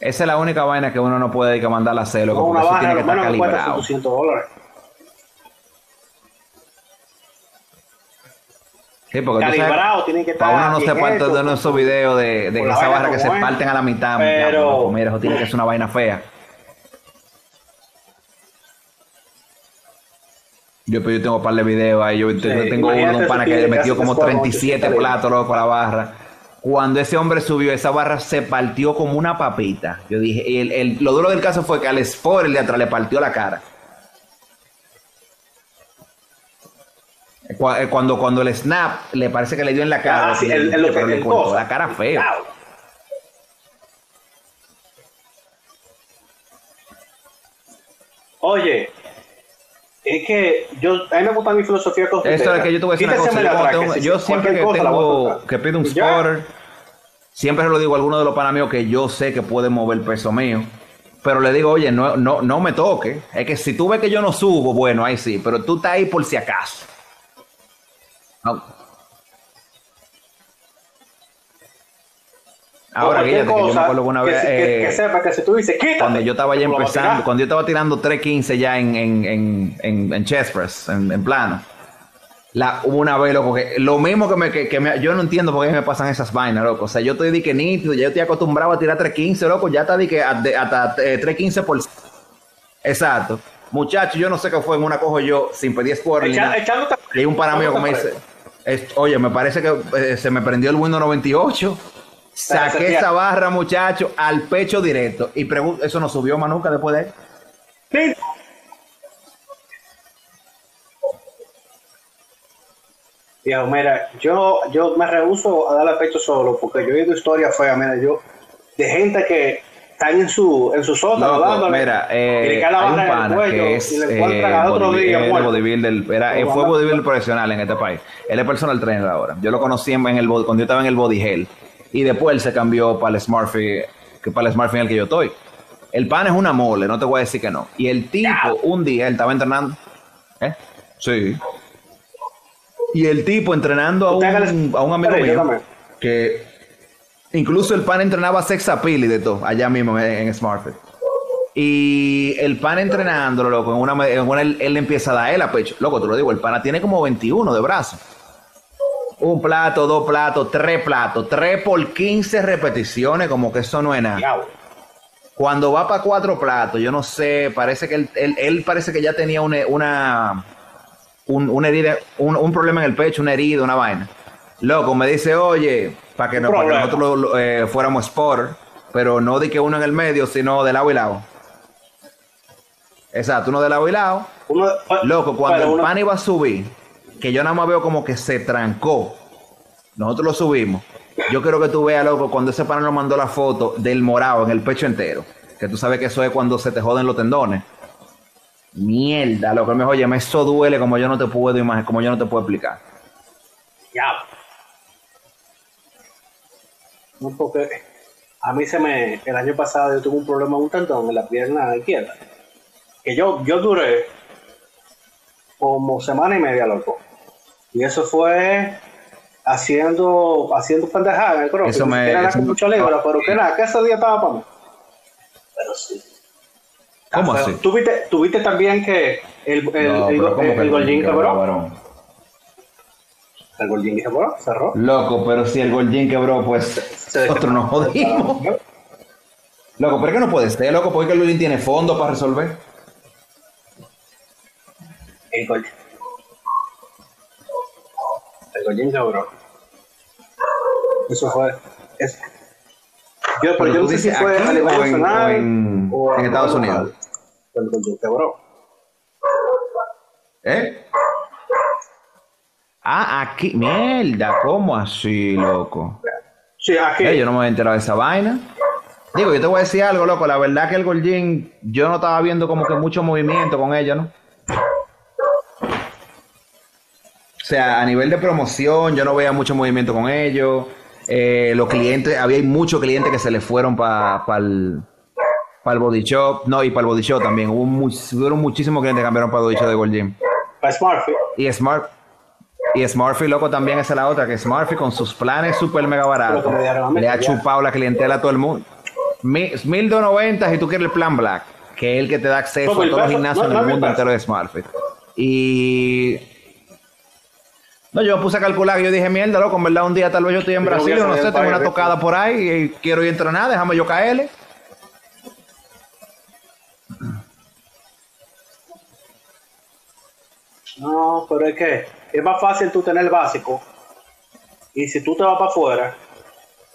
[SPEAKER 1] Esa es la única vaina que uno no puede a mandarla a hacer, loco,
[SPEAKER 2] Con
[SPEAKER 1] porque
[SPEAKER 2] una
[SPEAKER 1] eso
[SPEAKER 2] barra
[SPEAKER 1] tiene que estar
[SPEAKER 2] que
[SPEAKER 1] calibrado.
[SPEAKER 2] 200 dólares.
[SPEAKER 1] Sí, porque sabes-
[SPEAKER 2] Calibrado, tiene que estar
[SPEAKER 1] Para uno no se parte de esos videos de, de que esa barra que se parten a la mitad.
[SPEAKER 2] Pero-
[SPEAKER 1] mira, eso tiene que ser una vaina fea. Yo, pero yo tengo un par de videos ahí. Yo, te- yo tengo uno de un pana que le metió como
[SPEAKER 2] squad,
[SPEAKER 1] 37
[SPEAKER 2] 800
[SPEAKER 1] platos loco a la barra. Cuando ese hombre subió, esa barra se partió como una papita. Yo dije, el, el- lo duro del caso fue que al Sport, el de atrás, le partió la cara. Eh, Cuando, cuando el snap le parece que le dio en la cara,
[SPEAKER 2] Ah, sí, el- el-
[SPEAKER 1] pero le cortó la cara feo.
[SPEAKER 2] Oye, es que yo, a mí me gusta mi filosofía
[SPEAKER 1] Esto es que yo te voy a decir una cosa. Yo, cuando tengo- yo siempre que tengo que pido un spotter, siempre lo digo a alguno de los panamíos que yo sé que puede mover el peso mío. Pero le digo, oye, no, no, no me toque. Es que si tú ves que yo no subo, bueno, ahí sí. Pero tú estás ahí por si acaso. No. Ahora, que yo me acuerdo que una
[SPEAKER 2] que,
[SPEAKER 1] vez.
[SPEAKER 2] se- que- que
[SPEAKER 1] eh,
[SPEAKER 2] sepa que si tú dices, quítate.
[SPEAKER 1] cuando yo estaba ya empezando, cuando yo estaba tirando 3.15 ya en, en, en, en, en chest press, en, en plano. La, hubo una vez, loco, que lo mismo que me, que, que me- yo no entiendo por qué me pasan esas vainas, loco. O sea, yo estoy de que nítido, ya yo estoy acostumbrado a tirar 3.15, loco, ya está de que hasta eh, 3.15 por... Exacto. Muchacho, yo no sé qué fue, en una cojo yo, sin pedir
[SPEAKER 2] echándote-
[SPEAKER 1] Y un pana mío que me dice, es- oye, me parece que eh, se me prendió el Windows 98. Saqué esa barra, muchacho, al pecho directo. Y pregunto, ¿eso no subió más nunca después de él?
[SPEAKER 2] Sí. Viejo, mira, yo, yo me rehuso a darle pecho solo porque yo he oído historias feas, mira, yo, de gente que están en su, en su sótano dándole,
[SPEAKER 1] mira,
[SPEAKER 2] y
[SPEAKER 1] eh,
[SPEAKER 2] le cae la barra en el cuello
[SPEAKER 1] es
[SPEAKER 2] y le
[SPEAKER 1] eh,
[SPEAKER 2] encuentran al otro día
[SPEAKER 1] bodybuilder, era-
[SPEAKER 2] Como
[SPEAKER 1] fue bodybuilder profesional en este país. Él es personal trainer ahora. Yo lo conocí en el cuando yo estaba en el Body Hell. Y después él se cambió para el Smartfit, que para el Smartfit en el que yo estoy. El pan es una mole, no te voy a decir que no. Y el tipo, un día, él estaba entrenando. ¿Eh? Sí. Y el tipo entrenando a un, a un amigo mío que incluso el pan entrenaba sex appeal y de todo, allá mismo en, en Smartfit. Y el pan entrenándolo, loco, en una, en una- él, él empieza a dar él a pecho. Loco, te lo digo, el pana tiene como 21 de brazo. Un plato, dos platos, tres platos, tres por 15 repeticiones, como que eso no es nada.
[SPEAKER 2] Diablo.
[SPEAKER 1] Cuando va para cuatro platos, yo no sé, parece que él, él, él parece que ya tenía una, una, un, una herida, un, un problema en el pecho, una herida, una vaina. Loco, me dice, oye, para que, no, para que
[SPEAKER 2] problema.
[SPEAKER 1] nosotros lo- eh, fuéramos sport, pero no de que uno en el medio, sino de lado y lado. Exacto, uno de lado y lado.
[SPEAKER 2] Uno,
[SPEAKER 1] Loco, cuando el pan iba a subir, que yo nada más veo como que se trancó. Nosotros lo subimos. Yo quiero que tú veas, loco, cuando ese pan nos mandó la foto del morado en el pecho entero. Que tú sabes que eso es cuando se te joden los tendones. Mierda, loco. Me dijo, oye, eso duele como yo no te puedo imaginar, como yo no te puedo explicar.
[SPEAKER 2] Ya. No, porque a mí se me. El año pasado yo tuve un problema un tantón en la pierna izquierda. Que yo, yo duré como semana y media, loco. Y eso fue haciendo haciendo pendejada en el crossfit.
[SPEAKER 1] Eso me-
[SPEAKER 2] era
[SPEAKER 1] eso me-
[SPEAKER 2] mucho libro, pero que nada, que ese día estaba para mí. Pero sí.
[SPEAKER 1] ¿Cómo
[SPEAKER 2] Ah,
[SPEAKER 1] así?
[SPEAKER 2] ¿Tuviste, tuviste también que el, el,
[SPEAKER 1] No,
[SPEAKER 2] el,
[SPEAKER 1] pero ¿cómo
[SPEAKER 2] el,
[SPEAKER 1] que
[SPEAKER 2] el Golgin quebró? El Golgin quebró, cerró.
[SPEAKER 1] Loco, pero si el Golgin quebró, pues
[SPEAKER 2] Se-
[SPEAKER 1] nosotros nos jodimos. Loco, pero es que no puede ser, loco, porque el Golgin tiene fondo para resolver.
[SPEAKER 2] El Golgin. Golgin quebró. Eso fue. Es, yo, pero, yo no sé si fue a nivel
[SPEAKER 1] o en-
[SPEAKER 2] nacional
[SPEAKER 1] o en-
[SPEAKER 2] o
[SPEAKER 1] en Estados. Unidos.
[SPEAKER 2] El.
[SPEAKER 1] ¿Eh? Ah, aquí. Mierda, ¿cómo así, loco?
[SPEAKER 2] Sí, aquí.
[SPEAKER 1] Eh, yo no me había enterado de esa vaina. Digo, yo te voy a decir algo, loco. La verdad que el Golgin, yo no estaba viendo como que mucho movimiento con ellos, ¿no? O sea, a nivel de promoción, yo no veía mucho movimiento con ellos. Eh, los clientes, había muchos clientes que se le fueron para el, el body shop. No, y para el body shop también. Hubo muchísimos clientes que cambiaron para el body shop de Gold Gym.
[SPEAKER 2] Para Smartfit.
[SPEAKER 1] Y Smart. Y Smartfy, loco, también esa es la otra, que Smartfy con sus planes super mega baratos le ha chupado la clientela a todo el mundo. Mi- 1290 si tú quieres el plan Black, que es el que te da acceso a
[SPEAKER 2] mil
[SPEAKER 1] todos los gimnasios
[SPEAKER 2] no,
[SPEAKER 1] en el
[SPEAKER 2] mil
[SPEAKER 1] mundo entero de Smartfy. Y. No, yo me puse a calcular que yo dije, mierda, loco, en verdad un día tal vez yo estoy en
[SPEAKER 2] Yo
[SPEAKER 1] Brasil, no sé, tengo una tocada por ahí y quiero ir a entrenar, déjame yo caerle.
[SPEAKER 2] No, pero es que es más fácil tú tener el básico. Y si tú te vas para afuera,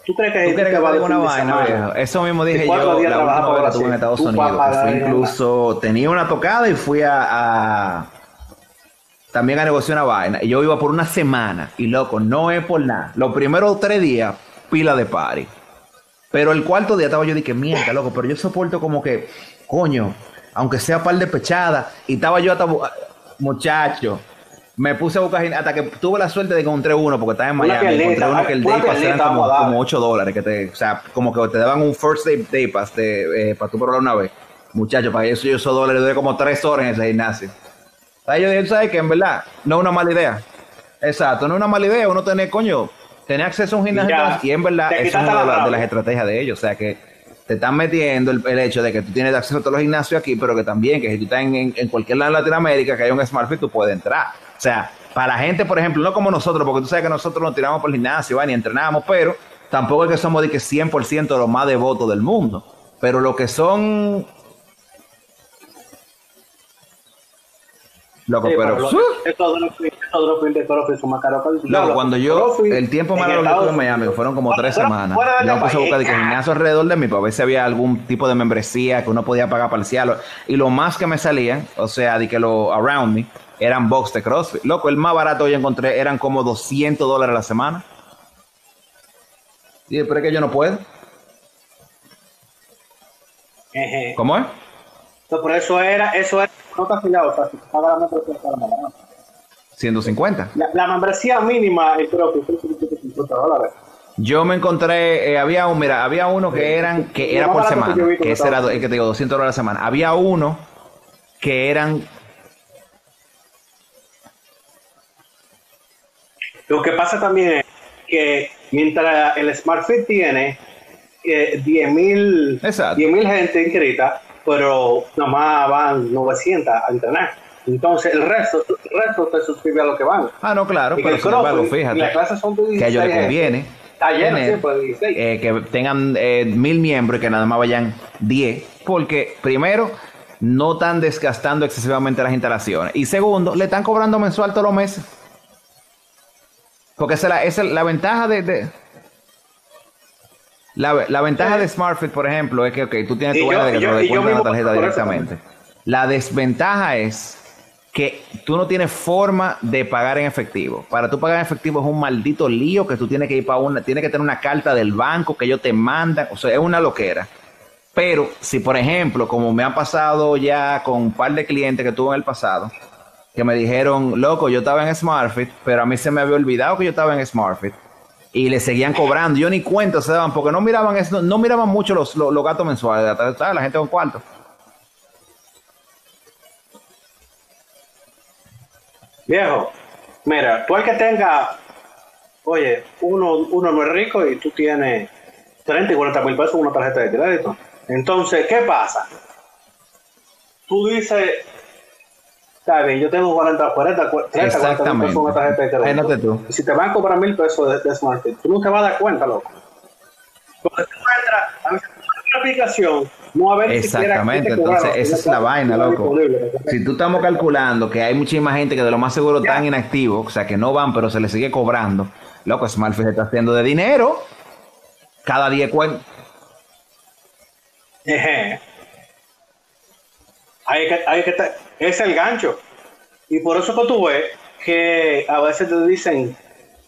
[SPEAKER 2] ¿tú crees que
[SPEAKER 1] ¿Tú que te
[SPEAKER 2] va
[SPEAKER 1] vaina, viejo? Eso mismo dije
[SPEAKER 2] ¿Y
[SPEAKER 1] yo la última vez
[SPEAKER 2] para
[SPEAKER 1] que estuve en? Estados Unidos. que incluso, tenía una tocada y fui a, a- también a negociar una vaina. Y yo iba por una semana. Y loco, no es por nada. Los primeros tres días, pila de party. Pero el cuarto día estaba yo dije, mierda, loco, pero yo soporto como que, coño, aunque sea par de pechada. Y estaba yo hasta, muchacho, me puse a buscar, hasta que tuve la suerte de que encontré uno, porque estaba en Miami, encontré uno que el day pass eran como, como 8 dólares, que te, o sea, como que te daban un first day, day pass de, eh, para tú probar una vez. Muchacho, para eso yo esos dólares duré como 3 horas en ese gimnasio. Ahí yo dije, ¿sabes qué? En verdad, no es una mala idea. Exacto, no es una mala idea uno tener, coño, tener acceso a un gimnasio
[SPEAKER 2] Ya,
[SPEAKER 1] y en verdad es una de,
[SPEAKER 2] la
[SPEAKER 1] las- de
[SPEAKER 2] rabia.
[SPEAKER 1] las estrategias de ellos. O sea que te están metiendo el, el hecho de que tú tienes acceso a todos los gimnasios aquí, pero que también que si tú estás en, en- en cualquier lado de Latinoamérica que haya un SmartFit, tú puedes entrar. O sea, para la gente, por ejemplo, no como nosotros, porque tú sabes que nosotros nos tiramos por el gimnasio ¿va? ni entrenamos, pero tampoco es que somos de que 100% de los más devotos del mundo. Pero lo que son... Loco,
[SPEAKER 2] Sí,
[SPEAKER 1] pero...
[SPEAKER 2] los- estos dropfit- estos dropfit de CrossFit son más caros que el
[SPEAKER 1] Loco, cuando yo, el tiempo más largo que estuve en Miami, que fueron como tres semanas, yo puse a buscar de gimnasio alrededor de mí para ver si había algún tipo de membresía que uno podía pagar parcial. Y lo más que me salían, o sea, de que lo around me, eran box de CrossFit. Loco, el más barato que yo encontré eran como 200 dólares a la semana. Y pero es que yo no puedo. ¿Cómo es?
[SPEAKER 2] Entonces, por eso era, eso era, sea, si paga la membresía, paga la membresía.
[SPEAKER 1] 150.
[SPEAKER 2] La, la membresía mínima, el CrossFit, son 150 dólares.
[SPEAKER 1] Yo me encontré, eh, había un, mira, había uno que eran, que era por
[SPEAKER 2] que
[SPEAKER 1] semana, que ese era el que te digo, 200 dólares a la semana. Había uno que eran
[SPEAKER 2] Lo que pasa también es que mientras el Smart Fit tiene eh, 10.000
[SPEAKER 1] Exacto.
[SPEAKER 2] 10.000 gente inscrita, pero nomás van 900 a entrenar. Entonces el resto, el resto te suscribe a lo que van.
[SPEAKER 1] Ah, no, claro, pero sin embargo, fíjate
[SPEAKER 2] las clases son de
[SPEAKER 1] que a ellos
[SPEAKER 2] 16
[SPEAKER 1] les conviene
[SPEAKER 2] lleno
[SPEAKER 1] tener,
[SPEAKER 2] siempre de 16.
[SPEAKER 1] eh, que tengan eh, mil miembros y que nada más vayan 10, porque primero no están desgastando excesivamente las instalaciones. Y segundo, le están cobrando mensual todos los meses. Porque esa es la, esa es la ventaja de... de- la, la ventaja de SmartFit, por ejemplo, es que ok, tú tienes
[SPEAKER 2] Y
[SPEAKER 1] tu
[SPEAKER 2] yo-
[SPEAKER 1] de que te
[SPEAKER 2] yo-
[SPEAKER 1] la tarjeta directamente. La desventaja es que tú no tienes forma de pagar en efectivo. Para tú pagar en efectivo es un maldito lío que tú tienes que ir para una, tienes que tener una carta del banco que ellos te mandan, o sea, es una loquera. Pero si, por ejemplo, como me ha pasado ya con un par de clientes que tuve en el pasado, que me dijeron, loco, yo estaba en SmartFit, pero a mí se me había olvidado que yo estaba en SmartFit. Y le seguían cobrando, yo ni cuenta se daban, porque no miraban eso, no miraban mucho los, los, gastos mensuales, la gente con cuarto.
[SPEAKER 2] Viejo, mira, tú el que tenga, oye, uno, uno no es rico y tú tienes 30 y 40 mil pesos una tarjeta de crédito. Entonces, ¿qué pasa? Tú dices, está bien, yo tengo 40, 40, 30, 40 mil
[SPEAKER 1] Exactamente.
[SPEAKER 2] pesos tarjeta de crédito.
[SPEAKER 1] Tú.
[SPEAKER 2] Y si te van a cobrar mil pesos de, de tú no te vas a dar cuenta, loco. Porque tú entras, a la aplicación, no a ver
[SPEAKER 1] Exactamente,
[SPEAKER 2] te
[SPEAKER 1] entonces
[SPEAKER 2] cobraron,
[SPEAKER 1] esa es la vaina, loco. Si tú estamos calculando que hay muchísima gente que de lo más seguro están inactivos, o sea, que no van, pero se les sigue cobrando, loco, SmartFit se está haciendo de dinero. Cada día cuenta.
[SPEAKER 2] Ejé. Hay que, hay que te- es el gancho. Y por eso que tú ves que a veces te dicen,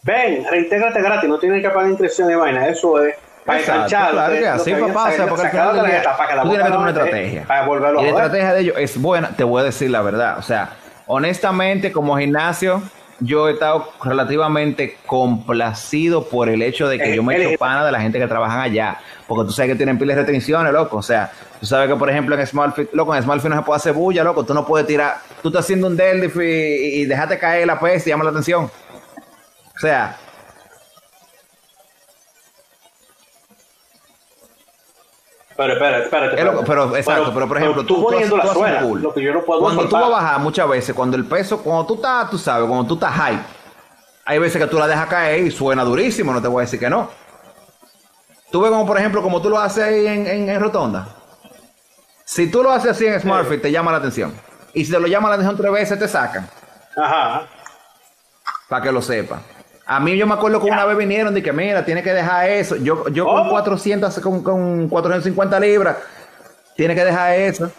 [SPEAKER 2] ven, reintégrate gratis, no tienes que pagar inscripción y vaina. Eso es para enganchar.
[SPEAKER 1] claro que así, papá, o sea, porque al final tú tienes que tener una estrategia.
[SPEAKER 2] Para volverlo
[SPEAKER 1] Y
[SPEAKER 2] a
[SPEAKER 1] la estrategia de ellos es buena, te voy a decir la verdad. O sea, honestamente, como gimnasio, yo he estado relativamente complacido por el hecho de que
[SPEAKER 2] Eh,
[SPEAKER 1] yo me
[SPEAKER 2] el-
[SPEAKER 1] echo pana de la gente que trabajan allá. Porque tú sabes que tienen pilas de restricciones, loco. O sea, tú sabes que, por ejemplo, en SmartFit, loco, en SmartFit no se puede hacer bulla, loco. Tú no puedes tirar, tú estás haciendo un deadlift y, y, y déjate caer la peste y llama la atención. O sea,
[SPEAKER 2] Pero espérate, espérate.
[SPEAKER 1] Pero exacto, pero, por ejemplo,
[SPEAKER 2] tú, poniendo la
[SPEAKER 1] haces-
[SPEAKER 2] suela,
[SPEAKER 1] haces pull.
[SPEAKER 2] lo que yo no puedo
[SPEAKER 1] Cuando tú vas a bajar muchas veces, cuando el peso, cuando tú estás, tú sabes, cuando tú estás high, hay veces que tú la dejas caer y suena durísimo, no te voy a decir que no. Tú ves como, por ejemplo, como tú lo haces ahí en, en, en Rotonda. Si tú lo haces así en SmartFit, te llama la atención. Y si te lo llama la atención tres veces, te sacan.
[SPEAKER 2] Ajá.
[SPEAKER 1] Para que lo sepa. A mí yo me acuerdo que una vez vinieron y que mira, tiene que dejar eso. Yo, yo con
[SPEAKER 2] ¿Cómo?
[SPEAKER 1] 400, con, con 450 libras, tiene que dejar eso.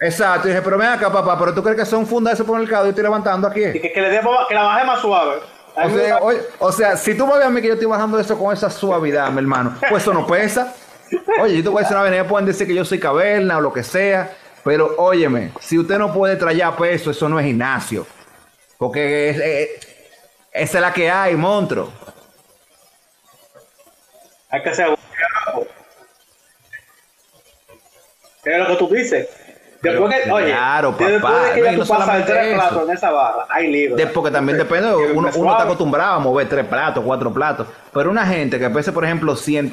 [SPEAKER 1] Exacto. Y dije, pero ven acá, papá, pero tú crees que son fundas de supermercado y estoy levantando aquí.
[SPEAKER 2] Y que, que le pa- que la baje más suave.
[SPEAKER 1] O sea, o sea, si tú me ves a mí que yo estoy bajando eso con esa suavidad, mi hermano, pues eso no pesa. Oye, yo te voy a decir una vez, pueden decir que yo soy caverna o lo que sea, pero óyeme, si usted no puede traer peso, eso no es gimnasio. Porque es- es- esa es la que hay, monstruo.
[SPEAKER 2] Hay que ser un carajo. Es lo que tú dices. Después que, oye,
[SPEAKER 1] claro,
[SPEAKER 2] después
[SPEAKER 1] papá,
[SPEAKER 2] de que
[SPEAKER 1] no,
[SPEAKER 2] ya
[SPEAKER 1] y
[SPEAKER 2] tú
[SPEAKER 1] no
[SPEAKER 2] pasas tres platos en esa barra, hay libros.
[SPEAKER 1] De- porque también depende,
[SPEAKER 2] Que
[SPEAKER 1] uno, uno está acostumbrado a mover tres platos, cuatro platos, pero una gente que pese, por ejemplo, 100,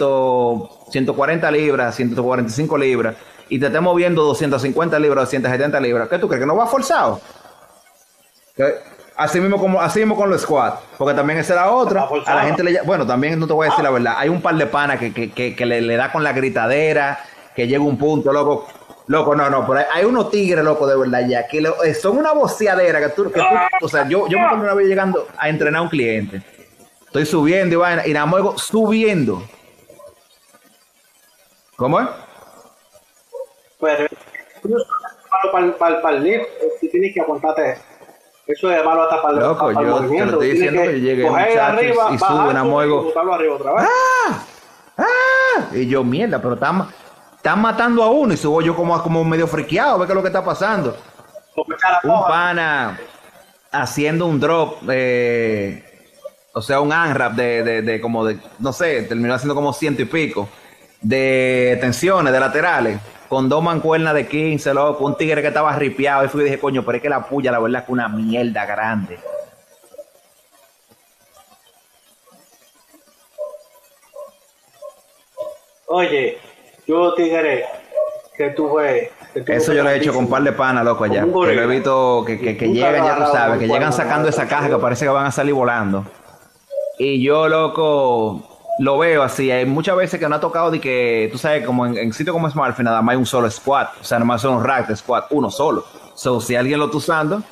[SPEAKER 1] 140 libras, 145 libras, y te esté moviendo 250 libras, 270 libras, ¿qué tú crees? ¿Que no va forzado? Que- Así mismo, como, así mismo con los squats, porque también esa era otra. A la gente le bueno, también no te voy a decir la verdad, hay un par de panas que, que, que, que le, le da con la gritadera, que llega un punto, loco. Loco, no, no, pero hay, hay unos tigres, loco, de verdad, ya, que lo- eh, son una voceadera que tú, que tú- o sea, yo, yo me acuerdo una vez llegando a entrenar a un cliente. Estoy subiendo y vaina, y nada más subiendo. ¿Cómo es?
[SPEAKER 2] Pero malo para, para, para el lift, tú tienes que aguantarte. Eso es malo hasta para
[SPEAKER 1] Loco,
[SPEAKER 2] para el
[SPEAKER 1] yo te estoy diciendo que llegue,
[SPEAKER 2] coger
[SPEAKER 1] muchachos,
[SPEAKER 2] arriba,
[SPEAKER 1] y suben a
[SPEAKER 2] otra vez.
[SPEAKER 1] ¡Ah! Y yo, mierda, pero están, están matando a uno y subo yo como, como medio friqueado, ve qué es lo que está pasando. Un pana haciendo un drop, eh, o sea, un unwrap de, de, de como de, no sé, terminó haciendo como ciento y pico de tensiones, de laterales, con dos mancuernas de 15, loco, un tigre que estaba ripiado. Y fui y dije, coño, pero es que la puya, la verdad, es que una mierda grande.
[SPEAKER 2] Oye, yo tigre que que tuve
[SPEAKER 1] Eso yo lo he hecho con un par de panas, loco, allá. Que lo he visto que, que, que llegan, ya tú sabes, que llegan sacando esa caja que parece que van a salir volando. Y yo, loco, lo veo así. Hay muchas veces que no ha tocado de que, tú sabes, como en, en sitio como Smartphone, nada más hay un solo squat. O sea, nada más son un rack de squat, uno solo. So, si alguien lo está usando,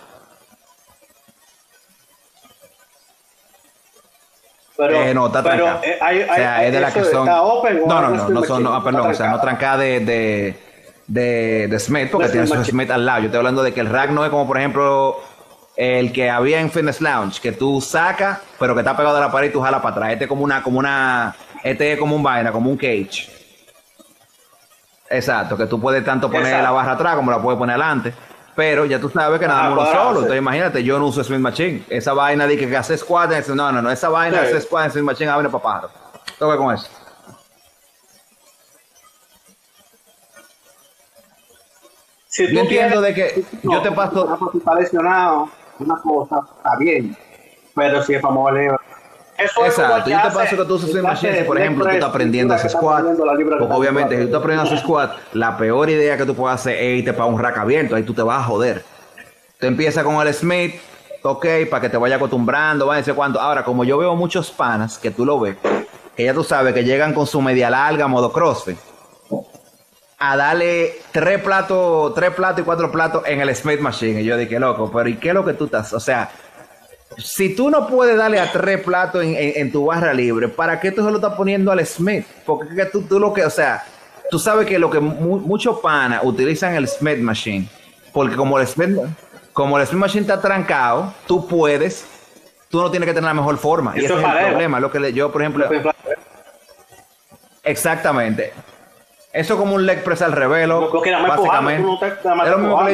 [SPEAKER 2] Pero,
[SPEAKER 1] eh, no, está
[SPEAKER 2] pero,
[SPEAKER 1] trancada.
[SPEAKER 2] eh, hay-
[SPEAKER 1] o sea,
[SPEAKER 2] hay-
[SPEAKER 1] es de las que son.
[SPEAKER 2] ¿Está open o
[SPEAKER 1] no, no, no,
[SPEAKER 2] así,
[SPEAKER 1] no son, no, ah, perdón, o sea, no
[SPEAKER 2] trancada.
[SPEAKER 1] de, de, de, de Smith, porque tiene su. Smith al lado. Yo estoy hablando de que el rack no es como, por ejemplo, el que había en Fitness Lounge, que tú sacas, pero que está pegado a la pared y tú jalas para atrás. Este es como una, como una, este es como un vaina, como un cage. Exacto, que tú puedes tanto poner
[SPEAKER 2] Exacto.
[SPEAKER 1] la barra atrás como la puedes poner adelante. Pero ya tú sabes que nada más uno solo. Entonces imagínate, yo no uso Smith Machine. Esa vaina de que, que hace squat, es- no, no, no, esa vaina
[SPEAKER 2] Sí.
[SPEAKER 1] hace squat en Smith Machine, abre para pájaro. Toca con eso.
[SPEAKER 2] Si
[SPEAKER 1] Yo entiendo de que yo te paso-
[SPEAKER 2] está lesionado, una cosa está bien. Pero si es para moverle. Eso es
[SPEAKER 1] Exacto,
[SPEAKER 2] lo que
[SPEAKER 1] yo te paso que tú usas
[SPEAKER 2] el
[SPEAKER 1] Smith Machine,
[SPEAKER 2] clase
[SPEAKER 1] si por ejemplo tú estás aprendiendo
[SPEAKER 2] que está
[SPEAKER 1] squat, porque obviamente si tú estás aprendiendo ese squat, la peor idea que tú puedes hacer es irte para un rack abierto, ahí tú te vas a joder. Te empieza con el Smith, ok, para que te vaya acostumbrando, va a decir cuánto. Ahora, como yo veo muchos panas, que tú lo ves, que ya tú sabes que llegan con su media larga, modo CrossFit, a darle tres platos, tres platos y cuatro platos en el Smith Machine. Y yo dije, loco, pero ¿y qué es lo que tú estás? O sea, si tú no puedes darle a tres platos en, en- en tu barra libre, ¿para qué tú se lo estás poniendo al Smith? Porque que tú, tú lo que, o sea, tú sabes que lo que mu- muchos panas utilizan el Smith Machine, porque como el Smith, como el Smith Machine está trancado, tú puedes, tú no tienes que tener la mejor forma. Y
[SPEAKER 2] Eso
[SPEAKER 1] ese
[SPEAKER 2] es
[SPEAKER 1] el problema. Lo que le- yo, por ejemplo, exactamente. Eso es como un leg press al
[SPEAKER 2] Porque nada más empujando,
[SPEAKER 1] básicamente.
[SPEAKER 2] tú no te- nada más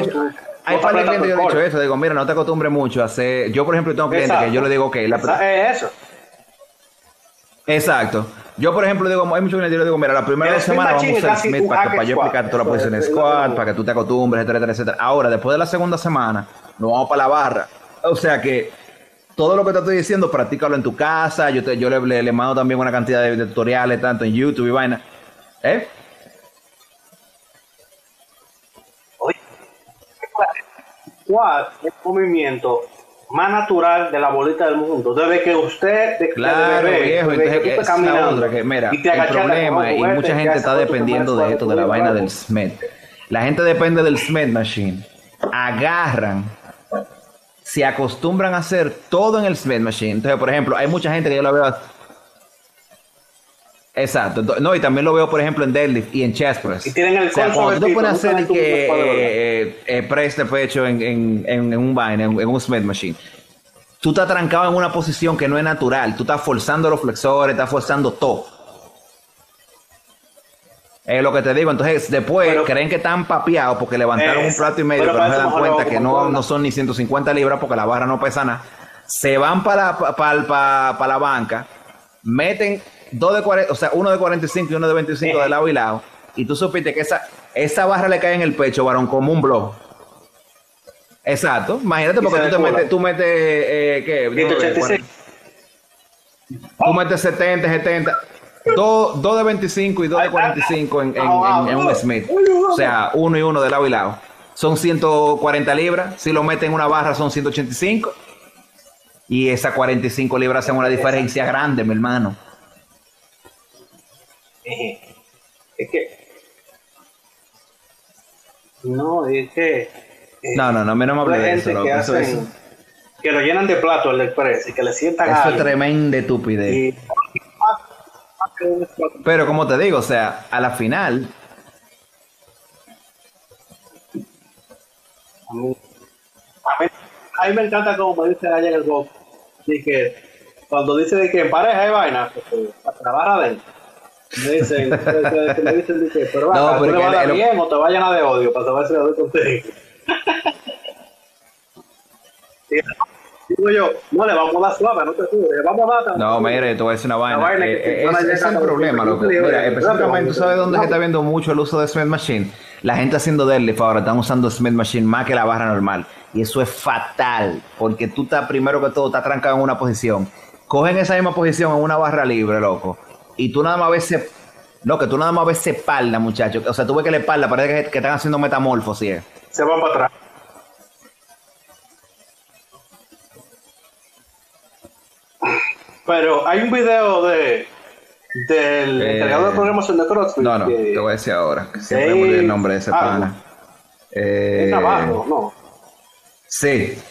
[SPEAKER 1] que
[SPEAKER 2] tú-
[SPEAKER 1] Hay par de clientes que yo he dicho eso. Digo, mira, no te acostumbres mucho a hacer. Yo, por ejemplo, tengo clientes que yo le digo que la,
[SPEAKER 2] Es eso.
[SPEAKER 1] Exacto. Yo, por ejemplo, digo, hay muchos clientes que yo le digo, mira, la primera semanas vamos a usar Smith para, que- para yo explicarte toda la posición
[SPEAKER 2] lo
[SPEAKER 1] squat, para que tú te acostumbres, etcétera, etcétera, etcétera. Ahora, después de la segunda semana, nos vamos para la barra. O sea que todo lo que te estoy diciendo, practícalo en tu casa. Yo, te, yo le, le- le mando también una cantidad de, de tutoriales, tanto en YouTube y vaina. ¿Eh?
[SPEAKER 2] Squat es un movimiento más natural de la bolita del mundo. Desde que usted, de,
[SPEAKER 1] Claro,
[SPEAKER 2] bebé,
[SPEAKER 1] viejo,
[SPEAKER 2] desde
[SPEAKER 1] entonces
[SPEAKER 2] que
[SPEAKER 1] esa
[SPEAKER 2] caminando
[SPEAKER 1] otra que, mira,
[SPEAKER 2] y te
[SPEAKER 1] el problema, y mucha gente está dependiendo de esto, de la vaina del. Smith. La gente depende del Smith Machine. Agarran, se acostumbran a hacer todo en el Smith Machine. Entonces, por ejemplo, hay mucha gente que yo la veo. Exacto. No, y también lo veo, por ejemplo, en deadlift y en chest press.
[SPEAKER 2] Y tienen el
[SPEAKER 1] o sea, cuando tú
[SPEAKER 2] sobre
[SPEAKER 1] hacer que eh, eh, press de pecho en, en- en- en un vaina, en, un Smith Machine, tú estás trancado en una posición que no es natural. Tú estás forzando los flexores, estás forzando todo. Es lo que te digo. Entonces, después
[SPEAKER 2] Pero-
[SPEAKER 1] creen que están papeados porque levantaron un plato y medio,
[SPEAKER 2] pero
[SPEAKER 1] pero, no se dan cuenta que no, no son ni 150 libras porque la barra no pesa nada. Se van para, para, para, para la banca, meten dos de 40, o sea, uno de 45 y uno de 25 de lado y lado. Y tú supiste que esa, esa barra le cae en el pecho, varón, como un blog. Exacto. Imagínate porque tú te metes, tú metes, eh, ¿qué?
[SPEAKER 2] 186.
[SPEAKER 1] Tú metes 70, 70. Dos, dos de 25 y dos de 45 en, en, en- en un Smith. O sea, uno y uno de lado y lado. Son 140 libras. Si lo meten en una barra son 185. Y esas 45 libras hacen una diferencia grande, mi hermano.
[SPEAKER 2] Es que. No, es que. eh,
[SPEAKER 1] No, no, no, no me
[SPEAKER 2] hay
[SPEAKER 1] hable de eso. loco.
[SPEAKER 2] que, hacen-
[SPEAKER 1] eso-
[SPEAKER 2] que lo llenan de plato el express y que le sientan
[SPEAKER 1] eso es
[SPEAKER 2] algo.
[SPEAKER 1] tremenda estupidez.
[SPEAKER 2] Y.
[SPEAKER 1] Pero como te digo, o sea, a la final,
[SPEAKER 2] A mí, a mí- a mí me encanta como me dice allá en el box. Y que cuando dice de que en pareja hay vaina, pues, para trabajar adentro. Me dicen, que- me dicen pero,
[SPEAKER 1] No,
[SPEAKER 2] va, ¿tú
[SPEAKER 1] pero
[SPEAKER 2] le
[SPEAKER 1] que
[SPEAKER 2] vas
[SPEAKER 1] el-
[SPEAKER 2] bien o te va a llenar de odio para saber si doy contigo. Digo yo, no le vamos a dar suave, no te subes, le vamos a dar tan-
[SPEAKER 1] No, mire, te voy a decir una vaina.
[SPEAKER 2] vaina
[SPEAKER 1] Eh, eh, es el
[SPEAKER 2] los
[SPEAKER 1] problema, loco.
[SPEAKER 2] 25
[SPEAKER 1] Mira, específicamente, ¿tú sabes dónde se está viendo mucho el uso de Smith Machine? La gente haciendo deadlift ahora están usando Smith Machine más que la barra normal. Y eso es fatal, porque tú estás, primero que todo, estás trancado en una posición. Cogen esa misma posición en una barra libre, loco. Y tú nada más ves ese... No, que tú nada más ves esa espalda, muchacho. O sea, tú ves que la espalda parece que, que están haciendo metamorfosis. eh.
[SPEAKER 2] Se van para atrás. Pero hay un video de del
[SPEAKER 1] Eh,
[SPEAKER 2] encargado de programación de CrossFit.
[SPEAKER 1] No, no,
[SPEAKER 2] que-
[SPEAKER 1] te voy a decir ahora. que Siempre me el nombre de ese
[SPEAKER 2] algo.
[SPEAKER 1] pana. Eh,
[SPEAKER 2] es Navarro, no.
[SPEAKER 1] Sí,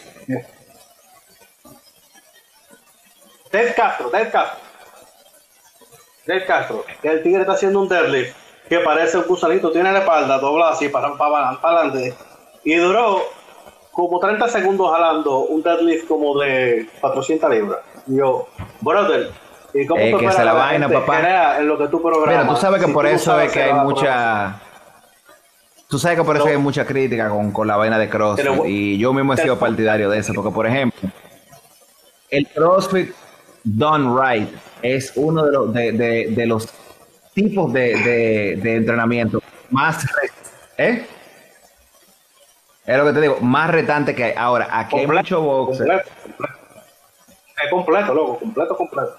[SPEAKER 2] Ted Castro, Ted Castro. Ted Castro. que El tigre está haciendo un deadlift que parece un gusanito, tiene la espalda doblada así para, para, para adelante. Y duró como 30 segundos jalando un deadlift como de 400 libras. Y yo, brother, ¿y cómo
[SPEAKER 1] Eh, que se la vaina, papá.
[SPEAKER 2] en lo que tú programas?
[SPEAKER 1] Mira, tú sabes que
[SPEAKER 2] si
[SPEAKER 1] por eso es que hay mucha. Tú sabes que por eso
[SPEAKER 2] No.
[SPEAKER 1] hay mucha crítica con, con la vaina de CrossFit.
[SPEAKER 2] Pero-
[SPEAKER 1] y yo mismo he sido partidario de eso. Porque, por ejemplo, el CrossFit done right es uno de los, de, de- de los tipos de, de- de entrenamiento más. ¿Eh? Es lo que te digo, más retante que hay. Ahora, aquí hay mucho boxe.
[SPEAKER 2] Completo, completo. Es completo, loco, completo, completo.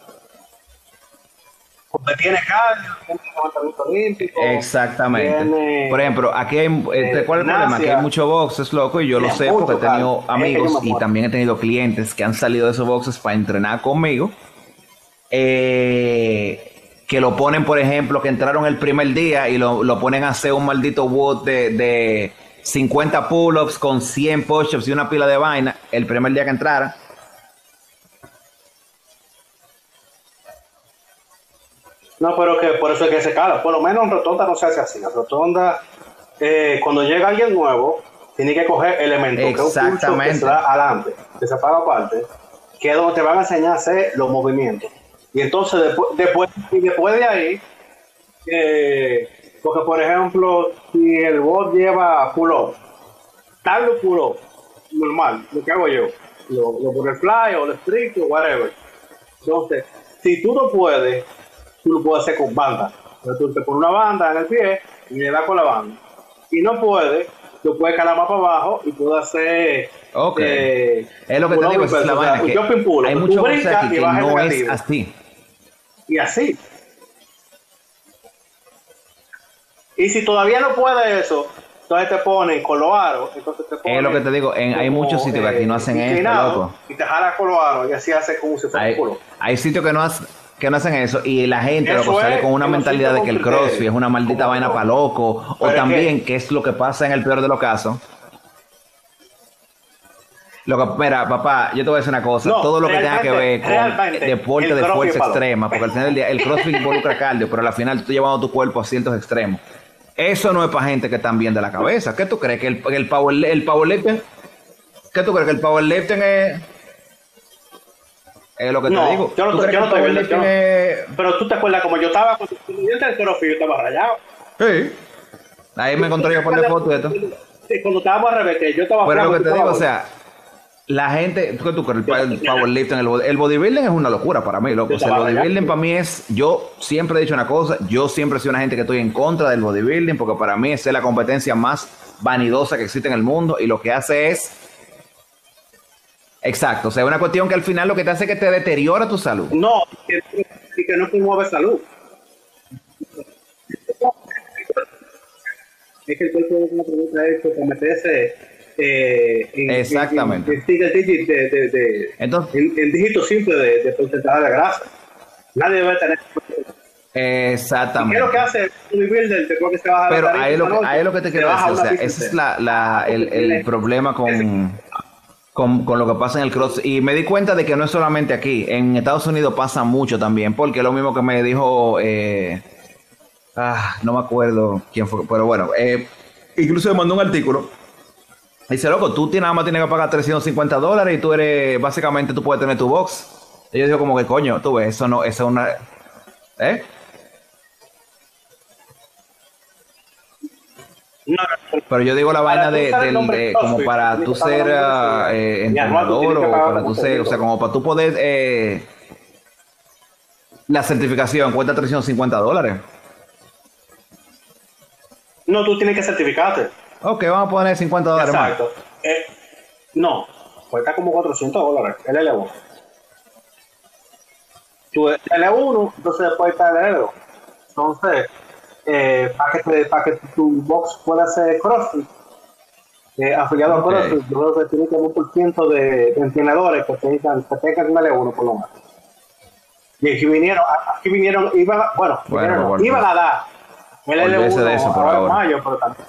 [SPEAKER 2] Porque tiene cardio, tiene levantamiento olímpico.
[SPEAKER 1] Exactamente.
[SPEAKER 2] tiene-
[SPEAKER 1] Por ejemplo, aquí hay, este, ¿cuál es el problema? Que hay mucho boxes, loco, y yo lo sé
[SPEAKER 2] mucho,
[SPEAKER 1] porque he tenido
[SPEAKER 2] claro. Es que yo
[SPEAKER 1] amigos y también he tenido clientes que han salido de esos boxes para entrenar conmigo. Eh, que lo ponen, por ejemplo, que entraron el primer día y lo, lo ponen a hacer un maldito WOD de, de 50 pull-ups con 100 push-ups y una pila de vaina el primer día que entraran.
[SPEAKER 2] No, pero que por eso es que se cala. Por lo menos en rotonda no se hace así. En rotonda, eh, cuando llega alguien nuevo, tiene que coger elementos. Que es un curso que
[SPEAKER 1] Exactamente.
[SPEAKER 2] se da adelante, que se paga aparte, que es donde te van a enseñar a hacer los movimientos. Y entonces, después, después, y después de ahí, eh, porque por ejemplo, si el bot lleva pull-up, tal lo pull-up, normal, lo que hago yo, lo, lo por el fly o el strict o whatever. Entonces, si tú no puedes, tú lo puedes hacer con banda. Entonces, tú te pones una banda en el pie y le das con la banda. Si no puedes, lo puedes calar más para abajo y puedes hacer.
[SPEAKER 1] Ok.
[SPEAKER 2] eh,
[SPEAKER 1] Es lo que te digo,
[SPEAKER 2] y
[SPEAKER 1] es la vaina.
[SPEAKER 2] un
[SPEAKER 1] que hay
[SPEAKER 2] tú
[SPEAKER 1] mucho boxes
[SPEAKER 2] brincas
[SPEAKER 1] aquí
[SPEAKER 2] y
[SPEAKER 1] que no es así.
[SPEAKER 2] Y así. Y si todavía no puedes eso, entonces te ponen con los aros. Entonces te ponen
[SPEAKER 1] Es lo que te digo, en- hay muchos sitios que aquí no hacen esto,
[SPEAKER 2] inclinado,
[SPEAKER 1] loco.
[SPEAKER 2] Y te jalas con los aros y así hace como si fuera
[SPEAKER 1] Hay,
[SPEAKER 2] culo.
[SPEAKER 1] hay sitios que no, hace- que no hacen eso y la gente
[SPEAKER 2] Eso
[SPEAKER 1] loco, sale
[SPEAKER 2] es
[SPEAKER 1] con una mentalidad de que el. CrossFit es una maldita vaina para loco. O
[SPEAKER 2] es
[SPEAKER 1] también,
[SPEAKER 2] que-
[SPEAKER 1] que es lo que pasa en el peor de los casos. Lo que, mira, papá, yo te voy a decir una cosa.
[SPEAKER 2] No,
[SPEAKER 1] todo lo que tenga que ver con deporte
[SPEAKER 2] el
[SPEAKER 1] de fuerza extrema, porque al final del día el CrossFit involucra cardio, pero al final tú estás llevando tu cuerpo a ciertos extremos. Eso no es para gente que están bien de la cabeza. ¿Qué tú crees? ¿Que el, el, power, el powerlifting? ¿Qué tú crees? ¿Que el powerlifting es...? Es lo que
[SPEAKER 2] No,
[SPEAKER 1] te digo.
[SPEAKER 2] yo no
[SPEAKER 1] ¿Tú
[SPEAKER 2] yo no
[SPEAKER 1] el
[SPEAKER 2] estoy viendo, yo
[SPEAKER 1] es...?
[SPEAKER 2] Pero tú te acuerdas como yo estaba, entré al CrossFit, yo estaba rayado.
[SPEAKER 1] Sí. Ahí me encontré yo por de foto y esto.
[SPEAKER 2] Sí, cuando estábamos al revés, que yo estaba
[SPEAKER 1] Pero lo que te digo, o sea, la gente, ¿qué tú crees? El, powerlifting, el, el bodybuilding es una locura para mí, loco. O sea, el bodybuilding para mí es, yo siempre he dicho una cosa, yo siempre he sido una gente que estoy en contra del bodybuilding porque para mí es la competencia más vanidosa que existe en el mundo y lo que hace es, exacto, o sea, una cuestión que al final lo que te hace es que te deteriora tu salud.
[SPEAKER 2] No, y que no promueve salud. Es que el cuerpo es una pregunta hecho para meterse eh, en,
[SPEAKER 1] Exactamente.
[SPEAKER 2] en, en single digit de, de, de-
[SPEAKER 1] Entonces,
[SPEAKER 2] en, en dígitos simples de, de porcentaje de grasa. Nadie debe tener. ¿Qué es
[SPEAKER 1] exactamente.
[SPEAKER 2] lo que hace un bodybuilder después que se baja
[SPEAKER 1] Pero
[SPEAKER 2] la
[SPEAKER 1] ahí es lo,
[SPEAKER 2] noche?
[SPEAKER 1] ahí es lo que te quiero decir, o sea, ese es la, la- el, el problema con, con, con lo que pasa en el cross. Y me di cuenta de que no es solamente aquí, en Estados Unidos pasa mucho también, porque es lo mismo que me dijo, eh, ah, no me acuerdo quién fue, pero bueno, eh, incluso me mandó un artículo. Dice, loco, tú tienes, nada más tienes que pagar 350 dólares y tú eres, básicamente tú puedes tener tu box. Y yo digo como que, coño, tú ves, eso no, eso es una... ¿Eh?
[SPEAKER 2] No, no,
[SPEAKER 1] Pero yo digo la vaina de, del- como para tú ser ah, eh, entrenador o para tú ser, o sea, como para tú poder eh, la certificación cuesta 350 dólares.
[SPEAKER 2] no, tú tienes que certificarte.
[SPEAKER 1] Ok, vamos a poner 50 dólares más.
[SPEAKER 2] Exacto. Eh, no, cuesta como 400 dólares el L1. Tu L1, entonces después está el L2. Entonces, eh, para que, para que tu box pueda ser CrossFit, eh, afiliado a CrossFit, yo creo que tiene que haber un por ciento de, entrenadores que tengan, que tengan un L1 por lo menos. Y aquí vinieron, aquí vinieron, iban, a- bueno,
[SPEAKER 1] Bueno,
[SPEAKER 2] vinieron, iban a dar el
[SPEAKER 1] olvídese
[SPEAKER 2] L1
[SPEAKER 1] de eso por
[SPEAKER 2] ahora en mayo, pero también.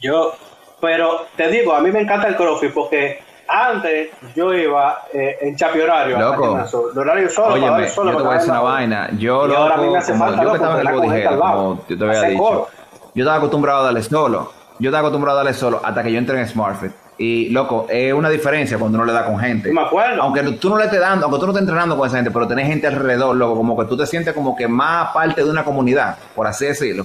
[SPEAKER 2] Yo, pero te digo, a mí me encanta el CrossFit porque antes yo iba eh, en chapi horario.
[SPEAKER 1] Loco.
[SPEAKER 2] El horario solo,
[SPEAKER 1] Óyeme,
[SPEAKER 2] solo,
[SPEAKER 1] yo te
[SPEAKER 2] porque
[SPEAKER 1] voy a decir una vaina. Yo,
[SPEAKER 2] Y ahora a mí
[SPEAKER 1] loco,
[SPEAKER 2] me hace
[SPEAKER 1] como
[SPEAKER 2] falta,
[SPEAKER 1] yo que
[SPEAKER 2] loco,
[SPEAKER 1] estaba en el como te había dicho,
[SPEAKER 2] coro.
[SPEAKER 1] yo estaba acostumbrado a darle solo. Yo estaba acostumbrado a darle solo hasta que yo entré en SmartFit. Y, loco, es una diferencia cuando uno le da con gente.
[SPEAKER 2] Me acuerdo.
[SPEAKER 1] Aunque tú no le estés dando, aunque tú no estés entrenando con esa gente, pero tenés gente alrededor, loco, como que tú te sientes como que más parte de una comunidad, por así decirlo.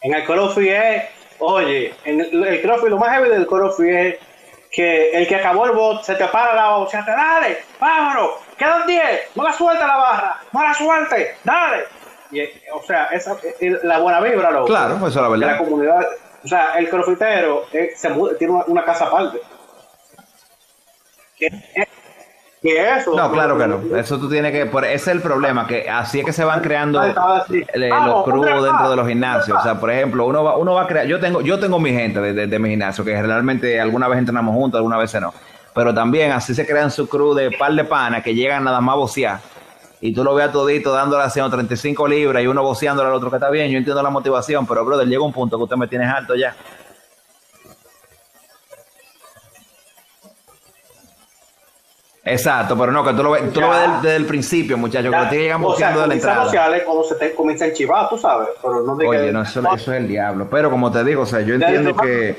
[SPEAKER 2] En el CrossFit es, oye, en el, el CrossFit, lo más heavy del CrossFit es que el que acabó el bot se te para la te dale, vámonos, quedan 10, no la suelte la barra, no la suelte, dale. Y, eh, o sea, esa es la buena vibra, loco.
[SPEAKER 1] Claro, eso es la verdad.
[SPEAKER 2] la comunidad, o sea, el crossfitero eh, se muda- tiene una, una casa aparte. Que, que eso.
[SPEAKER 1] No, claro que no. Eso tú tienes que. Por, ese es el problema, que así es que se van creando eh,
[SPEAKER 2] Vamos,
[SPEAKER 1] los
[SPEAKER 2] vez
[SPEAKER 1] dentro de los gimnasios. O sea, por ejemplo, uno va, uno va a crear. Yo tengo, yo tengo mi gente de, de- de mi gimnasio, que realmente alguna vez entrenamos juntos, alguna vez no. Pero también así se crean su crew de par de panas que llegan nada más a bocear. Y tú lo veas todito dándole haciendo 35 libras y uno boceándole al otro que está bien. Yo entiendo la motivación, pero brother, llega un punto que usted me tiene alto ya. Exacto, pero no, que tú lo ves, tú lo ves desde, desde el principio, muchachos, que te llegan boceando de la entrada.
[SPEAKER 2] sociales cuando se te comienza a enchivar, tú sabes. Pero no de que-
[SPEAKER 1] Oye, no, eso, eso es el diablo. Pero como te digo, o sea, yo entiendo que,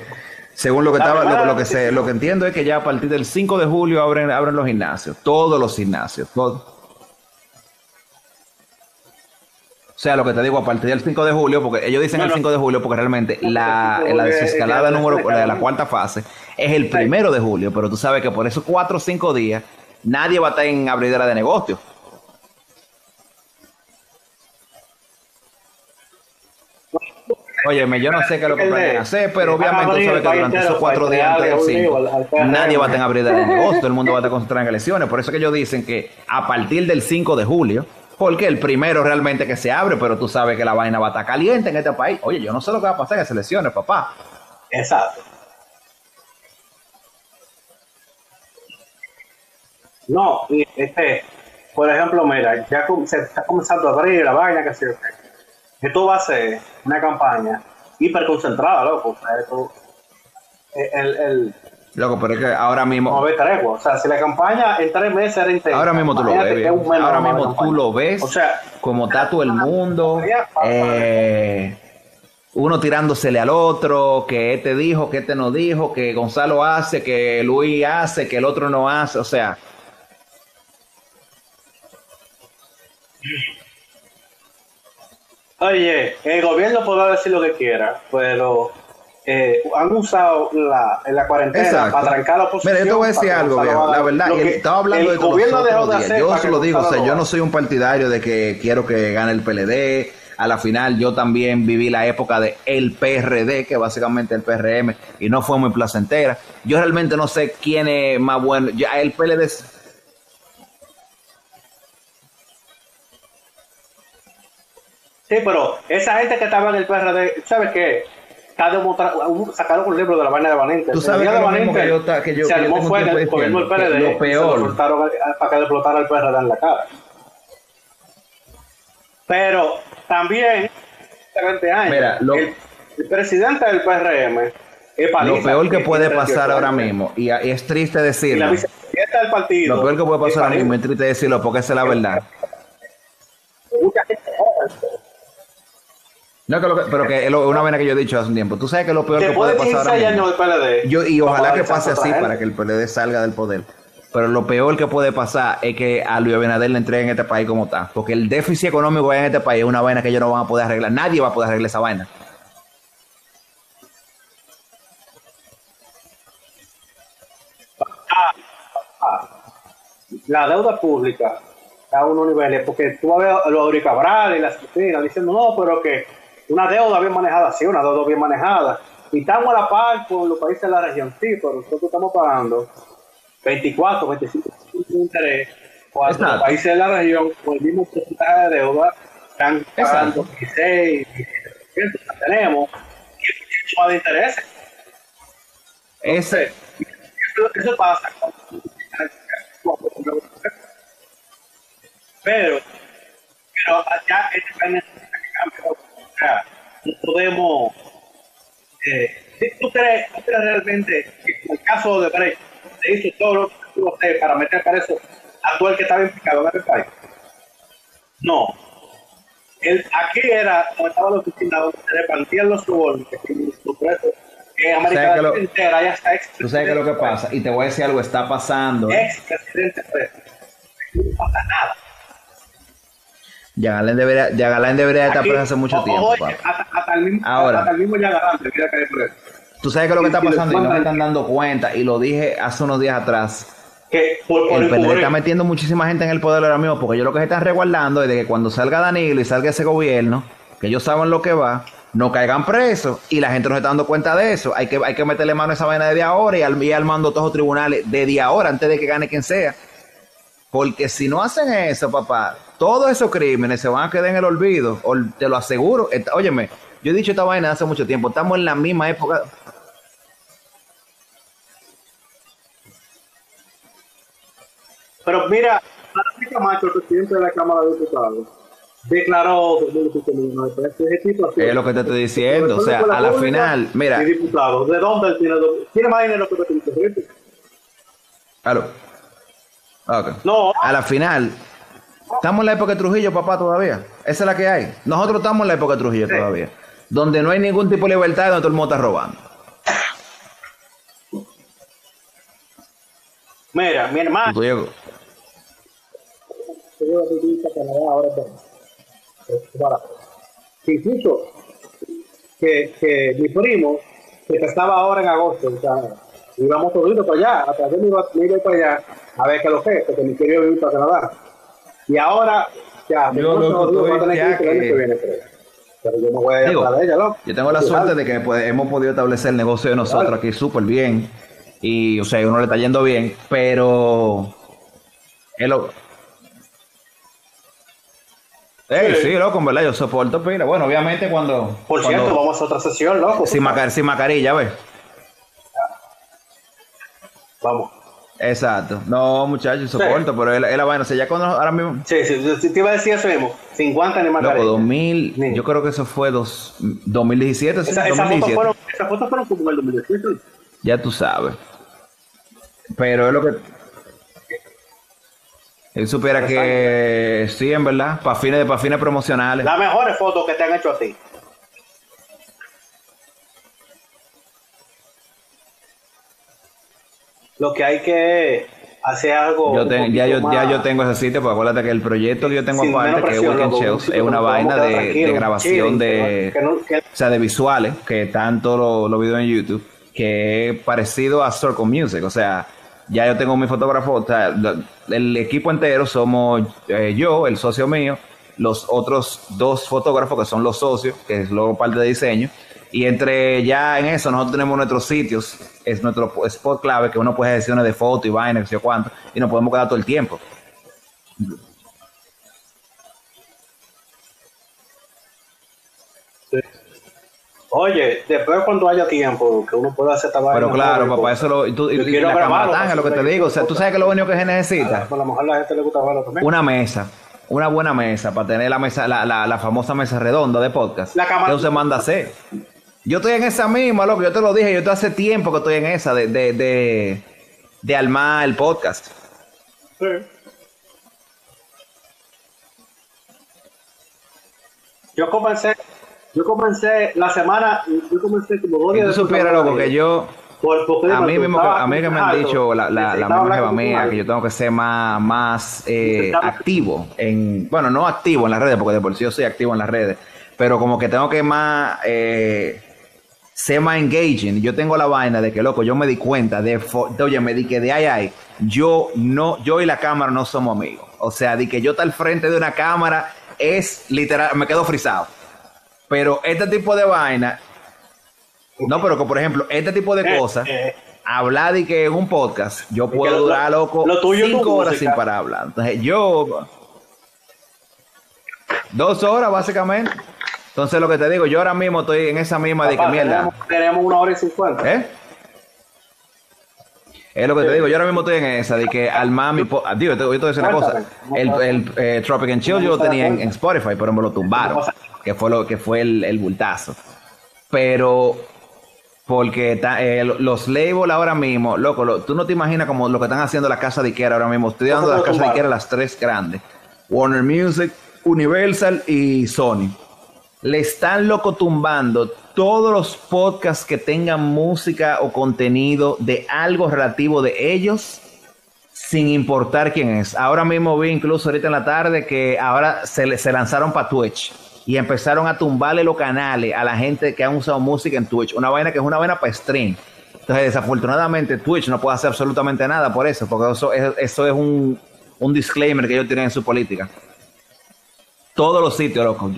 [SPEAKER 1] según lo que estaba, lo, que se, lo que entiendo es que ya a partir del 5 de julio abren, abren los gimnasios, todos los gimnasios, todos. O sea, lo que te digo, a partir del 5 de julio, porque ellos dicen el
[SPEAKER 2] no.
[SPEAKER 1] 5 de julio, porque realmente la,
[SPEAKER 2] porque el 5 de
[SPEAKER 1] la desescalada
[SPEAKER 2] es-
[SPEAKER 1] número, la de la cuarta fase es el primero de julio, pero tú sabes que por esos 4 o 5 días nadie va a estar en abridera de negocio. Óyeme, yo no sé qué es lo que
[SPEAKER 2] El
[SPEAKER 1] planean hacer, pero
[SPEAKER 2] el de
[SPEAKER 1] obviamente tú sabes
[SPEAKER 2] el
[SPEAKER 1] que durante esos cuatro
[SPEAKER 2] para
[SPEAKER 1] días antes del
[SPEAKER 2] entregarle un
[SPEAKER 1] 5,
[SPEAKER 2] libro al- al PRM.
[SPEAKER 1] nadie va a en abrir de negocio, todo el mundo va a estar concentrado en elecciones. Por eso que ellos dicen que a partir del 5 de julio, porque el primero realmente que se abre, pero tú sabes que la vaina va a estar caliente en este país. Oye, yo no sé lo que va a pasar en las elecciones, papá.
[SPEAKER 2] Exacto. No, este, por ejemplo, mira, ya se está comenzando a abrir la vaina que se esto va a ser una campaña hiperconcentrada, loco. O sea, esto, el, el,
[SPEAKER 1] Loco, pero es que ahora
[SPEAKER 2] no
[SPEAKER 1] mismo,
[SPEAKER 2] a haber tregua. O sea, si la campaña en tres meses era intensa,
[SPEAKER 1] ahora mismo tú lo ves, ahora
[SPEAKER 2] no
[SPEAKER 1] mismo tú lo ves,
[SPEAKER 2] O sea,
[SPEAKER 1] como está todo el mundo, eh, uno tirándosele al otro, que este dijo, que este no dijo, que Gonzalo hace, que Luis hace, que el otro no hace, o sea,
[SPEAKER 2] Oye, el gobierno podrá decir lo que quiera, pero eh, han usado la, en la cuarentena
[SPEAKER 1] Exacto.
[SPEAKER 2] para trancar la oposición.
[SPEAKER 1] Mira, yo te voy a decir algo, viejo, la verdad,
[SPEAKER 2] que
[SPEAKER 1] estaba hablando
[SPEAKER 2] el
[SPEAKER 1] de
[SPEAKER 2] gobierno
[SPEAKER 1] los
[SPEAKER 2] dejó de hacer
[SPEAKER 1] Yo se lo digo, o sea, yo no soy un partidario de que quiero que gane el PLD. A la final yo también viví la época de el PRD, que básicamente el PRM, y no fue muy placentera. Yo realmente no sé quién es más bueno. Ya el PLD
[SPEAKER 2] Sí, pero esa gente que estaba en el PRD, ¿sabes qué? Está demostrando, sacaron un libro de la vaina de Valente.
[SPEAKER 1] Tú
[SPEAKER 2] El
[SPEAKER 1] sabes
[SPEAKER 2] día
[SPEAKER 1] que
[SPEAKER 2] de Valente
[SPEAKER 1] que yo ta- que yo-
[SPEAKER 2] se
[SPEAKER 1] que
[SPEAKER 2] armó fue el gobierno del PRD.
[SPEAKER 1] lo
[SPEAKER 2] se
[SPEAKER 1] peor-
[SPEAKER 2] a- para que le explotara el PRD en la cara. Pero también, hace 20 años,
[SPEAKER 1] Mira, lo-
[SPEAKER 2] el, el presidente del PRM es
[SPEAKER 1] lo peor que puede pasar
[SPEAKER 2] 38
[SPEAKER 1] ahora mismo, y, y es triste
[SPEAKER 2] Y la
[SPEAKER 1] decirlo,
[SPEAKER 2] vicepresidenta del partido.
[SPEAKER 1] lo peor que puede pasar ahora mismo es triste decirlo porque esa es la verdad.
[SPEAKER 2] Mucha gente-
[SPEAKER 1] No, que lo que- pero que es lo- una vaina que yo he dicho hace un tiempo. Tú sabes que lo peor que puede
[SPEAKER 2] de
[SPEAKER 1] pasar
[SPEAKER 2] 16
[SPEAKER 1] ahora mismo.
[SPEAKER 2] años del PLD.
[SPEAKER 1] Yo, y ojalá que pase así
[SPEAKER 2] otra
[SPEAKER 1] para que el PLD salga del poder. Pero lo peor que puede pasar es que a Luis Abinader le entreguen este país como está. Porque el déficit económico en este país es una vaina que ellos no van a poder arreglar. Nadie va a poder arreglar esa vaina.
[SPEAKER 2] la deuda pública a unos niveles, porque tú vas a ver a los Auri Cabral y las diciendo, no, pero que una deuda bien manejada, sí, una deuda bien manejada, y estamos a la par con los países de la región, sí, pero nosotros estamos pagando 24, 25 de interés, cuando los países de la región, con el mismo porcentaje de deuda, están pagando 16, 17%, tenemos, y de intereses.
[SPEAKER 1] Ese,
[SPEAKER 2] Eso, eso pasa. Pero, pero allá este país necesita que cambie. Sea, no podemos. Eh, ¿tú, crees, ¿Tú crees realmente que en el caso de Brecht se hizo todo lo que tuvo que hacer para meter preso a todo el que estaba implicado en este país? No. El, aquí era donde estaba la oficina donde se repartían los sobornos que los presos en América
[SPEAKER 1] ¿Sabes qué
[SPEAKER 2] Latina entera, ya está ex
[SPEAKER 1] tú sabes qué es lo que pasa. Y te voy a decir algo, está pasando.
[SPEAKER 2] ex presidente preso. No pasa nada.
[SPEAKER 1] Yagalán debería, Yagalán debería estar preso hace mucho tiempo.
[SPEAKER 2] oye,
[SPEAKER 1] papá.
[SPEAKER 2] hasta, hasta el mismo,
[SPEAKER 1] Ahora.
[SPEAKER 2] hasta el mismo Yagalán debería caer preso.
[SPEAKER 1] Tú sabes qué es lo que está pasando y no me están dando cuenta. Y lo dije hace unos días atrás.
[SPEAKER 2] Que por, por
[SPEAKER 1] El PLD
[SPEAKER 2] encubrir-
[SPEAKER 1] está metiendo muchísima gente en el poder ahora mismo porque ellos lo que se están resguardando es de que cuando salga Danilo y salga ese gobierno, que ellos saben lo que va, no caigan presos y la gente no se está dando cuenta de eso. Hay que, hay que meterle mano a esa vaina desde ahora y al, y al mando todos los tribunales desde ahora, antes de que gane quien sea. Porque si no hacen eso, papá, todos esos crímenes se van a quedar en el olvido, ol- te lo aseguro. Esta- óyeme, yo he dicho esta vaina hace mucho tiempo, estamos en la misma época.
[SPEAKER 2] Pero mira, Francisco Camacho, el presidente de la Cámara de Diputados, declaró 2019, ese tipo así.
[SPEAKER 1] Es lo que te estoy diciendo, o sea, a la final, mira.
[SPEAKER 2] Y diputados, ¿de dónde tiene? ¿Tiene más dinero que el presidente?
[SPEAKER 1] Aló. Ok.
[SPEAKER 2] No,
[SPEAKER 1] A la final, estamos en la época de Trujillo, papá, todavía. Esa es la que hay. Nosotros estamos en la época de Trujillo
[SPEAKER 2] Sí.
[SPEAKER 1] todavía. Donde no hay ningún tipo de libertad, donde todo el mundo está robando.
[SPEAKER 2] mira, mi hermano.
[SPEAKER 1] Diego.
[SPEAKER 2] Incluso que, que mi primo, que estaba ahora en agosto, o sea, íbamos todos para allá, hasta yo me iba, me iba para allá a ver qué lo que es, porque mi querido vivir para Canadá. Y ahora, ya,
[SPEAKER 1] Yo, loco,
[SPEAKER 2] tener
[SPEAKER 1] ya
[SPEAKER 2] que el
[SPEAKER 1] que-
[SPEAKER 2] que viene, pero, pero yo no voy a
[SPEAKER 1] Digo,
[SPEAKER 2] ella, loco.
[SPEAKER 1] Yo tengo la suerte de que pues, hemos podido establecer el negocio de nosotros aquí súper bien. Y, o sea, a uno le está yendo bien, pero. Es lo. Ey,
[SPEAKER 2] Sí.
[SPEAKER 1] sí, loco, en verdad, yo soporto pila. Bueno, obviamente cuando.
[SPEAKER 2] Por
[SPEAKER 1] cuando-
[SPEAKER 2] cierto, vamos a otra sesión, loco.
[SPEAKER 1] sin, macar- sin mascarilla, ¿ves?
[SPEAKER 2] Vamos.
[SPEAKER 1] Exacto. No, muchachos, soporto, pero es la, vaina. O sea, ya cuando ahora mismo.
[SPEAKER 2] Sí, sí, sí, sí, te iba a decir eso mismo. 50 ni más.
[SPEAKER 1] Loco, 2000,
[SPEAKER 2] Sí.
[SPEAKER 1] yo creo que eso fue dos, 2017, sí,
[SPEAKER 2] Esa- Esas fotos
[SPEAKER 1] 2017.
[SPEAKER 2] fueron, esas fotos fueron como en el 2017.
[SPEAKER 1] Ya tú sabes. Pero es lo que. Él supiera que sí, en verdad, para fines, para fines promocionales.
[SPEAKER 2] Las mejores fotos que te han hecho a ti. Lo que hay que hacer algo.
[SPEAKER 1] Yo ya, yo, ya yo tengo ese sitio, pues acuérdate que el proyecto que yo tengo aparte, que es Weekend
[SPEAKER 2] sitio
[SPEAKER 1] es una vaina de, grabación de,
[SPEAKER 2] que no- que-
[SPEAKER 1] o sea, de visuales, que están todos los, los videos en YouTube, que es parecido a Circle Music, o sea, ya yo tengo mi fotógrafo, o sea, lo- el equipo entero somos eh, yo, el socio mío, los otros dos fotógrafos que son los socios, que es luego parte de diseño, y entre ya en eso nosotros tenemos nuestros sitios, es nuestro spot clave, que uno puede hacer sesiones de foto y vaina, que sé cuánto, y nos podemos quedar todo el tiempo.
[SPEAKER 2] Oye, después cuando haya tiempo, que uno pueda hacer esta vaina,
[SPEAKER 1] Pero claro,
[SPEAKER 2] ¿no?
[SPEAKER 1] papá, eso lo, y, tú- y-
[SPEAKER 2] Yo
[SPEAKER 1] y
[SPEAKER 2] quiero
[SPEAKER 1] la tanga, lo que te digo, o sea, tú sabes que lo único que se
[SPEAKER 2] A
[SPEAKER 1] necesita,
[SPEAKER 2] lo mejor a la gente le gusta también.
[SPEAKER 1] una mesa, una buena mesa, para tener la mesa, la, la, la famosa mesa redonda de podcast,
[SPEAKER 2] La cámara-
[SPEAKER 1] que se manda a hacer. Yo estoy en esa misma, loco, yo te lo dije, yo te hace tiempo que estoy en esa, de, de, de, de armar el podcast.
[SPEAKER 2] Sí. Yo comencé, yo comencé la semana, yo comencé como dos días
[SPEAKER 1] tú supieras, loco, que yo,
[SPEAKER 2] Por-
[SPEAKER 1] a mí mismo, a mí que me han dicho la, la, la misma jeva mía, que yo tengo que ser más, más eh, activo en, bueno, no activo en las redes, porque de por sí yo soy activo en las redes, pero como que tengo que más, eh, ser más engaging. Yo tengo la vaina de que, loco, yo me di cuenta de, de oye, me di que de ahí ahí, yo no, yo y la cámara no somos amigos. O sea, de que yo estar al frente de una cámara es literal, me quedo frisado. Pero este tipo de vaina, no, pero que por ejemplo, este tipo de
[SPEAKER 2] Eh,
[SPEAKER 1] cosas,
[SPEAKER 2] eh.
[SPEAKER 1] hablar de que en un podcast yo puedo
[SPEAKER 2] lo-
[SPEAKER 1] durar, loco,
[SPEAKER 2] lo tuyo
[SPEAKER 1] cinco horas sin parar hablar. Entonces, yo, Dos horas, básicamente. Entonces, lo que te digo, yo ahora mismo estoy en esa misma de que
[SPEAKER 2] Papá,
[SPEAKER 1] mierda.
[SPEAKER 2] tenemos, tenemos una hora y cincuenta.
[SPEAKER 1] ¿Eh? Es lo que te digo, yo ahora mismo estoy en esa de que al mami, ah, digo, yo te voy a decir una cosa, el, el eh, Tropic and Chill yo lo tenía en, en Spotify, pero me lo tumbaron, que fue lo que fue el, el bultazo. Pero porque ta- eh, los labels ahora mismo, loco, lo- tú no te imaginas como lo que están haciendo la casa de Ikea ahora mismo. Estoy dando
[SPEAKER 2] ¿Cómo
[SPEAKER 1] las casas de? Ikea las tres grandes, Warner Music, Universal y Sony le están loco tumbando todos los podcasts que tengan música o contenido de algo relativo de ellos, sin importar quién es. Ahora mismo vi incluso ahorita en la tarde que ahora se, lanzaron para Twitch y empezaron a tumbarle los canales a la gente que han usado música en Twitch. Una vaina que es una vaina para stream. Entonces, desafortunadamente, Twitch no puede hacer absolutamente nada por eso, porque eso es, eso es un, un disclaimer que ellos tienen en su política. Todos los sitios, loco.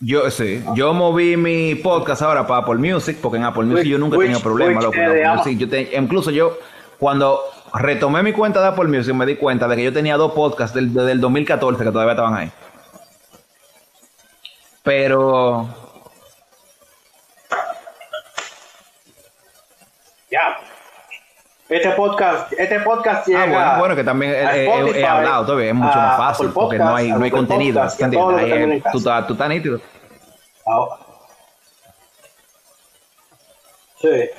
[SPEAKER 1] Yo sí, yo moví mi podcast ahora para Apple Music, porque en Apple Music yo nunca
[SPEAKER 2] Twitch-
[SPEAKER 1] problemas, loco.
[SPEAKER 2] Amazon.
[SPEAKER 1] Music. Yo te- incluso yo, cuando retomé mi cuenta de Apple Music, me di cuenta de que yo tenía dos podcasts del, del 2014 que todavía estaban ahí. Pero
[SPEAKER 2] Ya. Este podcast, este podcast
[SPEAKER 1] Ah,
[SPEAKER 2] llega.
[SPEAKER 1] bueno, bueno, que también he,
[SPEAKER 2] a
[SPEAKER 1] he- hablado todavía, es mucho más fácil, porque no hay, no hay contenido.
[SPEAKER 2] Podcast,
[SPEAKER 1] eh,
[SPEAKER 2] casa.
[SPEAKER 1] tú, tú estás nítido.
[SPEAKER 2] Ah. Sí.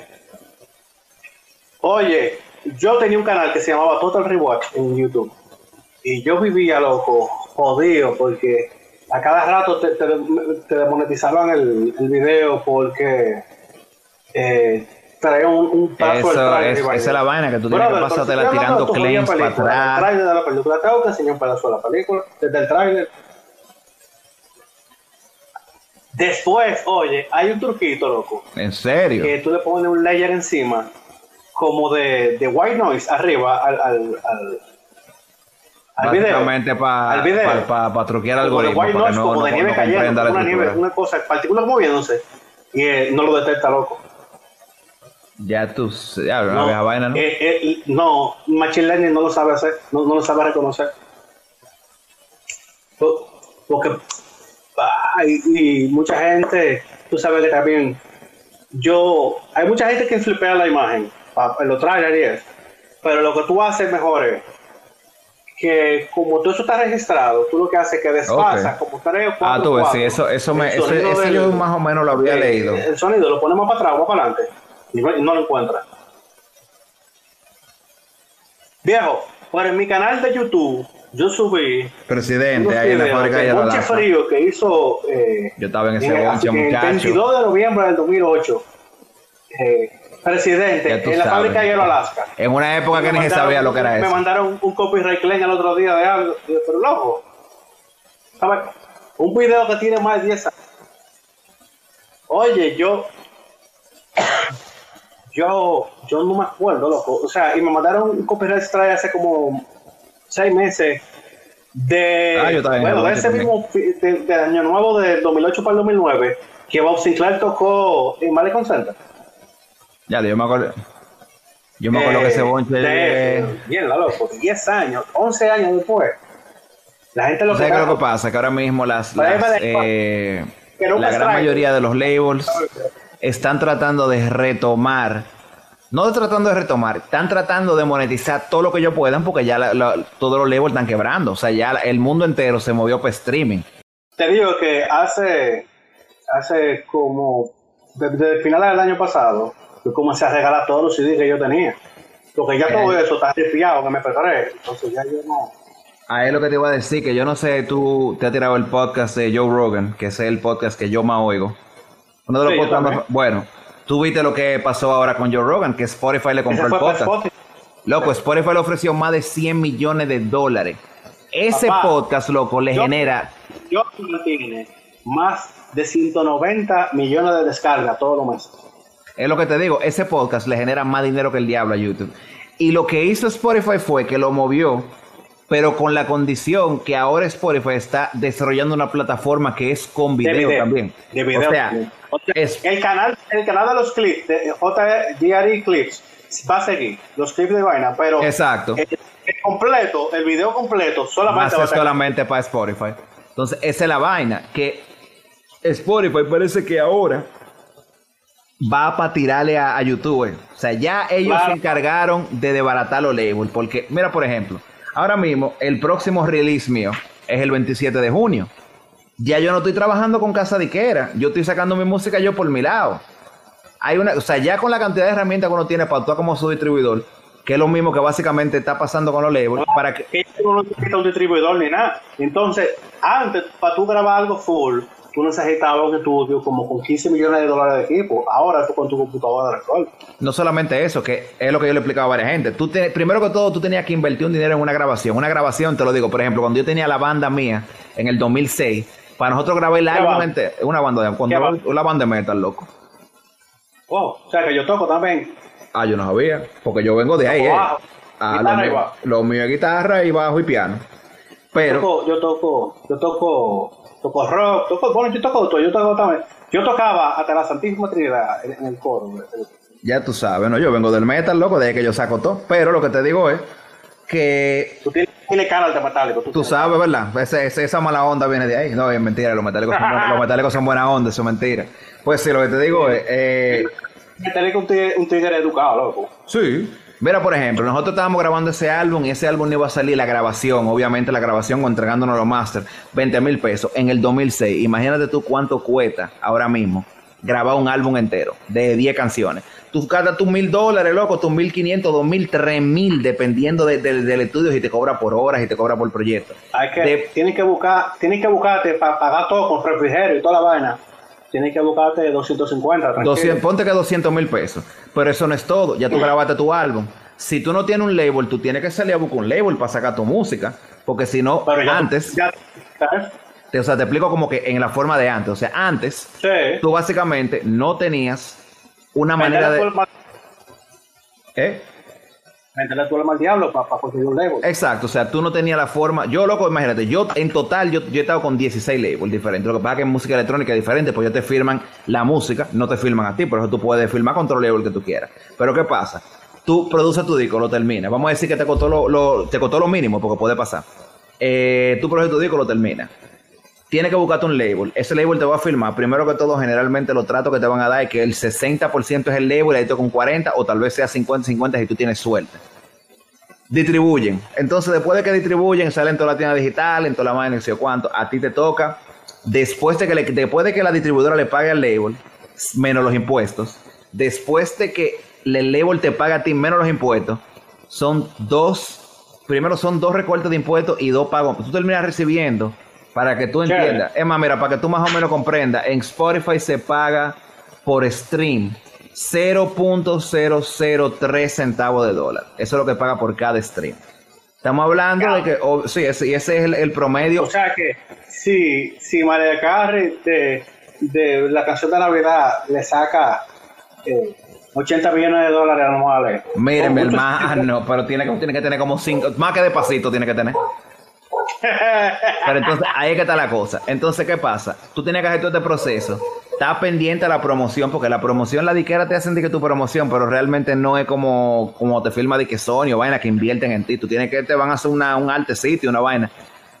[SPEAKER 2] Oye, yo tenía un canal que se llamaba Total Rewatch en YouTube. Y yo vivía loco, jodido, porque a cada rato te, te, te demonetizaban el, el video porque eh, traía un, un paso
[SPEAKER 1] Eso
[SPEAKER 2] trailer
[SPEAKER 1] es, esa es la vaina que tú tienes que
[SPEAKER 2] Brother,
[SPEAKER 1] pasártela tirando claims para atrás.
[SPEAKER 2] trailer de la película, tengo que enseñar un pedazo de la película, desde el trailer. Después, oye, hay un truquito, loco,
[SPEAKER 1] En serio.
[SPEAKER 2] que tú le pones un layer encima, como de, de white noise arriba al, al, al, al video.
[SPEAKER 1] Básicamente para
[SPEAKER 2] Al video.
[SPEAKER 1] pa, pa truquear algoritmos,
[SPEAKER 2] white
[SPEAKER 1] para que
[SPEAKER 2] noise,
[SPEAKER 1] no,
[SPEAKER 2] como
[SPEAKER 1] no,
[SPEAKER 2] de nieve
[SPEAKER 1] no
[SPEAKER 2] cayendo, una, nieve, una cosa, partículas moviéndose, y eh, no lo detecta, loco.
[SPEAKER 1] Ya tú, ya,
[SPEAKER 2] No,
[SPEAKER 1] vieja vaina, ¿no?
[SPEAKER 2] eh, eh, no, Machine Learning no lo sabe hacer, no, no lo sabe reconocer. Po- Porque, ah, y, y mucha gente, tú sabes que también, yo, hay mucha gente que flipea la imagen, los trailers pero lo que tú haces mejor es que como todo eso está registrado, tú lo que haces es que desfasas
[SPEAKER 1] Ok.
[SPEAKER 2] como tres o cuatro
[SPEAKER 1] Ah, tú ves, sí, eso, eso, me,
[SPEAKER 2] sonido
[SPEAKER 1] eso
[SPEAKER 2] del-
[SPEAKER 1] yo más o menos lo había
[SPEAKER 2] eh,
[SPEAKER 1] leído.
[SPEAKER 2] El sonido lo ponemos para atrás o para adelante y no, lo encuentra. Viejo, por en mi canal de YouTube yo subí
[SPEAKER 1] Presidente, ahí en la fábrica de
[SPEAKER 2] bonche frío que hizo eh,
[SPEAKER 1] Yo estaba en ese
[SPEAKER 2] en-
[SPEAKER 1] bonche,
[SPEAKER 2] que el
[SPEAKER 1] muchacho.
[SPEAKER 2] 22 de noviembre del 2008. eh, presidente en la
[SPEAKER 1] sabes.
[SPEAKER 2] fábrica de hielo Alaska.
[SPEAKER 1] En una época que
[SPEAKER 2] Me
[SPEAKER 1] ni se sabía lo que era
[SPEAKER 2] Me
[SPEAKER 1] eso.
[SPEAKER 2] mandaron un copyright claim el otro día de algo, pero loco. ¿sabes? Un video que tiene más de 10 años. Oye, yo. Yo, yo no me acuerdo, loco. O sea, y me mandaron un copyright strike hace como 6 meses. De,
[SPEAKER 1] Ah, yo también,
[SPEAKER 2] bueno, de ese mismo de, de año nuevo del 2008 para el 2009, que Bob Sinclair tocó en Malecon Center.
[SPEAKER 1] Ya, yo me acuerdo. Yo me acuerdo
[SPEAKER 2] Eh,
[SPEAKER 1] que ese bonche.
[SPEAKER 2] de- bien, la loco, 10 años, 11 años después. La gente lo que
[SPEAKER 1] ¿Sabes qué es lo que pasa? Que ahora mismo las, las, eh, la gran mayoría de los labels están tratando de retomar, no de tratando de retomar, están tratando de monetizar todo lo que ellos puedan porque ya la- la- todos los labels están quebrando. O sea, ya el mundo entero se movió para streaming.
[SPEAKER 2] Te digo que hace, hace como, desde el final del año pasado, yo comencé a regalar todos los CDs que yo tenía. Porque ya todo
[SPEAKER 1] Eh.
[SPEAKER 2] eso está ripiado que me preparé. Entonces ya yo no.
[SPEAKER 1] A es lo que te iba a decir, que yo no sé, tú te has tirado el podcast de Joe Rogan, que es el podcast que yo más oigo. Uno de los
[SPEAKER 2] Sí,
[SPEAKER 1] podcasts más-. Bueno, tú viste lo que pasó ahora con Joe Rogan, que Spotify le compró el podcast. Loco, Spotify le ofreció más de 100 millones de dólares. Ese
[SPEAKER 2] Papá,
[SPEAKER 1] podcast, loco, le
[SPEAKER 2] yo-
[SPEAKER 1] genera.
[SPEAKER 2] Yo tiene más de 190 millones de descargas todos los meses.
[SPEAKER 1] Es lo que te digo, ese podcast le genera más dinero que el diablo a YouTube. Y lo que hizo Spotify fue que lo movió, pero con la condición que ahora Spotify está desarrollando una plataforma que es con
[SPEAKER 2] De
[SPEAKER 1] video, también.
[SPEAKER 2] de video
[SPEAKER 1] o sea,
[SPEAKER 2] también. O sea,
[SPEAKER 1] es-
[SPEAKER 2] el canal, el canal de los clips, de JGRE Clips, va a seguir, los clips de vaina, pero
[SPEAKER 1] Exacto.
[SPEAKER 2] el, el completo, el video completo, solamente va a
[SPEAKER 1] ser
[SPEAKER 2] ser-
[SPEAKER 1] solamente para Spotify. Entonces, esa es la vaina. Que Spotify parece que ahora va para tirarle a, a YouTube. O sea, ya ellos
[SPEAKER 2] Claro.
[SPEAKER 1] se encargaron de desbaratar los labels. Porque, mira, por ejemplo, ahora mismo el próximo release mío es el 27 de junio. Ya yo no estoy trabajando con Casa Diquera. Yo estoy sacando mi música yo por mi lado. Hay una, o sea, ya con la cantidad de herramientas que uno tiene para actuar como su distribuidor, que es lo mismo que básicamente está pasando con los labels, para que
[SPEAKER 2] no necesitas un distribuidor ni nada. Entonces, antes, para tú grabar algo full, tú necesitabas un estudio como con 15 millones de dólares de equipo. Ahora tú con tu computadora resuelves.
[SPEAKER 1] No solamente eso, que es lo que yo le explicaba a varias gente. Tú te- primero que todo, tú tenías que invertir un dinero en una grabación. Una grabación, te lo digo, por ejemplo, cuando yo tenía la banda mía en el 2006, para nosotros grabar el
[SPEAKER 2] ¿Qué
[SPEAKER 1] álbum entero, una banda de
[SPEAKER 2] ¿Qué
[SPEAKER 1] cuando,
[SPEAKER 2] banda?
[SPEAKER 1] una banda de metal, loco.
[SPEAKER 2] Wow, o sea que yo toco también.
[SPEAKER 1] Ah, yo no sabía, porque yo vengo de ahí. Eh. Ah, lo, mío, lo mío es guitarra y bajo y piano. Pero,
[SPEAKER 2] Toco- yo toco, yo toco, toco rock, toco, bueno, yo toco todo, yo toco también. Yo tocaba hasta la Santísima Trinidad en, en el coro.
[SPEAKER 1] ya tú sabes, ¿no? Yo vengo del metal, loco, de ahí que yo saco todo. Pero lo que te digo es que
[SPEAKER 2] Tú tienes, tienes cara de metálico.
[SPEAKER 1] Tú sabes, ¿verdad? Ese- ese- esa mala onda viene de ahí. No, es mentira, los metálicos son, los metálicos son buena onda, eso es mentira. Pues sí, lo que te digo es, eh,
[SPEAKER 2] Metálico un tigre, un tigre educado, loco.
[SPEAKER 1] sí. Mira, por ejemplo, nosotros estábamos grabando ese álbum y ese álbum no iba a salir la grabación, obviamente la grabación o entregándonos los masters, 20 mil pesos en el 2006. Imagínate tú cuánto cuesta ahora mismo grabar un álbum entero de 10 canciones. Tú gastas tus mil dólares, loco, tus mil quinientos, dos mil, tres mil, dependiendo de- de- del estudio, si te cobra por horas, si te cobra por proyecto.
[SPEAKER 2] Hay que,
[SPEAKER 1] De-
[SPEAKER 2] tienes que buscar, tienes que buscarte para pagar todo con refrigerio y toda la vaina. Tienes que buscarte 250, tranquilo.
[SPEAKER 1] 200, ponte que 200 mil pesos. Pero eso no es todo. Ya tú grabaste tu álbum. Si tú no tienes un label, tú tienes que salir a buscar un label para sacar tu música. Porque si no,
[SPEAKER 2] ya-
[SPEAKER 1] antes,
[SPEAKER 2] ya-
[SPEAKER 1] te, o sea, te explico como que en la forma de antes. O sea, antes,
[SPEAKER 2] Sí.
[SPEAKER 1] tú básicamente no tenías una manera de. ¿Eh?
[SPEAKER 2] Tú el mal diablo para conseguir un label.
[SPEAKER 1] Exacto, o sea, tú no tenías la forma. Yo, loco, imagínate, yo en total, yo, he estado con 16 labels diferentes. Lo que pasa es que en música electrónica es diferente, pues ellos te firman la música, no te firman a ti, por eso tú puedes firmar con otro label que tú quieras. Pero ¿qué pasa? Tú produces tu disco, lo terminas. Vamos a decir que te costó lo, lo- te costó lo mínimo, porque puede pasar. Eh, tú produces tu disco, lo terminas. Tienes que buscarte un label. Ese label te va a firmar. Primero que todo, generalmente los tratos que te van a dar es que el 60% es el label, ahí tú con 40, o tal vez sea 50-50 si tú tienes suerte distribuyen. Entonces, después de que distribuyen, salen toda la tienda digital, en toda la vaina, no sé cuánto. A ti te toca, después de que, después de que la distribuidora le pague al label, menos los impuestos, después de que el label te paga a ti menos los impuestos, son dos, primero son dos recortes de impuestos y dos pagos. Tú terminas recibiendo, para que tú entiendas, es más, mira, para que tú más o menos comprendas, en Spotify se paga por stream 0.003 centavos de dólar. Eso es lo que paga por cada stream. Estamos hablando de que, oh, sí, ese, ese es el, el promedio.
[SPEAKER 2] O sea que si, si María Carey de, de la canción de Navidad le saca eh, 80 millones de dólares anuales.
[SPEAKER 1] Miren, mi hermano, pero tiene que, tiene que tener como cinco, más que de pasito tiene que tener. Pero entonces, ahí es que está la cosa. Entonces, ¿qué pasa? Tú tienes que hacer todo este proceso. Estás pendiente a la promoción, porque la promoción, la diquera te hacen de que tu promoción, pero realmente no es como, como te firma de que Sony o vaina que invierten en ti. Tú tienes que, te van a hacer una, un arte sitio, una vaina.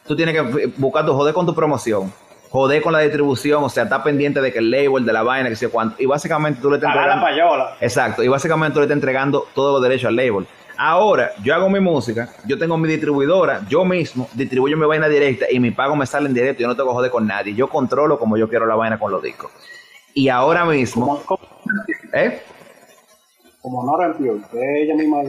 [SPEAKER 1] Tú tienes que buscar tu joder con tu promoción, joder con la distribución, o sea, estás pendiente de que el label, de la vaina, que sé cuánto. Y básicamente tú le estás
[SPEAKER 2] Pagar la
[SPEAKER 1] entregando-
[SPEAKER 2] payola.
[SPEAKER 1] Exacto, y básicamente tú le estás entregando todos los derechos al label. Ahora, yo hago mi música, yo tengo mi distribuidora, yo mismo distribuyo mi vaina directa y mi pago me sale en directo, yo no tengo que joder con nadie, yo controlo como yo quiero la vaina con los discos. Y ahora mismo, ¿eh?
[SPEAKER 2] como Nora Pure, que ella misma.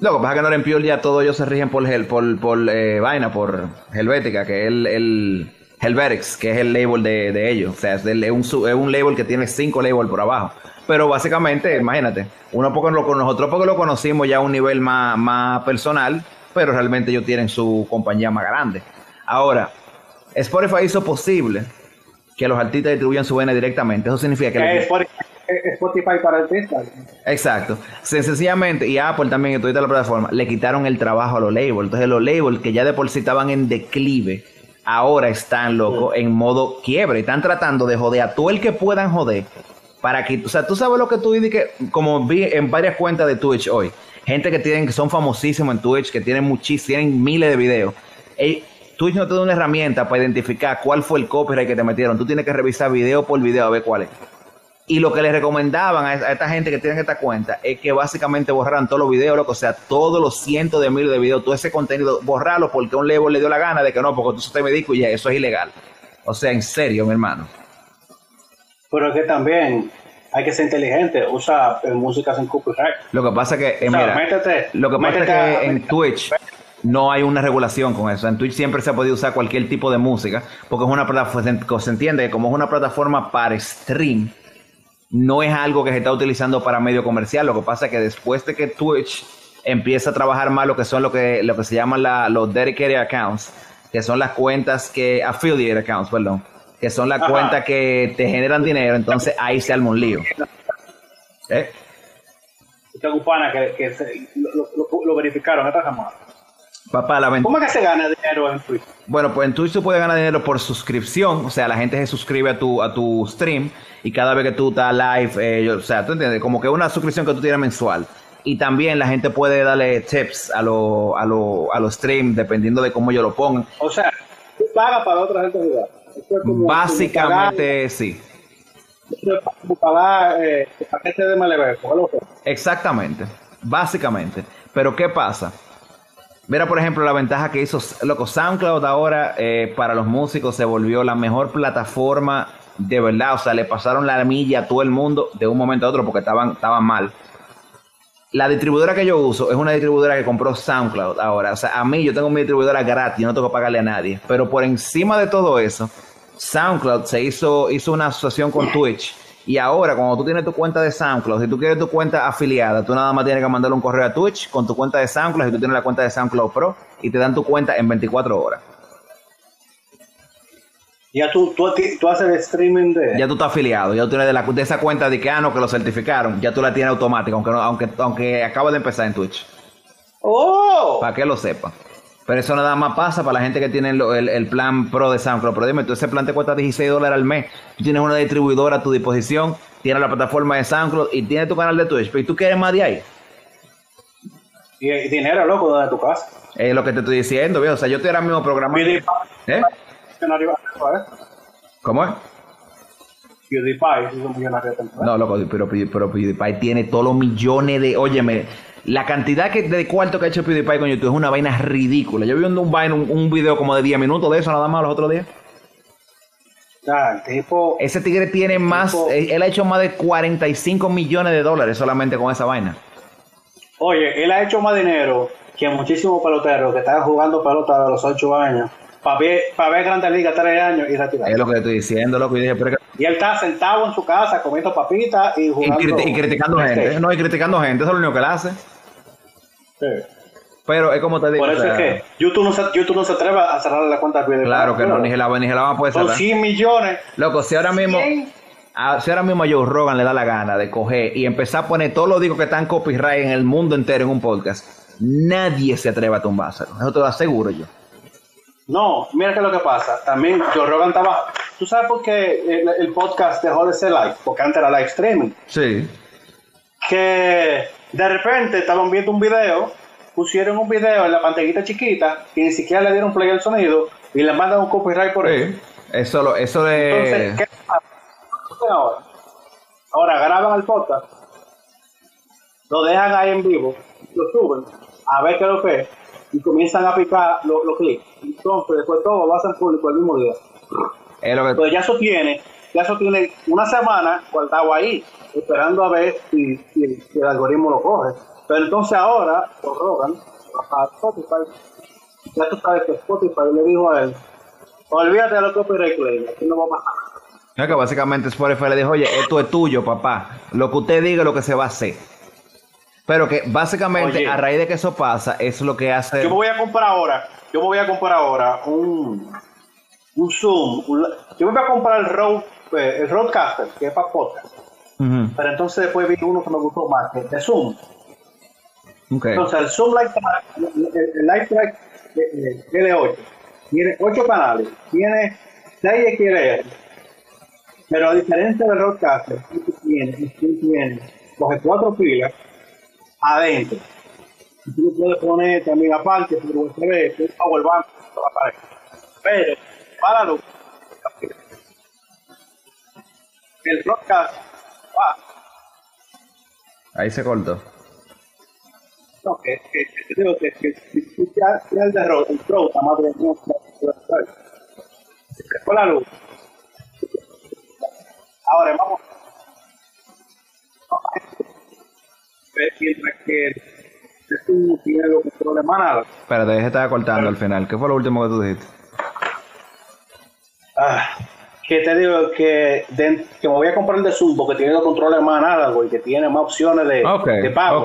[SPEAKER 1] Lo que pasa es que no en Pure ya todos ellos se rigen por, por, por eh, vaina, por Helvética, que es el, el que es el label de, de ellos. O sea, es, del- es un, es un label que tiene cinco labels por abajo. Pero básicamente, imagínate, uno porque lo, nosotros porque lo conocimos ya a un nivel más, más personal, pero realmente ellos tienen su compañía más grande. Ahora, Spotify hizo posible que los artistas distribuyan su vaina directamente. Eso significa que...
[SPEAKER 2] Que
[SPEAKER 1] le-
[SPEAKER 2] es Spotify, para artistas.
[SPEAKER 1] Exacto. Sen- Sencillamente, y Apple también, y toda la plataforma, le quitaron el trabajo a los labels. Entonces, los labels que ya de por sí estaban en declive, ahora están, loco, en modo quiebre. Están tratando de joder a todo el que puedan joder. Para que, o sea, tú sabes lo que tú dices que, como vi en varias cuentas de Twitch hoy, gente que tienen que son famosísimos en Twitch, que tienen muchísimos, tienen miles de videos. Ey, Twitch no te da una herramienta para identificar cuál fue el copyright que te metieron. Tú tienes que revisar video por video a ver cuál es. Y lo que les recomendaban a, esta gente que tienen esta cuenta es que básicamente borraran todos los videos, loco, o sea, todos los cientos de miles de videos, todo ese contenido, borrarlo porque un level le dio la gana de que no, porque tú te me y ya, eso es ilegal. O sea, en serio, mi hermano.
[SPEAKER 2] Pero es que también hay que ser inteligente, usa eh, música sin copyright.
[SPEAKER 1] Lo que pasa que, eh,
[SPEAKER 2] O sea,
[SPEAKER 1] mira,
[SPEAKER 2] métete-
[SPEAKER 1] lo que pasa es
[SPEAKER 2] a-
[SPEAKER 1] que en Twitch no hay una regulación con eso. En Twitch siempre se ha podido usar cualquier tipo de música, porque es una plataforma, se entiende que como es una plataforma para stream, no es algo que se está utilizando para medio comercial. Lo que pasa es que después de que Twitch empieza a trabajar más lo que son lo que, lo que se llaman la- los dedicated accounts, que son las cuentas que, affiliate accounts, perdón, que son las cuentas que te generan dinero, entonces ahí se arma un lío. ¿Eh?
[SPEAKER 2] Tengo un pana que, que se- lo, lo- lo- lo verificaron esta semana.
[SPEAKER 1] Papá, la.
[SPEAKER 2] ¿Cómo es que se gana dinero en Twitch?
[SPEAKER 1] Bueno, pues en Twitch tú puedes ganar dinero por suscripción, o sea, la gente se suscribe a tu, a tu stream y cada vez que tú estás live, eh, yo- o sea, tú entiendes, como que una suscripción que tú tienes mensual. Y también la gente puede darle tips a los a lo, a los streams dependiendo de cómo ellos lo pongan.
[SPEAKER 2] O sea, tú pagas para otra gente jugar. Como-
[SPEAKER 1] Básicamente sí,
[SPEAKER 2] como pagar- esto es como pagar eh,
[SPEAKER 1] exactamente, básicamente. Pero ¿qué pasa? Mira, por ejemplo, la ventaja que hizo, loco, SoundCloud ahora eh, para los músicos se volvió la mejor plataforma de verdad. O sea, le pasaron la milla a todo el mundo de un momento a otro porque estaban, estaban mal. La distribuidora que yo uso es una distribuidora que compró SoundCloud ahora. O sea, a mí yo tengo mi distribuidora gratis, yo no tengo que pagarle a nadie. Pero por encima de todo eso, SoundCloud se hizo, hizo una asociación con Twitch. Y ahora, cuando tú tienes tu cuenta de SoundCloud, si tú quieres tu cuenta afiliada, tú nada más tienes que mandarle un correo a Twitch con tu cuenta de SoundCloud, si tú tienes la cuenta de SoundCloud Pro, y te dan tu cuenta en 24 horas.
[SPEAKER 2] Ya tú, tú, tú haces el streaming de...
[SPEAKER 1] Ya tú estás afiliado, ya tú tienes de, la, de esa cuenta de que, ah, no, que lo certificaron, ya tú la tienes automática, aunque, no, aunque, aunque acaba de empezar en Twitch.
[SPEAKER 2] ¡Oh!
[SPEAKER 1] para que lo sepa. Pero eso nada más pasa para la gente que tiene el, el plan pro de SoundCloud. Pero dime, tú ese plan te cuesta 16 dólares al mes. Tú tienes una distribuidora a tu disposición, tienes la plataforma de SoundCloud y tienes tu canal de Twitch. Pero ¿y tú quieres más de ahí?
[SPEAKER 2] Y, y dinero, loco, desde tu casa.
[SPEAKER 1] Es lo que te estoy diciendo, viejo. O sea, yo estoy ahora mismo programando. ¿Eh? ¿Cómo es?
[SPEAKER 2] PewDiePie es un millonario.
[SPEAKER 1] No, loco, pero, pero, pero PewDiePie tiene todos los millones de. Óyeme, la cantidad que, de cuarto que ha hecho PewDiePie con YouTube es una vaina ridícula. Yo vi un, un, un, video como de 10 minutos de eso nada más los otros días.
[SPEAKER 2] El tipo...
[SPEAKER 1] Ese tigre tiene más.
[SPEAKER 2] tipo-
[SPEAKER 1] Él, él ha hecho más de 45 millones de dólares solamente con esa vaina.
[SPEAKER 2] Oye, él ha hecho más dinero que muchísimos peloteros que están jugando pelota de los 8 años para ver, para ver Grandes Ligas 3 años y retirar.
[SPEAKER 1] Es lo que te estoy diciendo, loco. Y dije, pero que-
[SPEAKER 2] Y él está sentado en su casa comiendo papitas y
[SPEAKER 1] y,
[SPEAKER 2] jugando.
[SPEAKER 1] criti- y criticando gente. No, y criticando gente. Eso es lo único que él hace.
[SPEAKER 2] Sí.
[SPEAKER 1] Pero es como te digo.
[SPEAKER 2] Por
[SPEAKER 1] o
[SPEAKER 2] eso
[SPEAKER 1] sea,
[SPEAKER 2] es que YouTube no, se, YouTube no se atreve a cerrar la cuenta de.
[SPEAKER 1] Claro que no, ni se la, ni se la van a poder
[SPEAKER 2] Son
[SPEAKER 1] cerrar.
[SPEAKER 2] 100 millones.
[SPEAKER 1] Loco, si ahora mismo.
[SPEAKER 2] 100.
[SPEAKER 1] a- si ahora mismo a Joe Rogan le da la gana de coger y empezar a poner todos los discos que están copyright en el mundo entero en un podcast, nadie se atreve a tumbárselo. Eso te lo aseguro yo.
[SPEAKER 2] No, mira qué es lo que pasa. También Joe Rogan estaba. ¿Tú sabes por qué el, el podcast dejó de ser live? Porque antes era live streaming.
[SPEAKER 1] Sí.
[SPEAKER 2] Que de repente estaban viendo un video, pusieron un video en la pantallita chiquita y ni siquiera le dieron play al sonido y le mandan un copyright por eso.
[SPEAKER 1] Sí. Eso, lo, eso de.
[SPEAKER 2] Entonces, ¿qué pasa? Ahora? Ahora graban el podcast, lo dejan ahí en vivo, lo suben, a ver qué es lo que es, y comienzan a picar los los clics. Entonces, después todo lo hacen público el mismo día.
[SPEAKER 1] es lo que
[SPEAKER 2] Entonces, ya eso tiene, ya eso tiene una semana guardado ahí, esperando a ver si, si- si el algoritmo lo coge. Pero entonces ahora, lo rogan a Spotify. Ya tú sabes que Spotify le dijo a él, olvídate de los copyright aquí no va a pasar.
[SPEAKER 1] No, que básicamente Spotify le dijo, oye, esto es tuyo, papá. Lo que usted diga es lo que se va a hacer. Pero que básicamente
[SPEAKER 2] Oye.
[SPEAKER 1] a raíz de que eso pasa, es lo que hace...
[SPEAKER 2] Yo me voy a comprar ahora, yo me voy a comprar ahora un, un Zoom. un yo me voy a comprar el Rode, eh, el Rodecaster, que es para podcast. Pero entonces después vi uno que me gustó más, que es de Zoom. Entonces el Zoom Lifetrack, el, el Lifetrack eh, eh, es de 8. Tiene 8 canales, tiene 6 XLR. Pero a diferencia del Rodecaster, este tiene, tiene, coge 4 pilas adentro. tú lo puedes poner también aparte por USB, que es Powerbank, pero para lo el broadcast va.
[SPEAKER 1] Ahí se cortó.
[SPEAKER 2] No, que, que, que, digo que, que si tú ya tienes el error, el pro más de no, se te fue la luz. Ahora vamos. Mientras que tú tienes los controles.
[SPEAKER 1] Espérate, se estaba cortando al final. ¿Qué fue lo último que tú dijiste?
[SPEAKER 2] Ah, que te digo que, de- que me voy a comprar el de Zoom porque tiene los controles más análogo y que tiene más opciones de, de pago.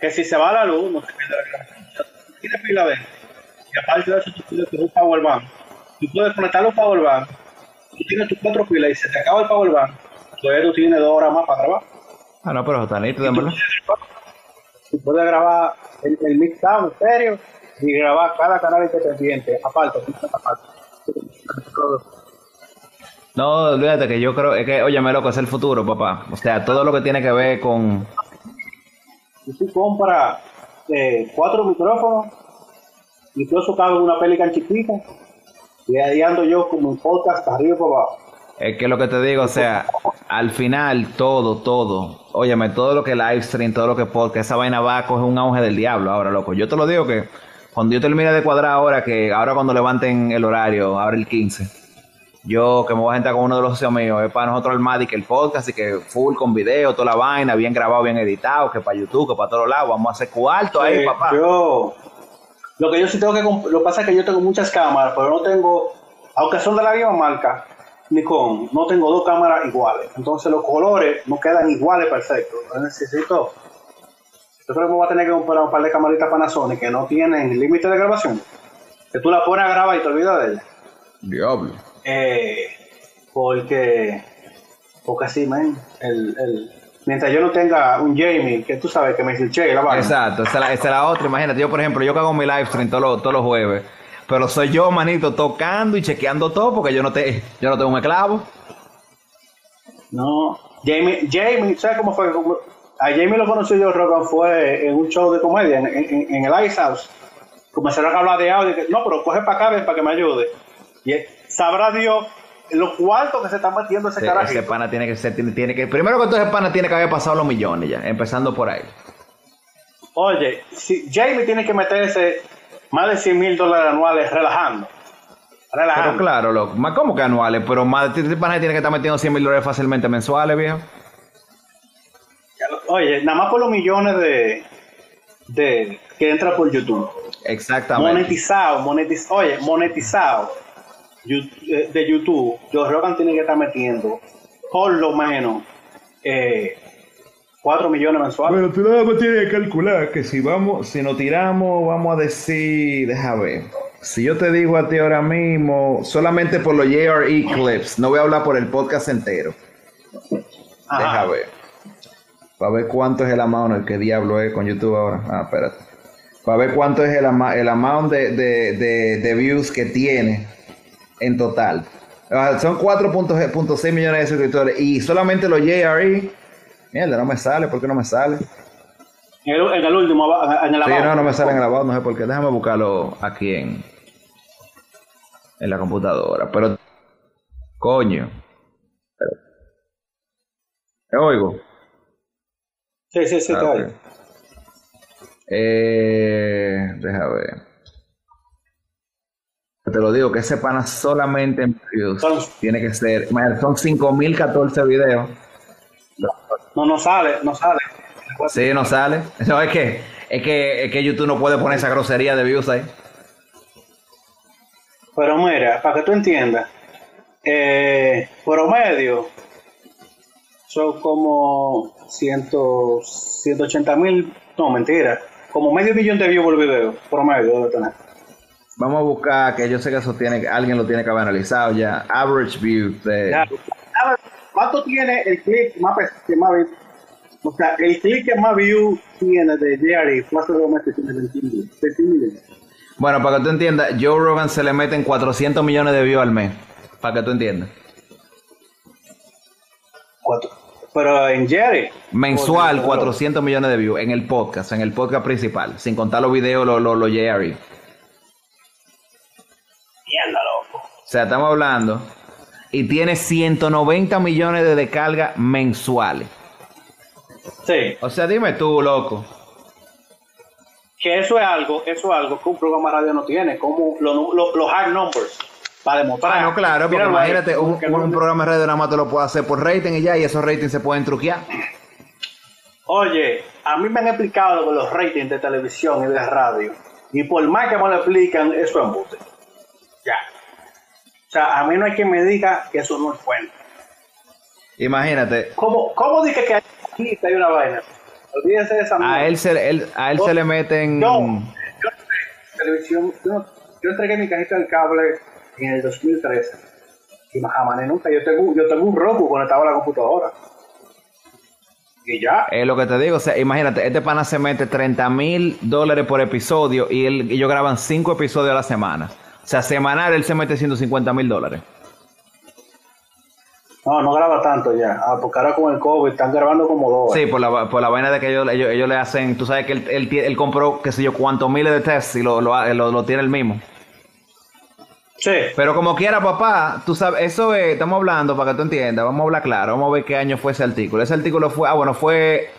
[SPEAKER 2] Que si se va la luz, no se pierde la grabación. Tú tienes pila de Y aparte de eso, tú tienes un power bank. Tú puedes conectar los power bank. Tú tienes tus cuatro pilas y se te acaba el power bank. Todavía tú tienes dos horas más para grabar.
[SPEAKER 1] Ah, no, pero está nítido, en verdad.
[SPEAKER 2] Tú puedes grabar el, el mix sound estéreo y grabar cada canal independiente. Aparte, aparte.
[SPEAKER 1] No, olvídate que yo creo, es que, óyeme, loco, es el futuro, papá. O sea, todo lo que tiene que ver con...
[SPEAKER 2] Si tú compras eh, cuatro micrófonos, incluso cabe una Pelican chiquita, y ahí ando yo como un podcast arriba y para abajo.
[SPEAKER 1] Es que lo que te digo, o sea, al final, todo, todo, óyeme, todo lo que live stream, todo lo que podcast, esa vaina va a coger un auge del diablo ahora, loco. Yo te lo digo que cuando yo termine de cuadrar ahora, que ahora cuando levanten el horario, ahora el 15, yo que me voy a sentar con uno de los socios míos, es para nosotros el Maddie que el podcast y que full con video, toda la vaina, bien grabado, bien editado, que para YouTube, que para todos lados, vamos a hacer cuarto ahí, papá.
[SPEAKER 2] Yo, lo que yo sí tengo que lo que pasa es que yo tengo muchas cámaras, pero no tengo, aunque son de la misma marca, Nikon, no tengo dos cámaras iguales. Entonces los colores no quedan iguales perfectos. Necesito, yo creo que voy a tener que comprar un par de camaritas Panasonic que no tienen límite de grabación. Que tú la pones a grabar y te olvidas de ella.
[SPEAKER 1] Diablo.
[SPEAKER 2] Eh, porque, porque así, man, el, el, mientras yo no tenga un Jamie, que tú sabes que me dice la vaina.
[SPEAKER 1] Exacto, esa es, la, esa es la otra. Imagínate, yo por ejemplo, yo que hago mi live stream todos los, todos los jueves, pero soy yo, manito, tocando y chequeando todo porque yo no, te, yo no tengo un esclavo.
[SPEAKER 2] No, Jamie, Jamie, ¿sabes cómo fue? A Jamie lo conocí yo, Rogan, fue en un show de comedia en, en- en el Ice House. Comenzaron a hablar de audio, y que, no, pero coge para acá, ven, para que me ayude. Y sabrá Dios los cuartos que se están metiendo ese
[SPEAKER 1] Ese,
[SPEAKER 2] carajito.
[SPEAKER 1] ese pana tiene que ser, tiene, tiene que, primero que todo ese pana tiene que haber pasado los millones ya, empezando por ahí.
[SPEAKER 2] Oye, si Jamie tiene que meterse más de 100 mil dólares anuales relajando.
[SPEAKER 1] Pero
[SPEAKER 2] Relajando.
[SPEAKER 1] claro, loco, más como que anuales, pero más este pana tiene que estar metiendo 100 mil dólares fácilmente mensuales, viejo.
[SPEAKER 2] Oye, nada más por los millones de, de que entra por YouTube.
[SPEAKER 1] Exactamente.
[SPEAKER 2] Monetizado, monetizado, oye, monetizado eh, de YouTube, Joe Rogan tiene que estar metiendo por lo menos eh, 4 millones mensuales.
[SPEAKER 1] Bueno, tú nada más tienes que calcular que si vamos, si nos tiramos, vamos a decir, deja ver. Si yo te digo a ti ahora mismo, solamente por los JRE clips, no voy a hablar por el podcast entero.
[SPEAKER 2] Ajá.
[SPEAKER 1] Deja ver. Para ver cuánto es el amount, el que diablo es con YouTube ahora. Ah, espérate. Para ver cuánto es el, ama- el amount de, de, de, de views que tiene en total. Ah, son 4.6 millones de suscriptores y solamente los JRE. Mierda, no me sale, ¿por qué no me sale?
[SPEAKER 2] En el, en el último, en el
[SPEAKER 1] Sí,
[SPEAKER 2] abajo.
[SPEAKER 1] no, no me sale grabado, no sé por qué. Déjame buscarlo aquí en, en la computadora. Pero, coño. ¿Me oigo?
[SPEAKER 2] Sí, sí, sí,
[SPEAKER 1] Ah, ok.
[SPEAKER 2] oigo.
[SPEAKER 1] Eh, deja ver. Te lo digo que ese pana solamente en views tiene que ser. Son 5014 videos.
[SPEAKER 2] No, no sale, no sale.
[SPEAKER 1] Sí, no sale. No, es que, es que, es que YouTube no puede poner esa grosería de views ahí.
[SPEAKER 2] Pero mira, para que tú entiendas, eh, promedio son como 100, 180 mil, no mentira, como medio millón de views por video, promedio debe tener.
[SPEAKER 1] Vamos a buscar, que yo sé que eso tiene, alguien lo tiene que haber analizado ya. Average view de.
[SPEAKER 2] Ya. ¿Cuánto tiene el clip más, que más? O sea, el clip que más view tiene de Jerry fue hace dos meses, tiene 21 views, 21 millones.
[SPEAKER 1] Bueno, para que tú entiendas, Joe Rogan se le meten 400 millones de views al mes. Para que tú entiendas.
[SPEAKER 2] Cuatro. Pero en Jerry.
[SPEAKER 1] Mensual,
[SPEAKER 2] Porque-
[SPEAKER 1] 400 millones de views en el podcast, en el podcast principal, sin contar los videos, los los Jerry.
[SPEAKER 2] Mierda, loco.
[SPEAKER 1] O sea, estamos hablando. Y tiene 190 millones de descargas mensuales.
[SPEAKER 2] Sí.
[SPEAKER 1] O sea, dime tú, loco.
[SPEAKER 2] Que eso es algo, eso es algo que un programa de radio no tiene, como los los hard numbers. Para demostrar.
[SPEAKER 1] Ah, no, claro, porque
[SPEAKER 2] Míralo ahí,
[SPEAKER 1] imagínate, un, programa de radio nada más te lo puede hacer por rating y ya, y esos ratings se pueden truquear.
[SPEAKER 2] Oye, a mí me han explicado lo los ratings de televisión y de radio. Y por más que me lo explican, eso es embuste. Ya. O sea, a mí no hay quien me diga que eso no es bueno.
[SPEAKER 1] Imagínate,
[SPEAKER 2] ¿Cómo, cómo dije que aquí hay una vaina? Olvídense de esa
[SPEAKER 1] a él se, él- a él se le meten...
[SPEAKER 2] Yo, yo televisión, yo, yo entregué mi cajita del cable en el 2013. Y jamás nunca, yo tengo, yo tengo un Roku conectado a la computadora. Y ya.
[SPEAKER 1] Es lo que te digo, o sea, imagínate, este pana se mete 30 mil dólares por episodio y él, ellos graban 5 episodios a la semana. O sea, semanal él se mete 150 mil dólares.
[SPEAKER 2] No, no graba tanto ya. Ah, porque ahora con el COVID están grabando como dos.
[SPEAKER 1] Sí, por la, por la vaina de que ellos, ellos, ellos le hacen, tú sabes que él, él, él compró, qué sé yo, cuántos miles de tests y lo, lo, lo- lo tiene el mismo.
[SPEAKER 2] Sí.
[SPEAKER 1] Pero como quiera, papá, tú sabes, eso es, estamos hablando para que tú entiendas, vamos a hablar claro, vamos a ver qué año fue ese artículo. Ese artículo fue, ah, bueno, fue,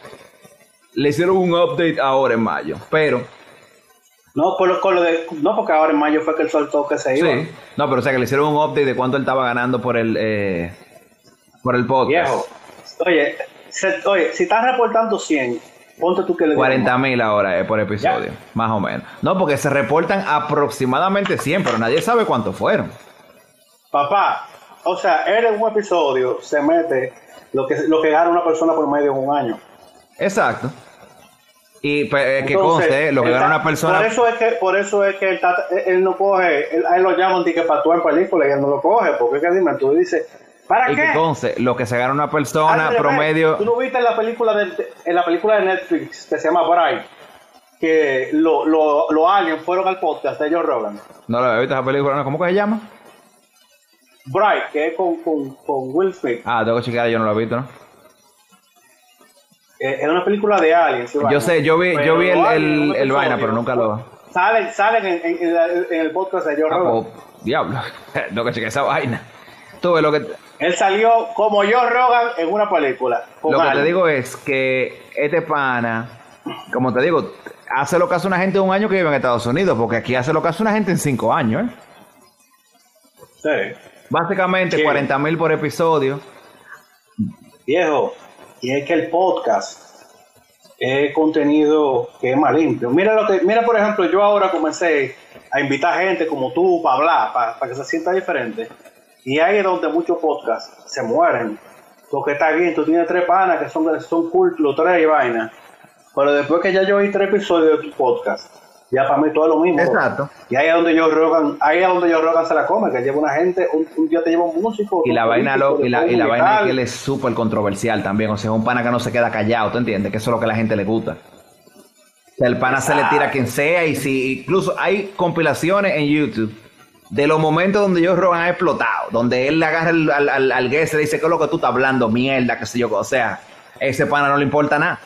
[SPEAKER 1] le hicieron un update ahora en mayo, pero,
[SPEAKER 2] No, por lo, con lo de, no, porque ahora en mayo fue que él soltó que se iba.
[SPEAKER 1] sí, no, pero o sea que le hicieron un update de cuánto él estaba ganando por el, eh, por el podcast.
[SPEAKER 2] Viejo. Oye, se- oye, si estás reportando 100, ponte tú que le
[SPEAKER 1] 40 mil ahora eh, por episodio, más o menos. No, porque se reportan aproximadamente 100, pero nadie sabe cuántos fueron.
[SPEAKER 2] Papá, o sea, él en un episodio se mete lo que, lo que gana una persona por medio en un año.
[SPEAKER 1] Exacto. Y pues, que conste, eh, lo que gana una persona...
[SPEAKER 2] Por eso es que, por eso es que él, no coge, él, a él lo llaman que para tú en película y él no lo coge, porque es que dime, tú dices, ¿para
[SPEAKER 1] Y
[SPEAKER 2] qué?
[SPEAKER 1] que conste, lo que se gana una persona promedio...
[SPEAKER 2] Tú no viste en la película de, en la película de Netflix que se llama Bright, que lo- lo- los aliens fueron al podcast de Joe Rogan.
[SPEAKER 1] No lo he visto esa película, ¿no? ¿Cómo que se llama?
[SPEAKER 2] Bright, que es con, con, con Will Smith.
[SPEAKER 1] Ah, tengo que chequear, yo no lo he visto, ¿no?
[SPEAKER 2] Eh, es una película de aliens. vaina.
[SPEAKER 1] Yo sé, yo vi,
[SPEAKER 2] Pero
[SPEAKER 1] yo vi el, el, el vaina, pero nunca lo...
[SPEAKER 2] Salen, salen en, en- el podcast de Joe
[SPEAKER 1] Ah,
[SPEAKER 2] Rogan.
[SPEAKER 1] oh, diablo, tengo que chequear esa vaina. Tú ves, lo que,
[SPEAKER 2] Él salió como Joe Rogan en una película.
[SPEAKER 1] lo que te digo es que este pana, como te digo, hace lo que hace una gente en un año que vive en Estados Unidos, porque aquí hace lo que hace una gente en cinco años, ¿eh?
[SPEAKER 2] Sí.
[SPEAKER 1] Básicamente
[SPEAKER 2] Sí.
[SPEAKER 1] 40 mil por episodio.
[SPEAKER 2] Viejo, y es que el podcast es contenido que es más limpio. Mira lo que, mira por ejemplo, yo ahora comencé a invitar gente como tú para hablar, para, para que se sienta diferente. Y ahí es donde muchos podcasts se mueren. Porque está bien, tú tienes tres panas que son, son cool, tres y vaina. Pero después que ya yo oí tres episodios de tu podcast, ya para mí todo es lo mismo.
[SPEAKER 1] Exacto.
[SPEAKER 2] Y ahí es donde yo rogan, ahí es donde yo rogan se la come, que lleva una gente, un, un día te lleva un músico.
[SPEAKER 1] Y la vaina lo, y la, y la vaina es que él es súper controversial también. O sea, un pana que no se queda callado, ¿tú entiendes? Que eso es lo que a la gente le gusta. O sea, el pana se le tira a quien sea y si incluso hay compilaciones en YouTube de los momentos donde ellos Rogan ha explotado, donde él le agarra el- al, al, al guest y le dice, ¿qué es lo que tú estás hablando? Mierda, qué sé yo. O sea, ese pana no le importa nada.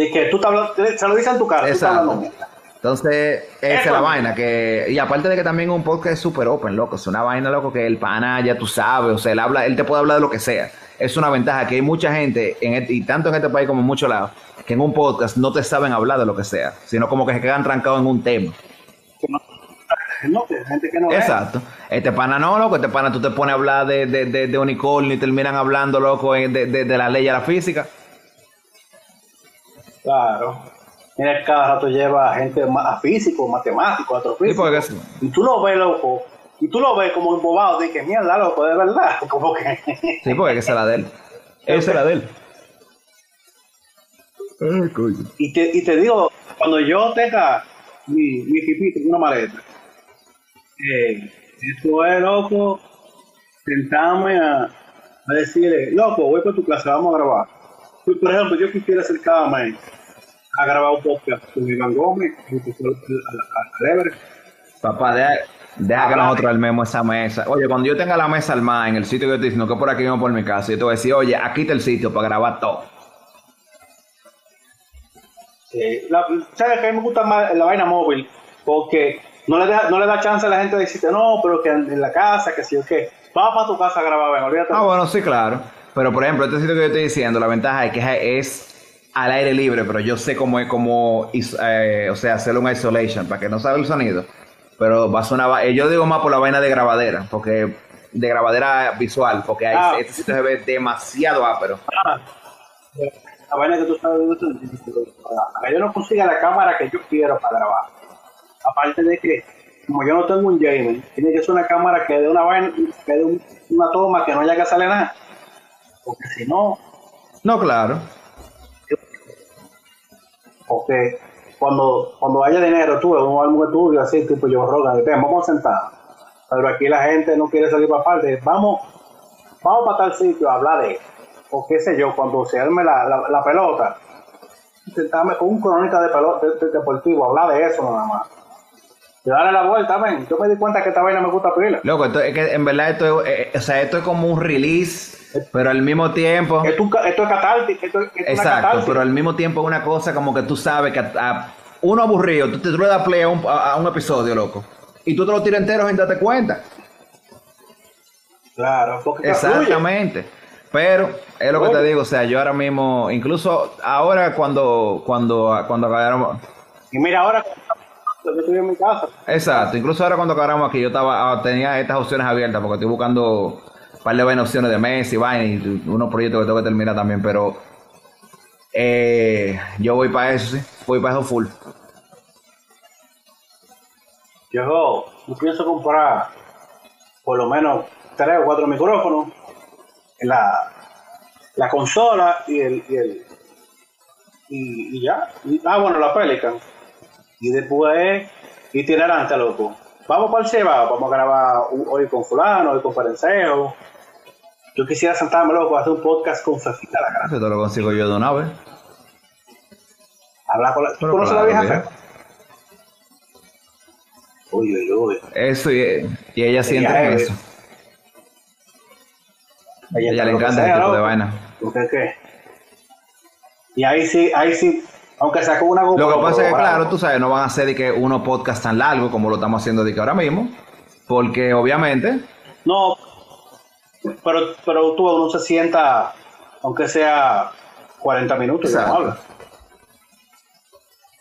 [SPEAKER 2] Y que tú te hablas, se lo dice en tu cara.
[SPEAKER 1] Exacto. Entonces, esa es la vaina. que Y aparte de que también un podcast es súper open, loco. Es una vaina, loco, que el pana ya tú sabes. O sea, él, habla, él te puede hablar de lo que sea. Es una ventaja que hay mucha gente, en este- y tanto en este país como en muchos lados, que en un podcast no te saben hablar de lo que sea, sino como que se quedan trancados en un tema.
[SPEAKER 2] No, que hay gente que no ve.
[SPEAKER 1] Exacto. Este pana no, loco. Este pana tú te pones a hablar de, de, de, de unicornio y terminan hablando, loco, de, de, de la ley de la física.
[SPEAKER 2] Claro. Mira, cada rato lleva gente a físico, matemático,
[SPEAKER 1] Sí,
[SPEAKER 2] astrofísico.
[SPEAKER 1] es-
[SPEAKER 2] Y tú lo ves, loco. Y tú lo ves como embobado. De que mierda, loco, de verdad. Como que.
[SPEAKER 1] Sí, porque esa es la de él. Esa es la de él. Ay, coño.
[SPEAKER 2] y, te, y te digo, cuando yo tenga mi, mi pipito en una maleta, eh, esto es, loco, sentarme a, a decirle, loco, voy para tu clase, vamos a grabar. Pues, Por ejemplo, yo quisiera acercarme a grabar un podcast con Iván Gómez, al- al-.
[SPEAKER 1] Papá, deja, Deja que nosotros armemos esa mesa. Oye, cuando yo tenga la mesa armada en el sitio que yo estoy diciendo que por aquí mismo por mi casa, yo te voy a decir, oye, aquí está el sitio para grabar todo.
[SPEAKER 2] Sí. La, ¿Sabes que a mí me gusta más la vaina móvil? Porque no le, da, no le da chance a la gente de decirte, no, pero que en, en la casa, que sí o qué. Va para tu casa a grabar, ven, olvídate.
[SPEAKER 1] Ah, bueno, sí, claro. Pero por ejemplo, este sitio que yo estoy diciendo, la ventaja es que es al aire libre, pero yo sé cómo es como, eh, o sea, hacerlo un isolation para que no salga el sonido. Pero va a sonar, eh, yo digo más por la vaina de grabadera, porque de grabadera visual, porque ahí
[SPEAKER 2] Ah.
[SPEAKER 1] este sitio se ve demasiado ápero.
[SPEAKER 2] Ah, la vaina que tú sabes de eso, a que yo no consiga la cámara que yo quiero para grabar. Aparte de que, como yo no tengo un gamer, tiene que ser una cámara que dé una vaina, que dé un- una toma que no haya que sale nada. Porque si no,
[SPEAKER 1] No, claro.
[SPEAKER 2] Porque cuando, cuando haya dinero, tú, un álbum estudio así, tipo yo roga, vamos a sentar. Pero aquí la gente no quiere salir para parte. Vamos, vamos para tal sitio a hablar de, o qué sé yo, cuando se arme la, la, pelota, sentarme un cronista de pelota de, de- deportivo, hablar de eso nada más. Y darle la vuelta, ven. Yo me di cuenta que esta vaina me gusta pila.
[SPEAKER 1] Loco, esto, es que en verdad esto es, eh, o sea, esto es como un release, pero al mismo tiempo...
[SPEAKER 2] Esto, esto es catártico, esto, esto
[SPEAKER 1] Exacto, pero al mismo tiempo es una cosa como que tú sabes que a, a- uno aburrido, tú te tú le das play a un, a- a un episodio, loco, y tú te lo tiras entero sin darte cuenta.
[SPEAKER 2] Claro, porque.
[SPEAKER 1] Exactamente. Pero es lo que te digo, o sea, yo ahora mismo, incluso ahora cuando cuando cuando acabáramos,
[SPEAKER 2] Y mira ahora, yo estoy en mi casa.
[SPEAKER 1] exacto, incluso ahora cuando acabáramos aquí, yo estaba ah, tenía estas opciones abiertas porque estoy buscando par de vainas, opciones de Messi, vaina y unos proyectos que tengo que terminar también, pero eh, yo voy para eso, sí, voy para eso full.
[SPEAKER 2] Yo, yo pienso comprar por lo menos tres o cuatro micrófonos, la, la consola y el, y el y, ya. Y- ah, bueno, la Pelican. Y después itinerante, loco. Vamos para el Ceba, vamos a grabar hoy con fulano, hoy con Parencejo. Yo quisiera sentarme, loco, a hacer un podcast con Fefita la cara.
[SPEAKER 1] Eso te lo consigo yo de una vez.
[SPEAKER 2] Hablar con la... ¿Tú conoces la vieja. Fefa? Uy, uy, uy.
[SPEAKER 1] Eso y, y ella siente
[SPEAKER 2] Ella
[SPEAKER 1] en
[SPEAKER 2] es-
[SPEAKER 1] eso. Ella
[SPEAKER 2] está
[SPEAKER 1] le encanta
[SPEAKER 2] sea,
[SPEAKER 1] ese tipo de vaina.
[SPEAKER 2] ¿Tú qué qué? Y ahí sí, ahí sí, aunque sacó una
[SPEAKER 1] Lo que pasa es que, claro, tú sabes, no van a hacer de que unos podcast tan largos como lo estamos haciendo de que ahora mismo. Porque obviamente,
[SPEAKER 2] No, pero, pero tú uno se sienta, aunque sea 40 minutos, y no habla.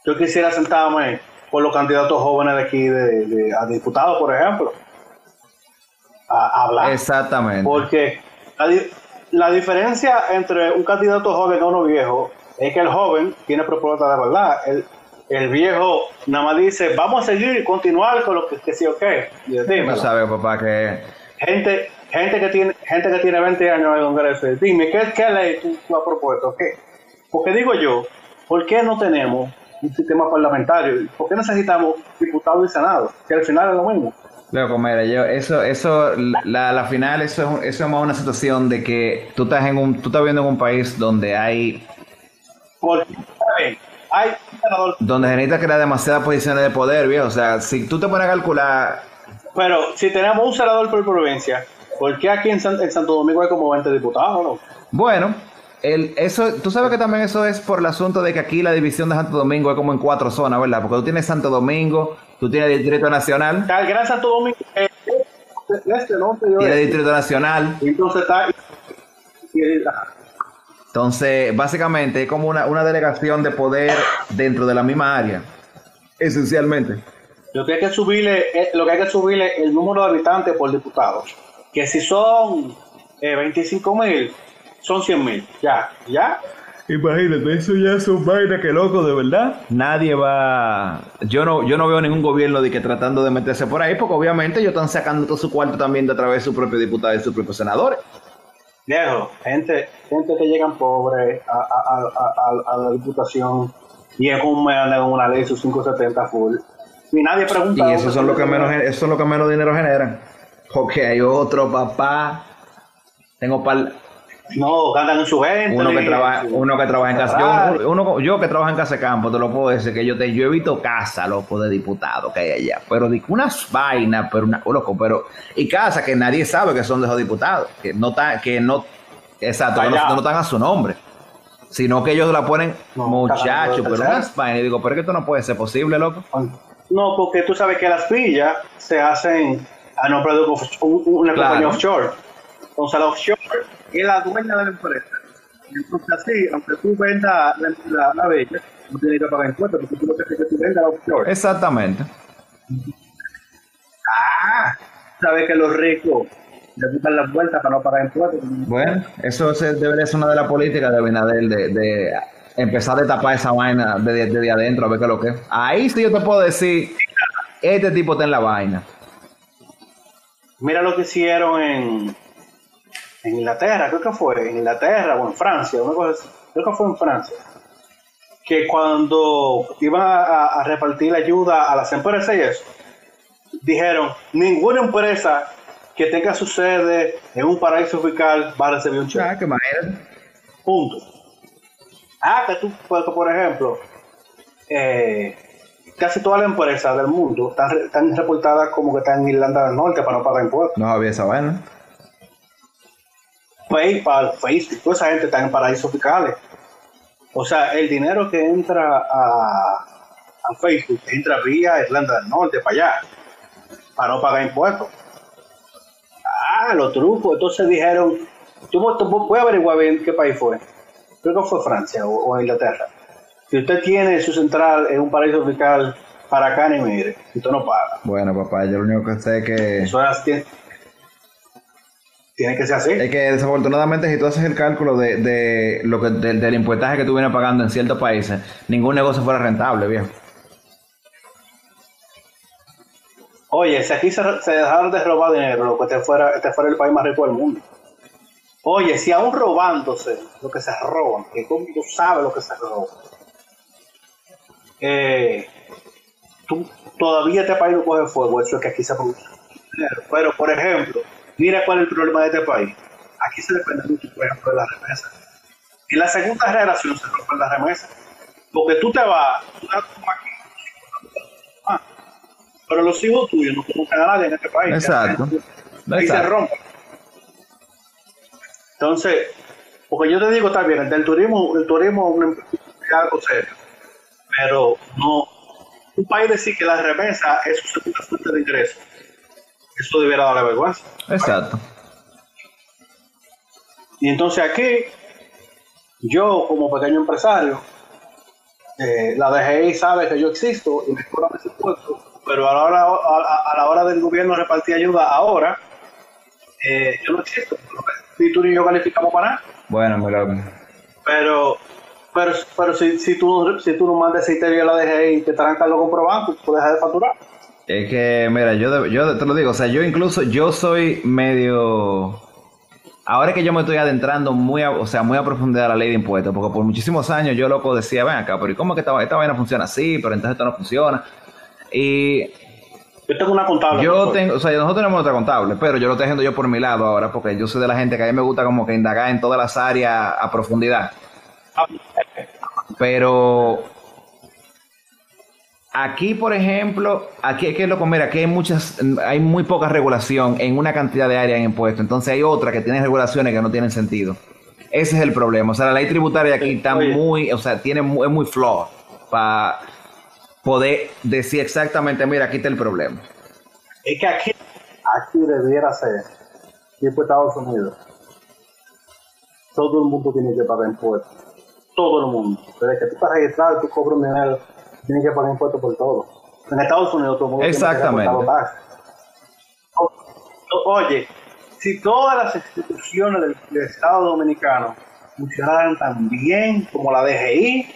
[SPEAKER 2] Yo quisiera sentarme por los candidatos jóvenes de aquí, de, de- a diputados, por ejemplo, a, a hablar.
[SPEAKER 1] exactamente.
[SPEAKER 2] Porque la, di- la diferencia entre un candidato joven y uno viejo es que el joven tiene propuestas de verdad. El, el viejo nada más dice, vamos a seguir y continuar con lo que, que sí o qué. Y yo,
[SPEAKER 1] Tú
[SPEAKER 2] dímelo.
[SPEAKER 1] sabes, papá, que
[SPEAKER 2] gente, gente, que tiene, gente que tiene 20 años en el Congreso, dime, ¿qué, qué ley tú, tú has propuesto? ¿Qué? Porque digo yo, ¿por qué no tenemos un sistema parlamentario? ¿Por qué necesitamos diputados y senados? Que al final es lo mismo.
[SPEAKER 1] Loco, mira, yo, eso, eso, la, la final, eso eso es más una situación de que tú estás en un, tú estás viviendo en un país donde hay,
[SPEAKER 2] Porque, hay un senador
[SPEAKER 1] donde se necesita crear demasiadas posiciones de poder, viejo. O sea, si tú te pones a calcular,
[SPEAKER 2] Pero si tenemos un senador por provincia, ¿por qué aquí en, San- en Santo Domingo hay como 20 diputados? No?
[SPEAKER 1] bueno, el, eso, tú sabes que también eso es por el asunto de que aquí la división de Santo Domingo es como en cuatro zonas, ¿verdad? Porque tú tienes Santo Domingo, tú tienes Distrito Nacional,
[SPEAKER 2] Está el Gran Santo Domingo, eh, este, norte y
[SPEAKER 1] tienes
[SPEAKER 2] oeste.
[SPEAKER 1] Distrito Nacional,
[SPEAKER 2] Y entonces está...
[SPEAKER 1] Entonces, básicamente es como una, una delegación de poder dentro de la misma área, esencialmente.
[SPEAKER 2] Lo que hay que subirle, eh, lo que hay que subirle el número de habitantes por diputado. Que si son eh, 25 mil, son 100 mil. Ya, ya.
[SPEAKER 1] Imagínate, eso ya son vainas que loco, de verdad. Nadie va. Yo no, yo no veo ningún gobierno de que tratando de meterse por ahí, porque obviamente ellos están sacando todo su cuarto también de a través de su propio diputado y sus propios senadores.
[SPEAKER 2] Viejo, gente, gente que llegan pobres a, a, a, a- a la diputación y es un con una ley sus 570 full. Y nadie pregunta.
[SPEAKER 1] Y eso son lo que menos, eso es lo que menos dinero generan. Porque hay otro papá. Tengo par.
[SPEAKER 2] No, ganan en su gente.
[SPEAKER 1] Uno que trabaja, uno que trabaja en casa. Yo, uno, yo que trabajo en casa de campo, te lo puedo decir que yo te, yo he visto casa, loco, de diputados que hay allá. Pero unas vainas, pero una, loco, pero, y casa que nadie sabe que son de esos diputados, que no que no, exacto, que no, no están a su nombre. Sino que ellos la ponen muchachos, pero unas vainas. Y digo, pero es que esto no puede ser posible, loco.
[SPEAKER 2] No, porque tú sabes que las villas se hacen a nombre de una compañía offshore. Entonces la offshore es la dueña de la empresa. Entonces así, aunque tú vendas la, la, bella, no tienes que pagar impuestos, porque tú no quieres que tú vendas la offshore.
[SPEAKER 1] Exactamente.
[SPEAKER 2] Ah, sabes que los ricos le buscan las vueltas para no pagar impuestos.
[SPEAKER 1] Bueno, eso debería ser una de las políticas de Abinader, de, de empezar a tapar esa vaina desde, desde adentro, a ver qué es lo que es. Ahí sí yo te puedo decir, este tipo está en la vaina.
[SPEAKER 2] Mira lo que hicieron en, en Inglaterra, creo que fue, en Inglaterra o en Francia, una cosa creo que fue en Francia, que cuando iban a, repartir la ayuda a las empresas y eso, dijeron, ninguna empresa que tenga su sede en un paraíso fiscal va a recibir un cheque.
[SPEAKER 1] Ah, qué manera.
[SPEAKER 2] Punto. Ah, que tú, por ejemplo, eh, casi todas las empresas del mundo están, reportadas como que están en Irlanda del Norte para no pagar impuestos.
[SPEAKER 1] No había esa vaina.
[SPEAKER 2] PayPal, Facebook, toda esa gente está en paraísos fiscales. O sea, el dinero que entra a, a Facebook entra vía Irlanda del Norte para allá, para no pagar impuestos. Ah, los trucos. Entonces dijeron, tú, voy a averiguar bien qué país fue. Creo que fue Francia o, o Inglaterra si usted tiene su central en un paraíso fiscal, para acá ni mire, usted no paga.
[SPEAKER 1] Bueno, papá, yo lo único que sé es que...
[SPEAKER 2] Eso es, tiene, tiene que ser así.
[SPEAKER 1] Es que desafortunadamente si tú haces el cálculo de, de lo que del impuestaje que tú vienes pagando en ciertos países, ningún negocio fuera rentable, viejo.
[SPEAKER 2] Oye, si aquí se, dejaron de robar dinero, lo que este fuera, este fuera el país más rico del mundo. Oye, si aún robándose lo que se roban, que tú sabes lo que se roba, eh, tú, todavía este país no coge fuego, eso es que aquí se produce Pero, por ejemplo, mira cuál es el problema de este país. Aquí se depende mucho, por ejemplo, de la remesa. En la segunda generación se rompe la remesa. Porque tú te vas, tú vas como aquí, ah, pero los hijos tuyos no conocen a nadie en este país.
[SPEAKER 1] Exacto.
[SPEAKER 2] Y se rompen. Entonces, porque yo te digo, bien, el turismo, el turismo es algo serio pero no. Un país decir que la remesa es su segunda fuente de ingreso, eso debiera darle vergüenza.
[SPEAKER 1] Exacto.
[SPEAKER 2] Y entonces aquí, yo como pequeño empresario, eh, la DGI sabe que yo existo y me cobra ese impuesto, pero a la hora, a, la hora del gobierno repartir ayuda ahora, eh, yo no existo, ni tú ni yo calificamos para nada.
[SPEAKER 1] Bueno, mira.
[SPEAKER 2] Pero pero, pero si, si, tú, si tú no mandas ese y la DGI y te trancan los comprobantes, tú dejas de facturar.
[SPEAKER 1] Es que, mira, yo, yo te lo digo, o sea, yo incluso, yo soy medio... Ahora que yo me estoy adentrando muy a, o sea, muy a profundidad a la ley de impuestos, porque por muchísimos años yo loco decía, ven acá, pero ¿y cómo que esta, esta vaina funciona así? Pero entonces esto no funciona. Y
[SPEAKER 2] yo tengo una contable.
[SPEAKER 1] Yo tengo, o sea, nosotros tenemos otra contable, pero yo lo estoy haciendo yo por mi lado ahora, porque yo soy de la gente que a mí me gusta como que indagar en todas las áreas a profundidad. Pero aquí, por ejemplo, aquí es que lo comer, aquí hay muchas, hay muy poca regulación en una cantidad de áreas en impuestos. Entonces hay otra que tiene regulaciones que no tienen sentido. Ese es el problema. O sea, la ley tributaria aquí está muy, o sea, tiene es muy floja para poder decir exactamente, mira, aquí está el problema.
[SPEAKER 2] Es que aquí, aquí debiera ser, tipo Estados Unidos, todo el mundo tiene que pagar impuestos todo el mundo. Desde que tú estás registrado, tú cobras un dinero, tienes que pagar impuestos por todo. En Estados Unidos todo el mundo
[SPEAKER 1] Exactamente.
[SPEAKER 2] tiene que pagar Oye, si todas las instituciones del, Estado Dominicano funcionaran tan bien como la DGI,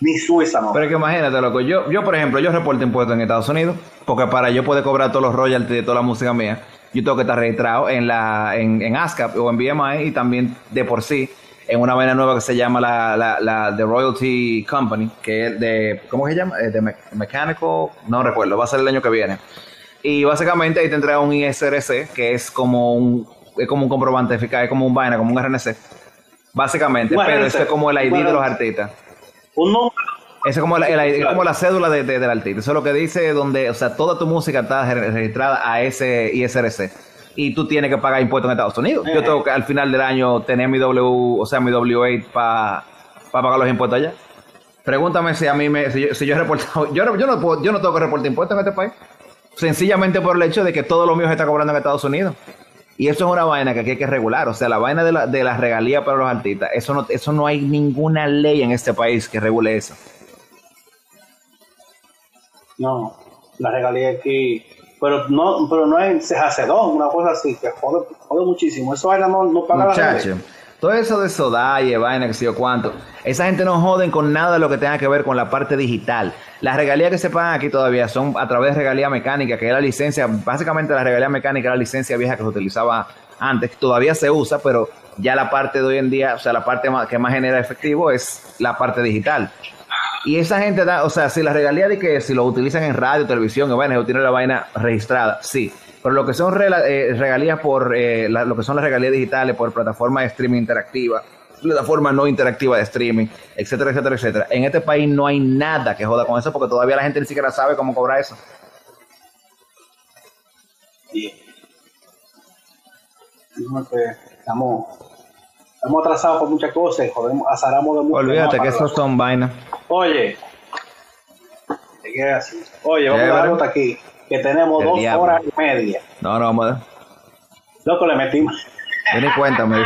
[SPEAKER 2] ni Suiza no.
[SPEAKER 1] Pero es que imagínate, loco, yo, yo por ejemplo, yo reporto impuestos en Estados Unidos, porque para yo poder cobrar todos los royalties de toda la música mía, yo tengo que estar registrado en la en, en ASCAP o en BMI y también de por sí en una vaina nueva que se llama la, la, la The Royalty Company, que es de, ¿cómo se llama? Eh, de Mechanical, no recuerdo, va a ser el año que viene. Y básicamente ahí te entrega un ISRC, que es como un, es como un comprobante eficaz, es como un vaina, como un RNC, Básicamente, pero eso es como el ID de los artistas.
[SPEAKER 2] Un número.
[SPEAKER 1] Eso es como la, el es como la cédula de, de- del artista. Eso es lo que dice donde, o sea, toda tu música está re- registrada a ese ISRC. Y tú tienes que pagar impuestos en Estados Unidos. Yo
[SPEAKER 2] Eh.
[SPEAKER 1] tengo que al final del año tener mi W, o sea, mi W8 para pagar los impuestos allá. Pregúntame si a mí me, si yo, si yo he reportado, yo, no- yo no puedo, yo no tengo que reportar impuestos en este país. Sencillamente por el hecho de que todo lo mío se está cobrando en Estados Unidos. Y eso es una vaina que aquí hay que regular. O sea, la vaina de la, de la regalía para los artistas, eso no, eso no hay ninguna ley en este país que regule eso.
[SPEAKER 2] No, la regalía aquí. Pero no, pero no es cejacedón, una cosa así, que jode, jode muchísimo. Eso vaina no, no paga la
[SPEAKER 1] Muchacho,
[SPEAKER 2] regalía.
[SPEAKER 1] todo eso de Sodaye, vaina, que sé yo cuánto, esa gente no joden con nada de lo que tenga que ver con la parte digital. Las regalías que se pagan aquí todavía son a través de regalía mecánica, que es la licencia, básicamente la regalía mecánica es la licencia vieja que se utilizaba antes, que todavía se usa, pero ya la parte de hoy en día, o sea, la parte que más genera efectivo es la parte digital. Y esa gente da, o sea, si la regalía de que si lo utilizan en radio, televisión, o vaina, o tienen la vaina registrada, sí. Pero lo que son eh, regalías por, eh, lo que son las regalías digitales por plataformas de streaming interactiva, plataforma no interactiva de streaming, etcétera, etcétera, etcétera. En este país no hay nada que joda con eso porque todavía la gente ni siquiera sabe cómo cobrar eso.
[SPEAKER 2] Bien. Que estamos, estamos atrasados por muchas cosas, jodemos, azaramos de mucho.
[SPEAKER 1] Olvídate que esos son vainas.
[SPEAKER 2] Oye, ¿qué quieres así? Oye, vamos a dar nota aquí, que tenemos
[SPEAKER 1] El
[SPEAKER 2] dos
[SPEAKER 1] diablo.
[SPEAKER 2] horas y media.
[SPEAKER 1] No, no, vamos a
[SPEAKER 2] Loco, le metimos.
[SPEAKER 1] Yo ni cuenta, me.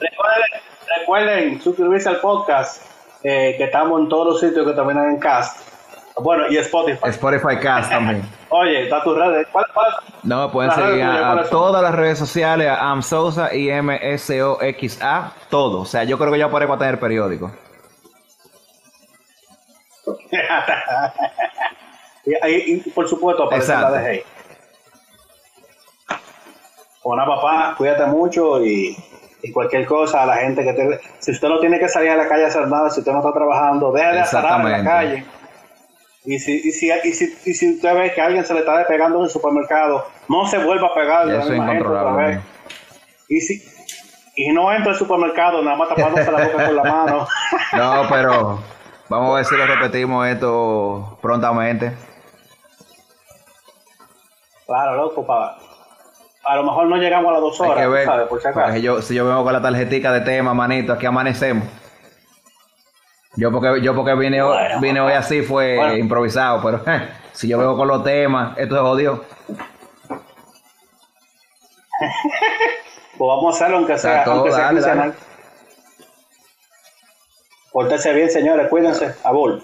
[SPEAKER 2] Recuerden, recuerden suscribirse al podcast, eh, que estamos en todos los sitios que terminan en cast. Bueno, y Spotify.
[SPEAKER 1] Spotify Cast también.
[SPEAKER 2] Oye, da tus redes. ¿Cuál, cuál?
[SPEAKER 1] No, me pueden seguir a, todas las redes sociales, a Amsosa y M-S-O-X-A, todo. O sea, yo creo que ya aparezco a tener periódico.
[SPEAKER 2] y, y- y, por supuesto, aparece la
[SPEAKER 1] Exacto.
[SPEAKER 2] Bueno, papá, cuídate mucho y, y cualquier cosa a la gente que te... Si usted no tiene que salir a la calle a hacer nada, si usted no está trabajando, deje de azarar en la calle. Y si, y, si, y, si, y si usted ve que alguien se le está despegando en el supermercado, no se vuelva a pegar
[SPEAKER 1] Eso es incontrolable.
[SPEAKER 2] Y si y no entra al supermercado nada más tapándose la boca con la mano.
[SPEAKER 1] No, pero vamos a ver si lo repetimos esto prontamente.
[SPEAKER 2] claro, loco, pa. A lo mejor no llegamos a las dos
[SPEAKER 1] Hay
[SPEAKER 2] horas,
[SPEAKER 1] que ver.
[SPEAKER 2] ¿sabes? Por si acaso.
[SPEAKER 1] yo, si yo vengo con la tarjetica de tema, manito, aquí amanecemos. Yo porque, yo porque vine,
[SPEAKER 2] Bueno,
[SPEAKER 1] vine hoy así fue
[SPEAKER 2] bueno.
[SPEAKER 1] improvisado, pero eh, si yo vengo con los temas, esto es jodido.
[SPEAKER 2] Pues vamos a hacerlo aunque sea, aunque sea
[SPEAKER 1] dale.
[SPEAKER 2] Pórtense bien, señores, cuídense. A vol.